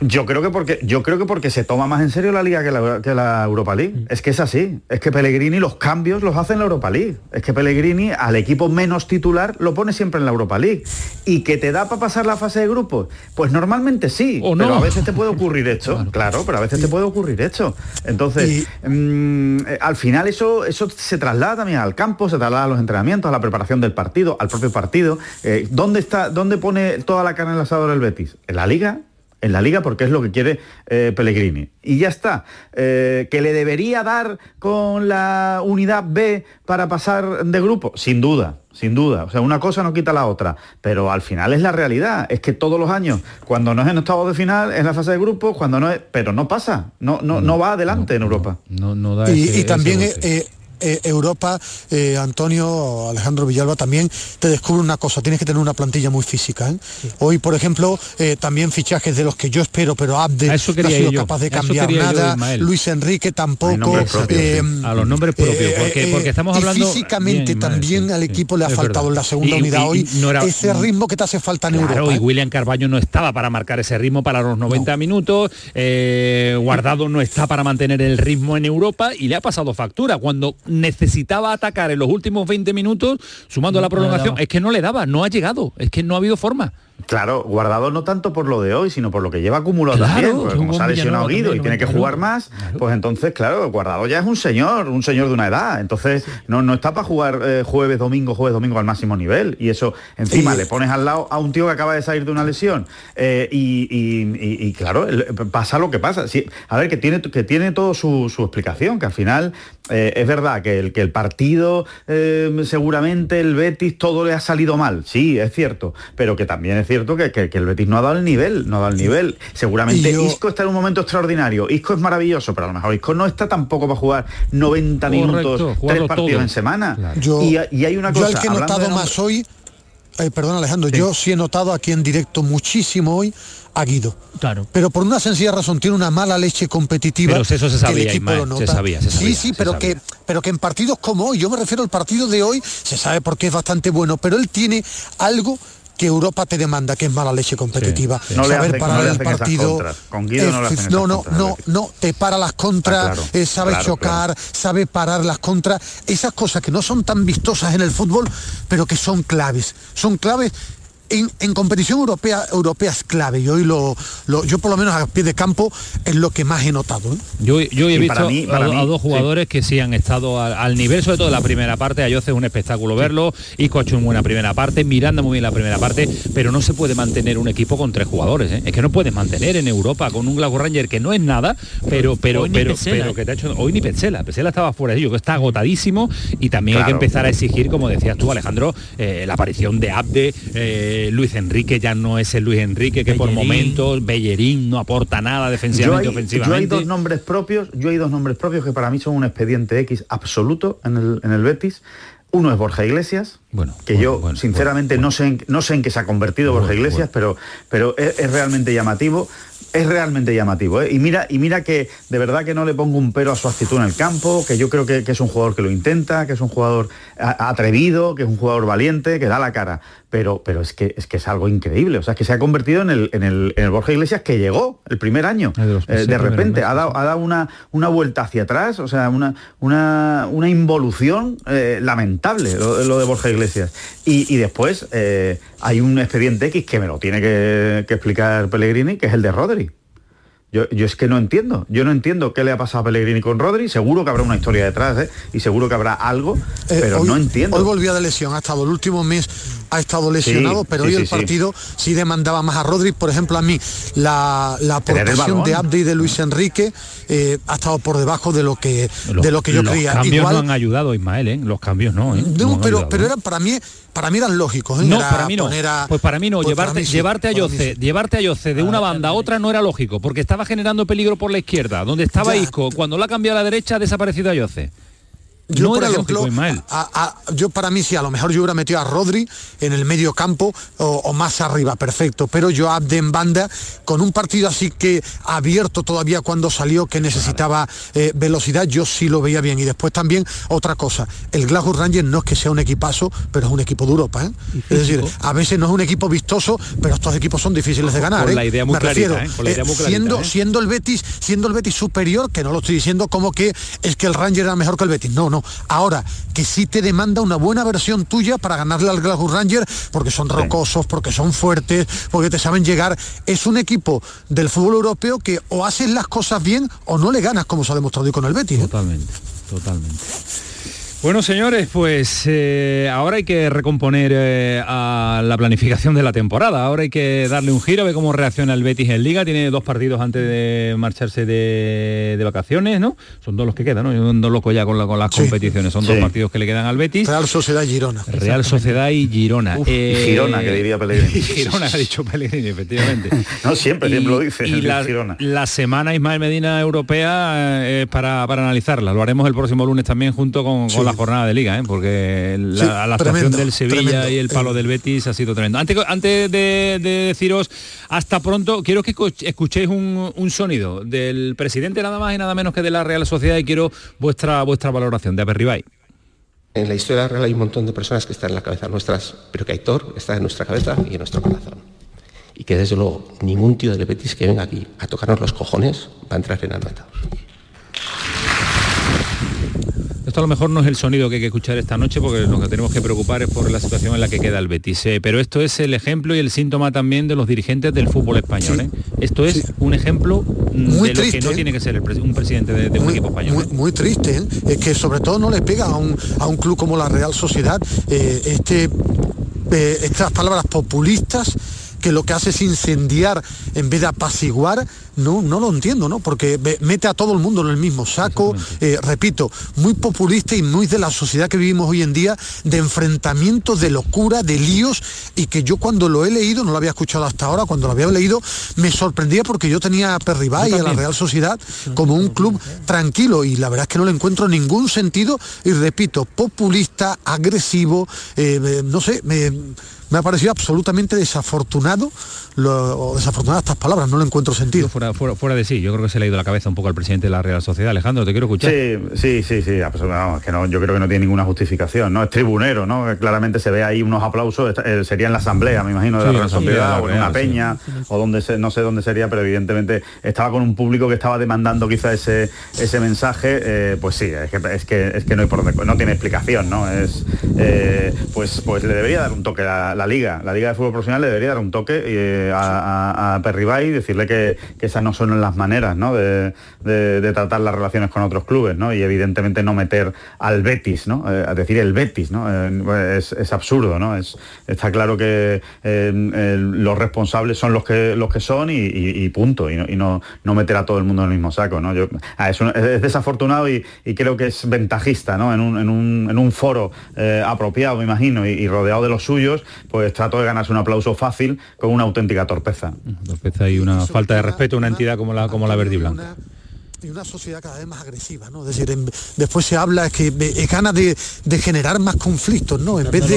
Yo creo que porque yo creo que porque se toma más en serio la liga que la, Europa League. Mm. Es que es así. Es que Pellegrini los cambios los hace en la Europa League. Es que Pellegrini al equipo menos titular lo pone siempre en la Europa League. ¿Y que te da para pasar la fase de grupos? Pues normalmente sí. ¿O no? Pero a veces te puede ocurrir esto. Claro, pero a veces te puede ocurrir esto. Entonces, mm, eh, al final eso, eso se traslada también al campo, se traslada a los entrenamientos, a la preparación del partido, al propio partido. Eh, ¿Dónde está, dónde pone toda la carne en el asador el Betis? En la liga en la liga porque es lo que quiere eh, Pellegrini. Y ya está. Eh, ¿Que le debería dar con la unidad B para pasar de grupo? Sin duda, sin duda. O sea, una cosa no quita la otra. Pero al final es la realidad. Es que todos los años, cuando no es en octavos de final, es la fase de grupo, cuando no es. Pero no pasa. No, no, no, va adelante en Europa. No, no da y, también eh, Europa, eh, Antonio, Alejandro Villalba, también te descubre una cosa, tienes que tener una plantilla muy física. Hoy, por ejemplo, también fichajes de los que yo espero, pero Abde no ha sido capaz de cambiar nada, Luis Enrique tampoco. a los nombres propios, porque, estamos hablando... físicamente también al equipo le ha faltado en la segunda unidad hoy ese ritmo que te hace falta en Europa. Y William Carballo no estaba para marcar ese ritmo para los 90 minutos, Guardado no está para mantener el ritmo en Europa y le ha pasado factura. Cuando necesitaba atacar en los últimos 20 minutos, sumando la prolongación, es que no le daba, no ha llegado, es que no ha habido forma. Claro, guardado no tanto por lo de hoy, sino por lo que lleva acumulado también. como se ha lesionado Guido y tiene que jugar más, pues entonces, claro, guardado ya es un señor, un señor de una edad. Entonces, no, no está para jugar eh, jueves, domingo, jueves, domingo al máximo nivel. Y eso, encima, le pones al lado a un tío que acaba de salir de una lesión. Eh, y, claro, pasa lo que pasa. a ver, que tiene, que tiene todo su, explicación, que al final eh, es verdad que el, que el partido, seguramente el Betis, todo le ha salido mal. Sí, es cierto, pero que también es cierto que, el Betis no ha dado el nivel, no ha dado el nivel. Seguramente Isco está en un momento extraordinario. Isco es maravilloso, pero a lo mejor Isco no está tampoco para jugar 90 minutos, tres partidos en semana. y, hay una cosa. Yo el que he notado más hoy, eh, perdón Alejandro, yo sí he notado aquí en directo muchísimo hoy a Guido. Claro. Pero por una sencilla razón, tiene una mala leche competitiva. Pero eso se sabía, Se sabía, Sí, sí, pero que pero que en partidos como hoy, yo me refiero al partido de hoy, se sabe porque es bastante bueno, pero él tiene algo que Europa te demanda, que es mala leche competitiva. No saber parar el partido. Con Guido no, no, no, no, no, te para las contras, ah, eh, sabe chocar, sabe parar las contras. Esas cosas que no son tan vistosas en el fútbol, pero que son claves. Son claves en, competición europea, europea es clave y hoy lo, yo por lo menos a pie de campo es lo que más he notado. ¿eh? Yo, he visto a, dos jugadores que sí han estado al, nivel, sobre todo en la primera parte. A es un espectáculo verlo, Isco ha hecho una buena primera parte, Miranda muy bien la primera parte, pero no se puede mantener un equipo con tres jugadores. ¿eh? Es que no puedes mantener en Europa con un Glasgow Ranger que no es nada, pero pero pero, pero, que te ha hecho hoy ni Petzela. Petzela estaba fuera de ello, que está agotadísimo y también hay que empezar a exigir, como decías tú, Alejandro, eh, la aparición de Abde. Luis Enrique ya no es el Luis Enrique que por momentos Bellerín no aporta nada defensivamente, ofensivamente. Yo hay dos nombres propios, yo hay dos nombres propios que para mí son un expediente X absoluto en el, en el Betis. Uno es Borja Iglesias, bueno, que yo sinceramente no, sé en, no sé en qué se ha convertido Borja Iglesias, pero, pero es, realmente llamativo es realmente llamativo. ¿eh? Y, mira, y mira que de verdad que no le pongo un pero a su actitud en el campo, que yo creo que, es un jugador que lo intenta, que es un jugador atrevido, que es un jugador valiente, que da la cara. Pero, pero es, que, es que es algo increíble. O sea, que se ha convertido en el, en el, en el Borja Iglesias que llegó el primer año. De, eh, repente ha dado, ha dado una, una vuelta hacia atrás, o sea, una, una, una involución eh, lamentable lo, de Borja Iglesias. Y, después hay un expediente X que me lo tiene que, que explicar Pellegrini, que es el de Rodri. Yo, es que no entiendo, yo no entiendo qué le ha pasado a Pellegrini con Rodri, seguro que habrá una historia detrás, ¿eh? y seguro que habrá algo, eh, pero no entiendo. Hoy volvió de lesión, ha estado el último mes, ha estado lesionado, pero hoy el partido sí. demandaba más a Rodri, por ejemplo a mí, la, la aportación de Abdi y de Luis Enrique eh, ha estado por debajo de lo que, de lo que yo creía. Los cambios no han ayudado, Ismael, ¿eh? los cambios no. no, pero, pero eran para mí para mí eran lógicos. No, para mí no. pues para mí no. Pues llevarte, llevarte a Yoce, llevarte a Yoce de una banda a otra no era lógico, porque estaba generando peligro por la izquierda, donde estaba Isco. Cuando la ha cambiado a la derecha ha desaparecido a Yo, por ejemplo, yo para mí sí, a lo mejor yo hubiera metido a Rodri en el medio campo o, más arriba, perfecto, pero yo Abde en banda, con un partido así que abierto todavía cuando salió, que necesitaba eh, velocidad, yo sí lo veía bien. Y después también otra cosa, el Glasgow Rangers no es que sea un equipazo, pero es un equipo de Europa. ¿eh? Es decir, a veces no es un equipo vistoso, pero estos equipos son difíciles de ganar. la idea muy clarita, siendo, siendo el Betis, siendo el Betis superior, que no lo estoy diciendo como que es que el Ranger era mejor que el Betis, no, no Ahora, que sí te demanda una buena versión tuya para ganarle al Glasgow Ranger, porque son rocosos, porque son fuertes, porque te saben llegar. Es un equipo del fútbol europeo que o haces las cosas bien o no le ganas, como se ha demostrado con el Betis. ¿eh? Totalmente, totalmente. Bueno, señores, pues eh, ahora hay que recomponer eh, a la planificación de la temporada. Ahora hay que darle un giro, ver cómo reacciona el Betis en Liga. Tiene dos partidos antes de marcharse de, vacaciones, ¿no? Son dos los que quedan, ¿no? Yo ando loco ya con, las competiciones. Son dos partidos que le quedan al Betis. Real Sociedad y Girona. Real Sociedad y Girona. Eh, Girona, que diría Pellegrini. Girona, ha dicho Pellegrini, efectivamente. no, siempre, siempre lo dice. Y la, la, semana Ismael Medina Europea es para, para analizarla. Lo haremos el próximo lunes también junto con, con la jornada de liga, ¿eh? porque la, actuación del Sevilla y el palo del Betis ha sido tremendo. Antes, antes de, deciros hasta pronto, quiero que escuchéis un, sonido del presidente nada más y nada menos que de la Real Sociedad y quiero vuestra, vuestra valoración de Aperribay. En la historia de la Real hay un montón de personas que están en la cabeza nuestras, pero que Aitor está en nuestra cabeza y en nuestro corazón. Y que desde luego ningún tío del Betis que venga aquí a tocarnos los cojones va a entrar en anotados. Esto a lo mejor no es el sonido que hay que escuchar esta noche porque lo que tenemos que preocupar es por la situación en la que queda el Betis. Eh, pero esto es el ejemplo y el síntoma también de los dirigentes del fútbol español. ¿eh? Esto es un ejemplo mm, de lo que no ¿eh? tiene que ser un presidente de, un equipo español. Muy, triste, es que sobre todo no le pega a un, a un club como la Real Sociedad este, estas palabras populistas que lo que hace es incendiar en vez de apaciguar, no, no lo entiendo, ¿no? Porque mete a todo el mundo en el mismo saco, eh, repito, muy populista y muy de la sociedad que vivimos hoy en día, de enfrentamientos, de locura, de líos, y que yo cuando lo he leído, no lo había escuchado hasta ahora, cuando lo había leído, me sorprendía porque yo tenía a Perribay y a la Real Sociedad como un club tranquilo, y la verdad es que no le encuentro ningún sentido, y repito, populista, agresivo, eh, no sé, me me ha parecido absolutamente desafortunado lo, o desafortunadas estas palabras, no lo encuentro sentido. Fuera, fuera, fuera, de sí, yo creo que se le ha ido la cabeza un poco al presidente de la Real Sociedad. Alejandro, te quiero escuchar. Sí, sí, sí, sí, ah, pues, que no, yo creo que no tiene ninguna justificación, ¿no? Es tribunero, ¿no? Claramente se ve ahí unos aplausos, eh, sería en la asamblea, me imagino, de la Real Sociedad, o en una peña, o donde se, no sé dónde sería, pero evidentemente estaba con un público que estaba demandando quizá ese, ese mensaje, eh, pues sí, es que, es que, es que no hay por no tiene explicación, ¿no? Es eh, pues pues le debería dar un toque a la, liga, la liga de fútbol profesional le debería dar un toque a a Perribay y decirle que, esas no son las maneras de, tratar las relaciones con otros clubes, ¿no? Y evidentemente no meter al Betis, ¿no? Eh, a decir el Betis, ¿no? Eh, es, absurdo, ¿no? Es, está claro que eh, los responsables son los que, los que son y, punto, y, no, no, meter a todo el mundo en el mismo saco, ¿no? Yo, ah, es, desafortunado y, creo que es ventajista, ¿no? En un, foro apropiado, me imagino, y, rodeado de los suyos, pues trato de ganarse un aplauso fácil con una auténtica torpeza hay una falta de respeto a una entidad como la, como la verde y blanca y una sociedad cada vez más agresiva, ¿no? Es decir, después se habla es que es ganas de, generar más conflictos, ¿no? En vez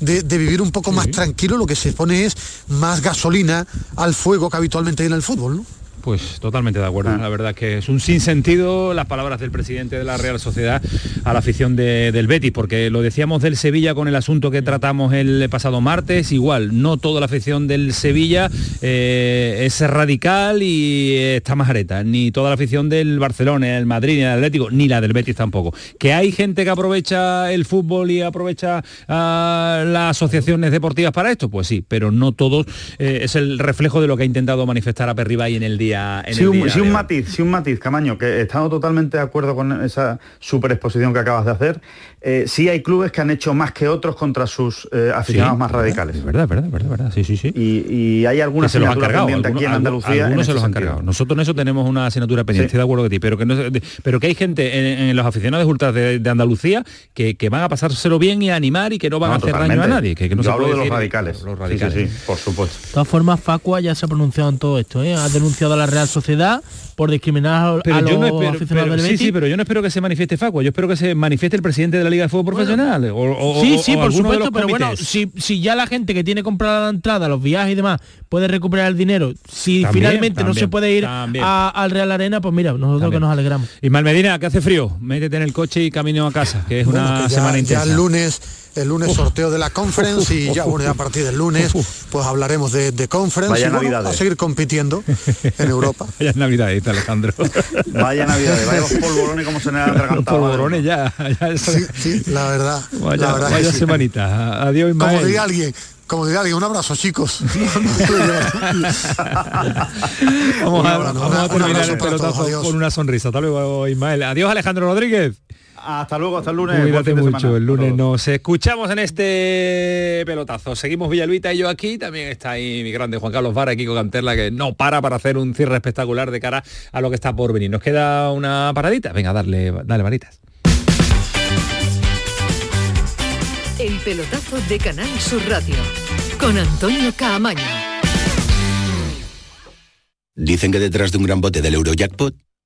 de, de, vivir un poco más tranquilo, lo que se pone es más gasolina al fuego que habitualmente hay en el fútbol, ¿no? Pues totalmente de acuerdo. Ah. La verdad que es un sinsentido las palabras del presidente de la Real Sociedad a la afición del Betis, porque lo decíamos del Sevilla con el asunto que tratamos el pasado martes, igual, no toda la afición del Sevilla eh, es radical y está más areta, ni toda la afición del Barcelona, el Madrid, ni el Atlético, ni la del Betis tampoco. Que hay gente que aprovecha el fútbol y aprovecha las asociaciones deportivas para esto, pues sí, pero no todos eh, es el reflejo de lo que ha intentado manifestar a Perribay en el día sí, un, matiz, sí un matiz, Camaño, que he estado totalmente de acuerdo con esa super exposición que acabas de hacer. Eh, sí hay clubes que han hecho más que otros contra sus eh, aficionados más radicales. Es verdad, verdad, verdad, verdad, sí, sí, sí. Y, hay alguna se los han cargado, aquí en Andalucía. Algunos se los han cargado. Nosotros en eso tenemos una asignatura pendiente, estoy de acuerdo con ti, pero que, no, pero que hay gente en, los aficionados ultras de, Andalucía que, van a pasárselo bien y a animar y que no van a hacer daño a nadie. Que, no se hablo de los radicales. Los radicales. Sí, por supuesto. De todas formas, Facua ya se ha pronunciado en todo esto, ¿eh? ha denunciado a la Real Sociedad por discriminar a, los aficionados del Betis. Sí, sí, pero yo no espero que se manifieste Facua, yo espero que se manifieste el presidente de la Liga de Fútbol Profesional sí, sí, por supuesto, pero bueno, si, ya la gente que tiene comprada la entrada, los viajes y demás, puede recuperar el dinero, si finalmente no se puede ir al Real Arena, pues mira, nosotros que nos alegramos. Y Malmedina, que hace frío, métete en el coche y camino a casa, que es una semana intensa. Ya el lunes el lunes sorteo de la conference y ya bueno, a partir del lunes pues hablaremos de, de conference Vaya y a seguir compitiendo en Europa. Vaya Navidades, Alejandro. Vaya Navidades, vaya los polvorones como se me han atragantado. Los polvorones ya. sí, la verdad. Vaya, la verdad vaya semanita. Adiós, Como diría alguien, como diría alguien, un abrazo chicos. vamos, a, vamos a terminar el pelotazo con una sonrisa. Hasta luego, Ismael. Adiós Alejandro Rodríguez. Hasta luego, hasta el lunes. Cuídate mucho, el lunes nos escuchamos en este pelotazo. Seguimos Villaluita y yo aquí, también está ahí mi grande Juan Carlos Vara, Kiko Canterla, que no para para hacer un cierre espectacular de cara a lo que está por venir. Nos queda una paradita, venga, darle, dale varitas. El pelotazo de Canal Sur Radio, con Antonio Caamaño. Dicen que detrás de un gran bote del Eurojackpot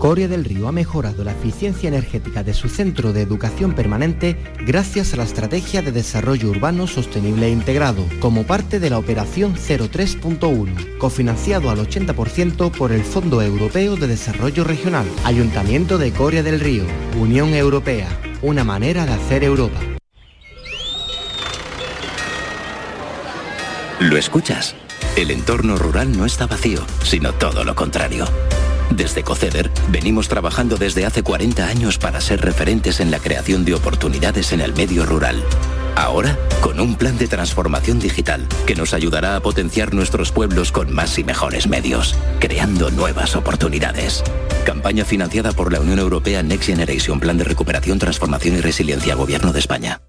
Coria del Río ha mejorado la eficiencia energética de su centro de educación permanente gracias a la Estrategia de Desarrollo Urbano Sostenible e Integrado, como parte de la Operación 03.1, cofinanciado al 80% por el Fondo Europeo de Desarrollo Regional, Ayuntamiento de Coria del Río, Unión Europea, una manera de hacer Europa. ¿Lo escuchas? El entorno rural no está vacío, sino todo lo contrario. Desde Coceder venimos trabajando desde hace 40 años para ser referentes en la creación de oportunidades en el medio rural. Ahora, con un plan de transformación digital que nos ayudará a potenciar nuestros pueblos con más y mejores medios, creando nuevas oportunidades. Campaña financiada por la Unión Europea Next Generation Plan de Recuperación, Transformación y Resiliencia Gobierno de España.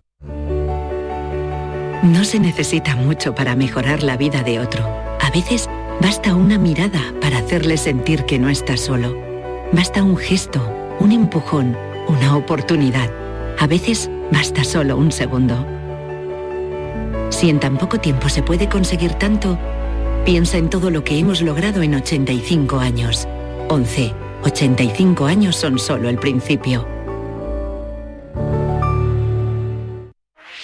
No se necesita mucho para mejorar la vida de otro. A veces Basta una mirada para hacerle sentir que no está solo. Basta un gesto, un empujón, una oportunidad. A veces basta solo un segundo. Si en tan poco tiempo se puede conseguir tanto, piensa en todo lo que hemos logrado en 85 años. 11. 85 años son solo el principio.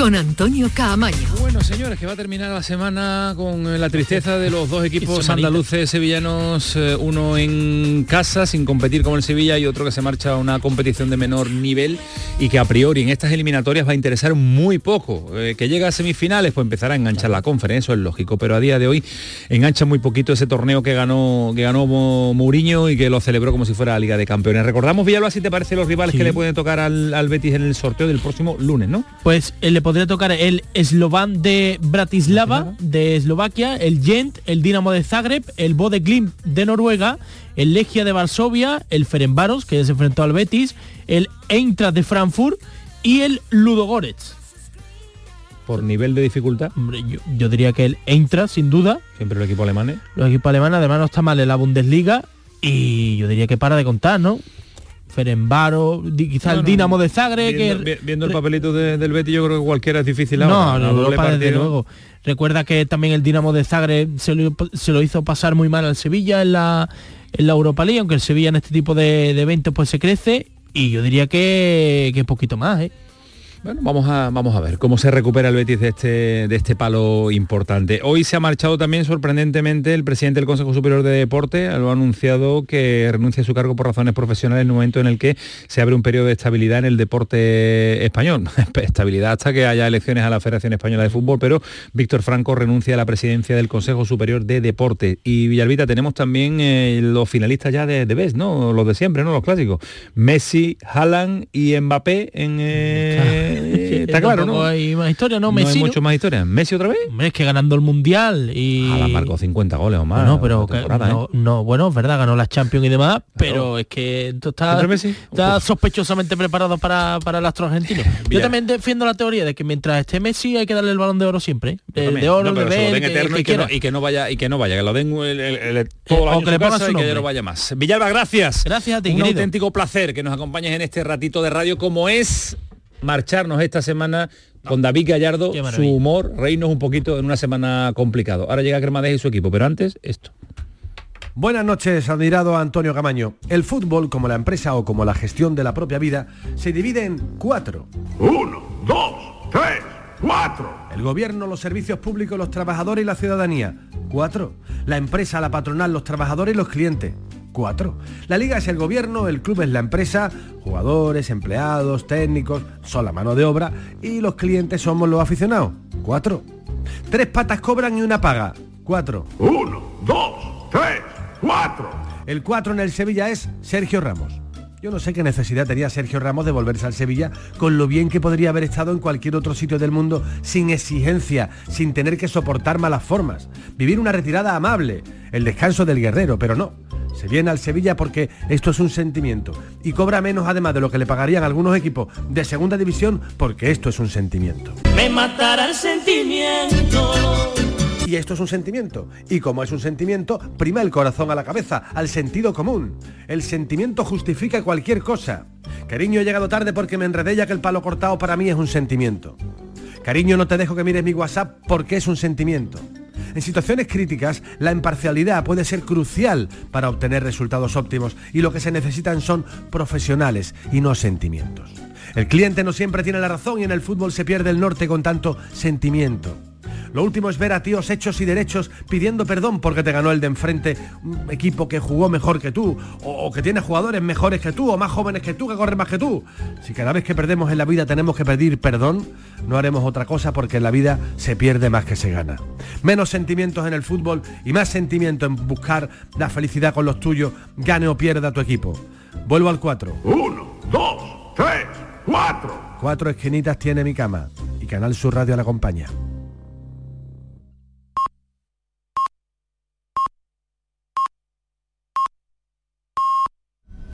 con Antonio Caamaño. Bueno, señores, que va a terminar la semana con eh, la tristeza de los dos equipos andaluces sevillanos, eh, uno en casa sin competir como el Sevilla y otro que se marcha a una competición de menor nivel y que a priori en estas eliminatorias va a interesar muy poco. Eh, que llega a semifinales, pues empezará a enganchar la conferencia, eso es lógico, pero a día de hoy engancha muy poquito ese torneo que ganó que ganó Mourinho y que lo celebró como si fuera la Liga de Campeones. Recordamos, Villalba, si te parece los rivales que le pueden tocar al, Betis en el sorteo del próximo lunes, ¿no? Pues el podría tocar el Slovan de Bratislava, de Eslovaquia, el Gent, el Dinamo de Zagreb, el Bode Glimt de Noruega, el Legia de Varsovia, el Ferenbaros, que se enfrentó al Betis, el Eintracht de Frankfurt y el Ludogorets. Por nivel de dificultad. yo, diría que el Eintracht, sin duda. Siempre el equipo alemán. ¿eh? Los equipos alemanes además no está mal en la Bundesliga y yo diría que para de contar, ¿no? Ferenbaro, quizá el Dinamo de Zagreb. Viendo, que, viendo el papelito del Betis yo creo que cualquiera es difícil ahora. No, no, no desde luego. Recuerda que también el Dinamo de Zagreb se lo, hizo pasar muy mal al Sevilla en la, en la Europa League, aunque el Sevilla en este tipo de, eventos pues se crece y yo diría que, que poquito más, ¿eh? Bueno, vamos a, vamos a ver cómo se recupera el Betis de este, de este palo importante. Hoy se ha marchado también sorprendentemente el presidente del Consejo Superior de Deporte, lo ha anunciado que renuncia a su cargo por razones profesionales en el momento en el que se abre un periodo de estabilidad en el deporte español. estabilidad hasta que haya elecciones a la Federación Española de Fútbol, pero Víctor Franco renuncia a la presidencia del Consejo Superior de Deporte. Y Villalbita, tenemos también eh, los finalistas ya de, de ¿no? Los de siempre, ¿no? Los clásicos. Messi, Haaland y Mbappé en... Eh, está claro, ¿no? Hay más historia, ¿no? Messi. hay mucho más historia. ¿Messi otra vez? Es que ganando el Mundial y... A la marcó 50 goles o más. No, pero no, ¿eh? no, bueno, es verdad, ganó la Champions y demás, pero es que está, está sospechosamente preparado para, para el astro argentino. Yo también defiendo la teoría de que mientras esté Messi hay que darle el balón de oro siempre. ¿eh? De, oro, de eterno y, que no, y, que no, vaya y que no vaya, que lo den el, el, todo el año que le y que no vaya más. Villalba, gracias. Gracias a ti, Un auténtico placer que nos acompañes en este ratito de radio como es marcharnos esta semana con David Gallardo, su humor, reírnos un poquito en una semana complicado. Ahora llega Cremadez y su equipo, pero antes esto. Buenas noches, admirado Antonio Camaño. El fútbol, como la empresa o como la gestión de la propia vida, se divide en cuatro. Uno, dos, tres, cuatro. El gobierno, los servicios públicos, los trabajadores y la ciudadanía. Cuatro. La empresa, la patronal, los trabajadores y los clientes. 4. La liga es el gobierno, el club es la empresa, jugadores, empleados, técnicos, son la mano de obra y los clientes somos los aficionados. 4. Tres patas cobran y una paga. 4. 1, 2, 3, 4. El 4 en el Sevilla es Sergio Ramos. Yo no sé qué necesidad tenía Sergio Ramos de volverse al Sevilla con lo bien que podría haber estado en cualquier otro sitio del mundo sin exigencia, sin tener que soportar malas formas, vivir una retirada amable, el descanso del guerrero, pero no. Se viene al Sevilla porque esto es un sentimiento y cobra menos además de lo que le pagarían algunos equipos de segunda división porque esto es un sentimiento. Me matará el sentimiento y esto es un sentimiento. Y como es un sentimiento, prima el corazón a la cabeza, al sentido común. El sentimiento justifica cualquier cosa. Cariño, he llegado tarde porque me enredé ya que el palo cortado para mí es un sentimiento. Cariño, no te dejo que mires mi WhatsApp porque es un sentimiento. En situaciones críticas, la imparcialidad puede ser crucial para obtener resultados óptimos y lo que se necesitan son profesionales y no sentimientos. El cliente no siempre tiene la razón y en el fútbol se pierde el norte con tanto sentimiento. Lo último es ver a tíos hechos y derechos pidiendo perdón porque te ganó el de enfrente, un equipo que jugó mejor que tú, o, que tiene jugadores mejores que tú, o más jóvenes que tú, que corren más que tú. Si cada vez que perdemos en la vida tenemos que pedir perdón, no haremos otra cosa porque en la vida se pierde más que se gana. Menos sentimientos en el fútbol y más sentimiento en buscar la felicidad con los tuyos, gane o pierda tu equipo. Vuelvo al 4. Uno, dos, tres, cuatro. Cuatro esquinitas tiene mi cama y Canal Sur Radio la acompaña.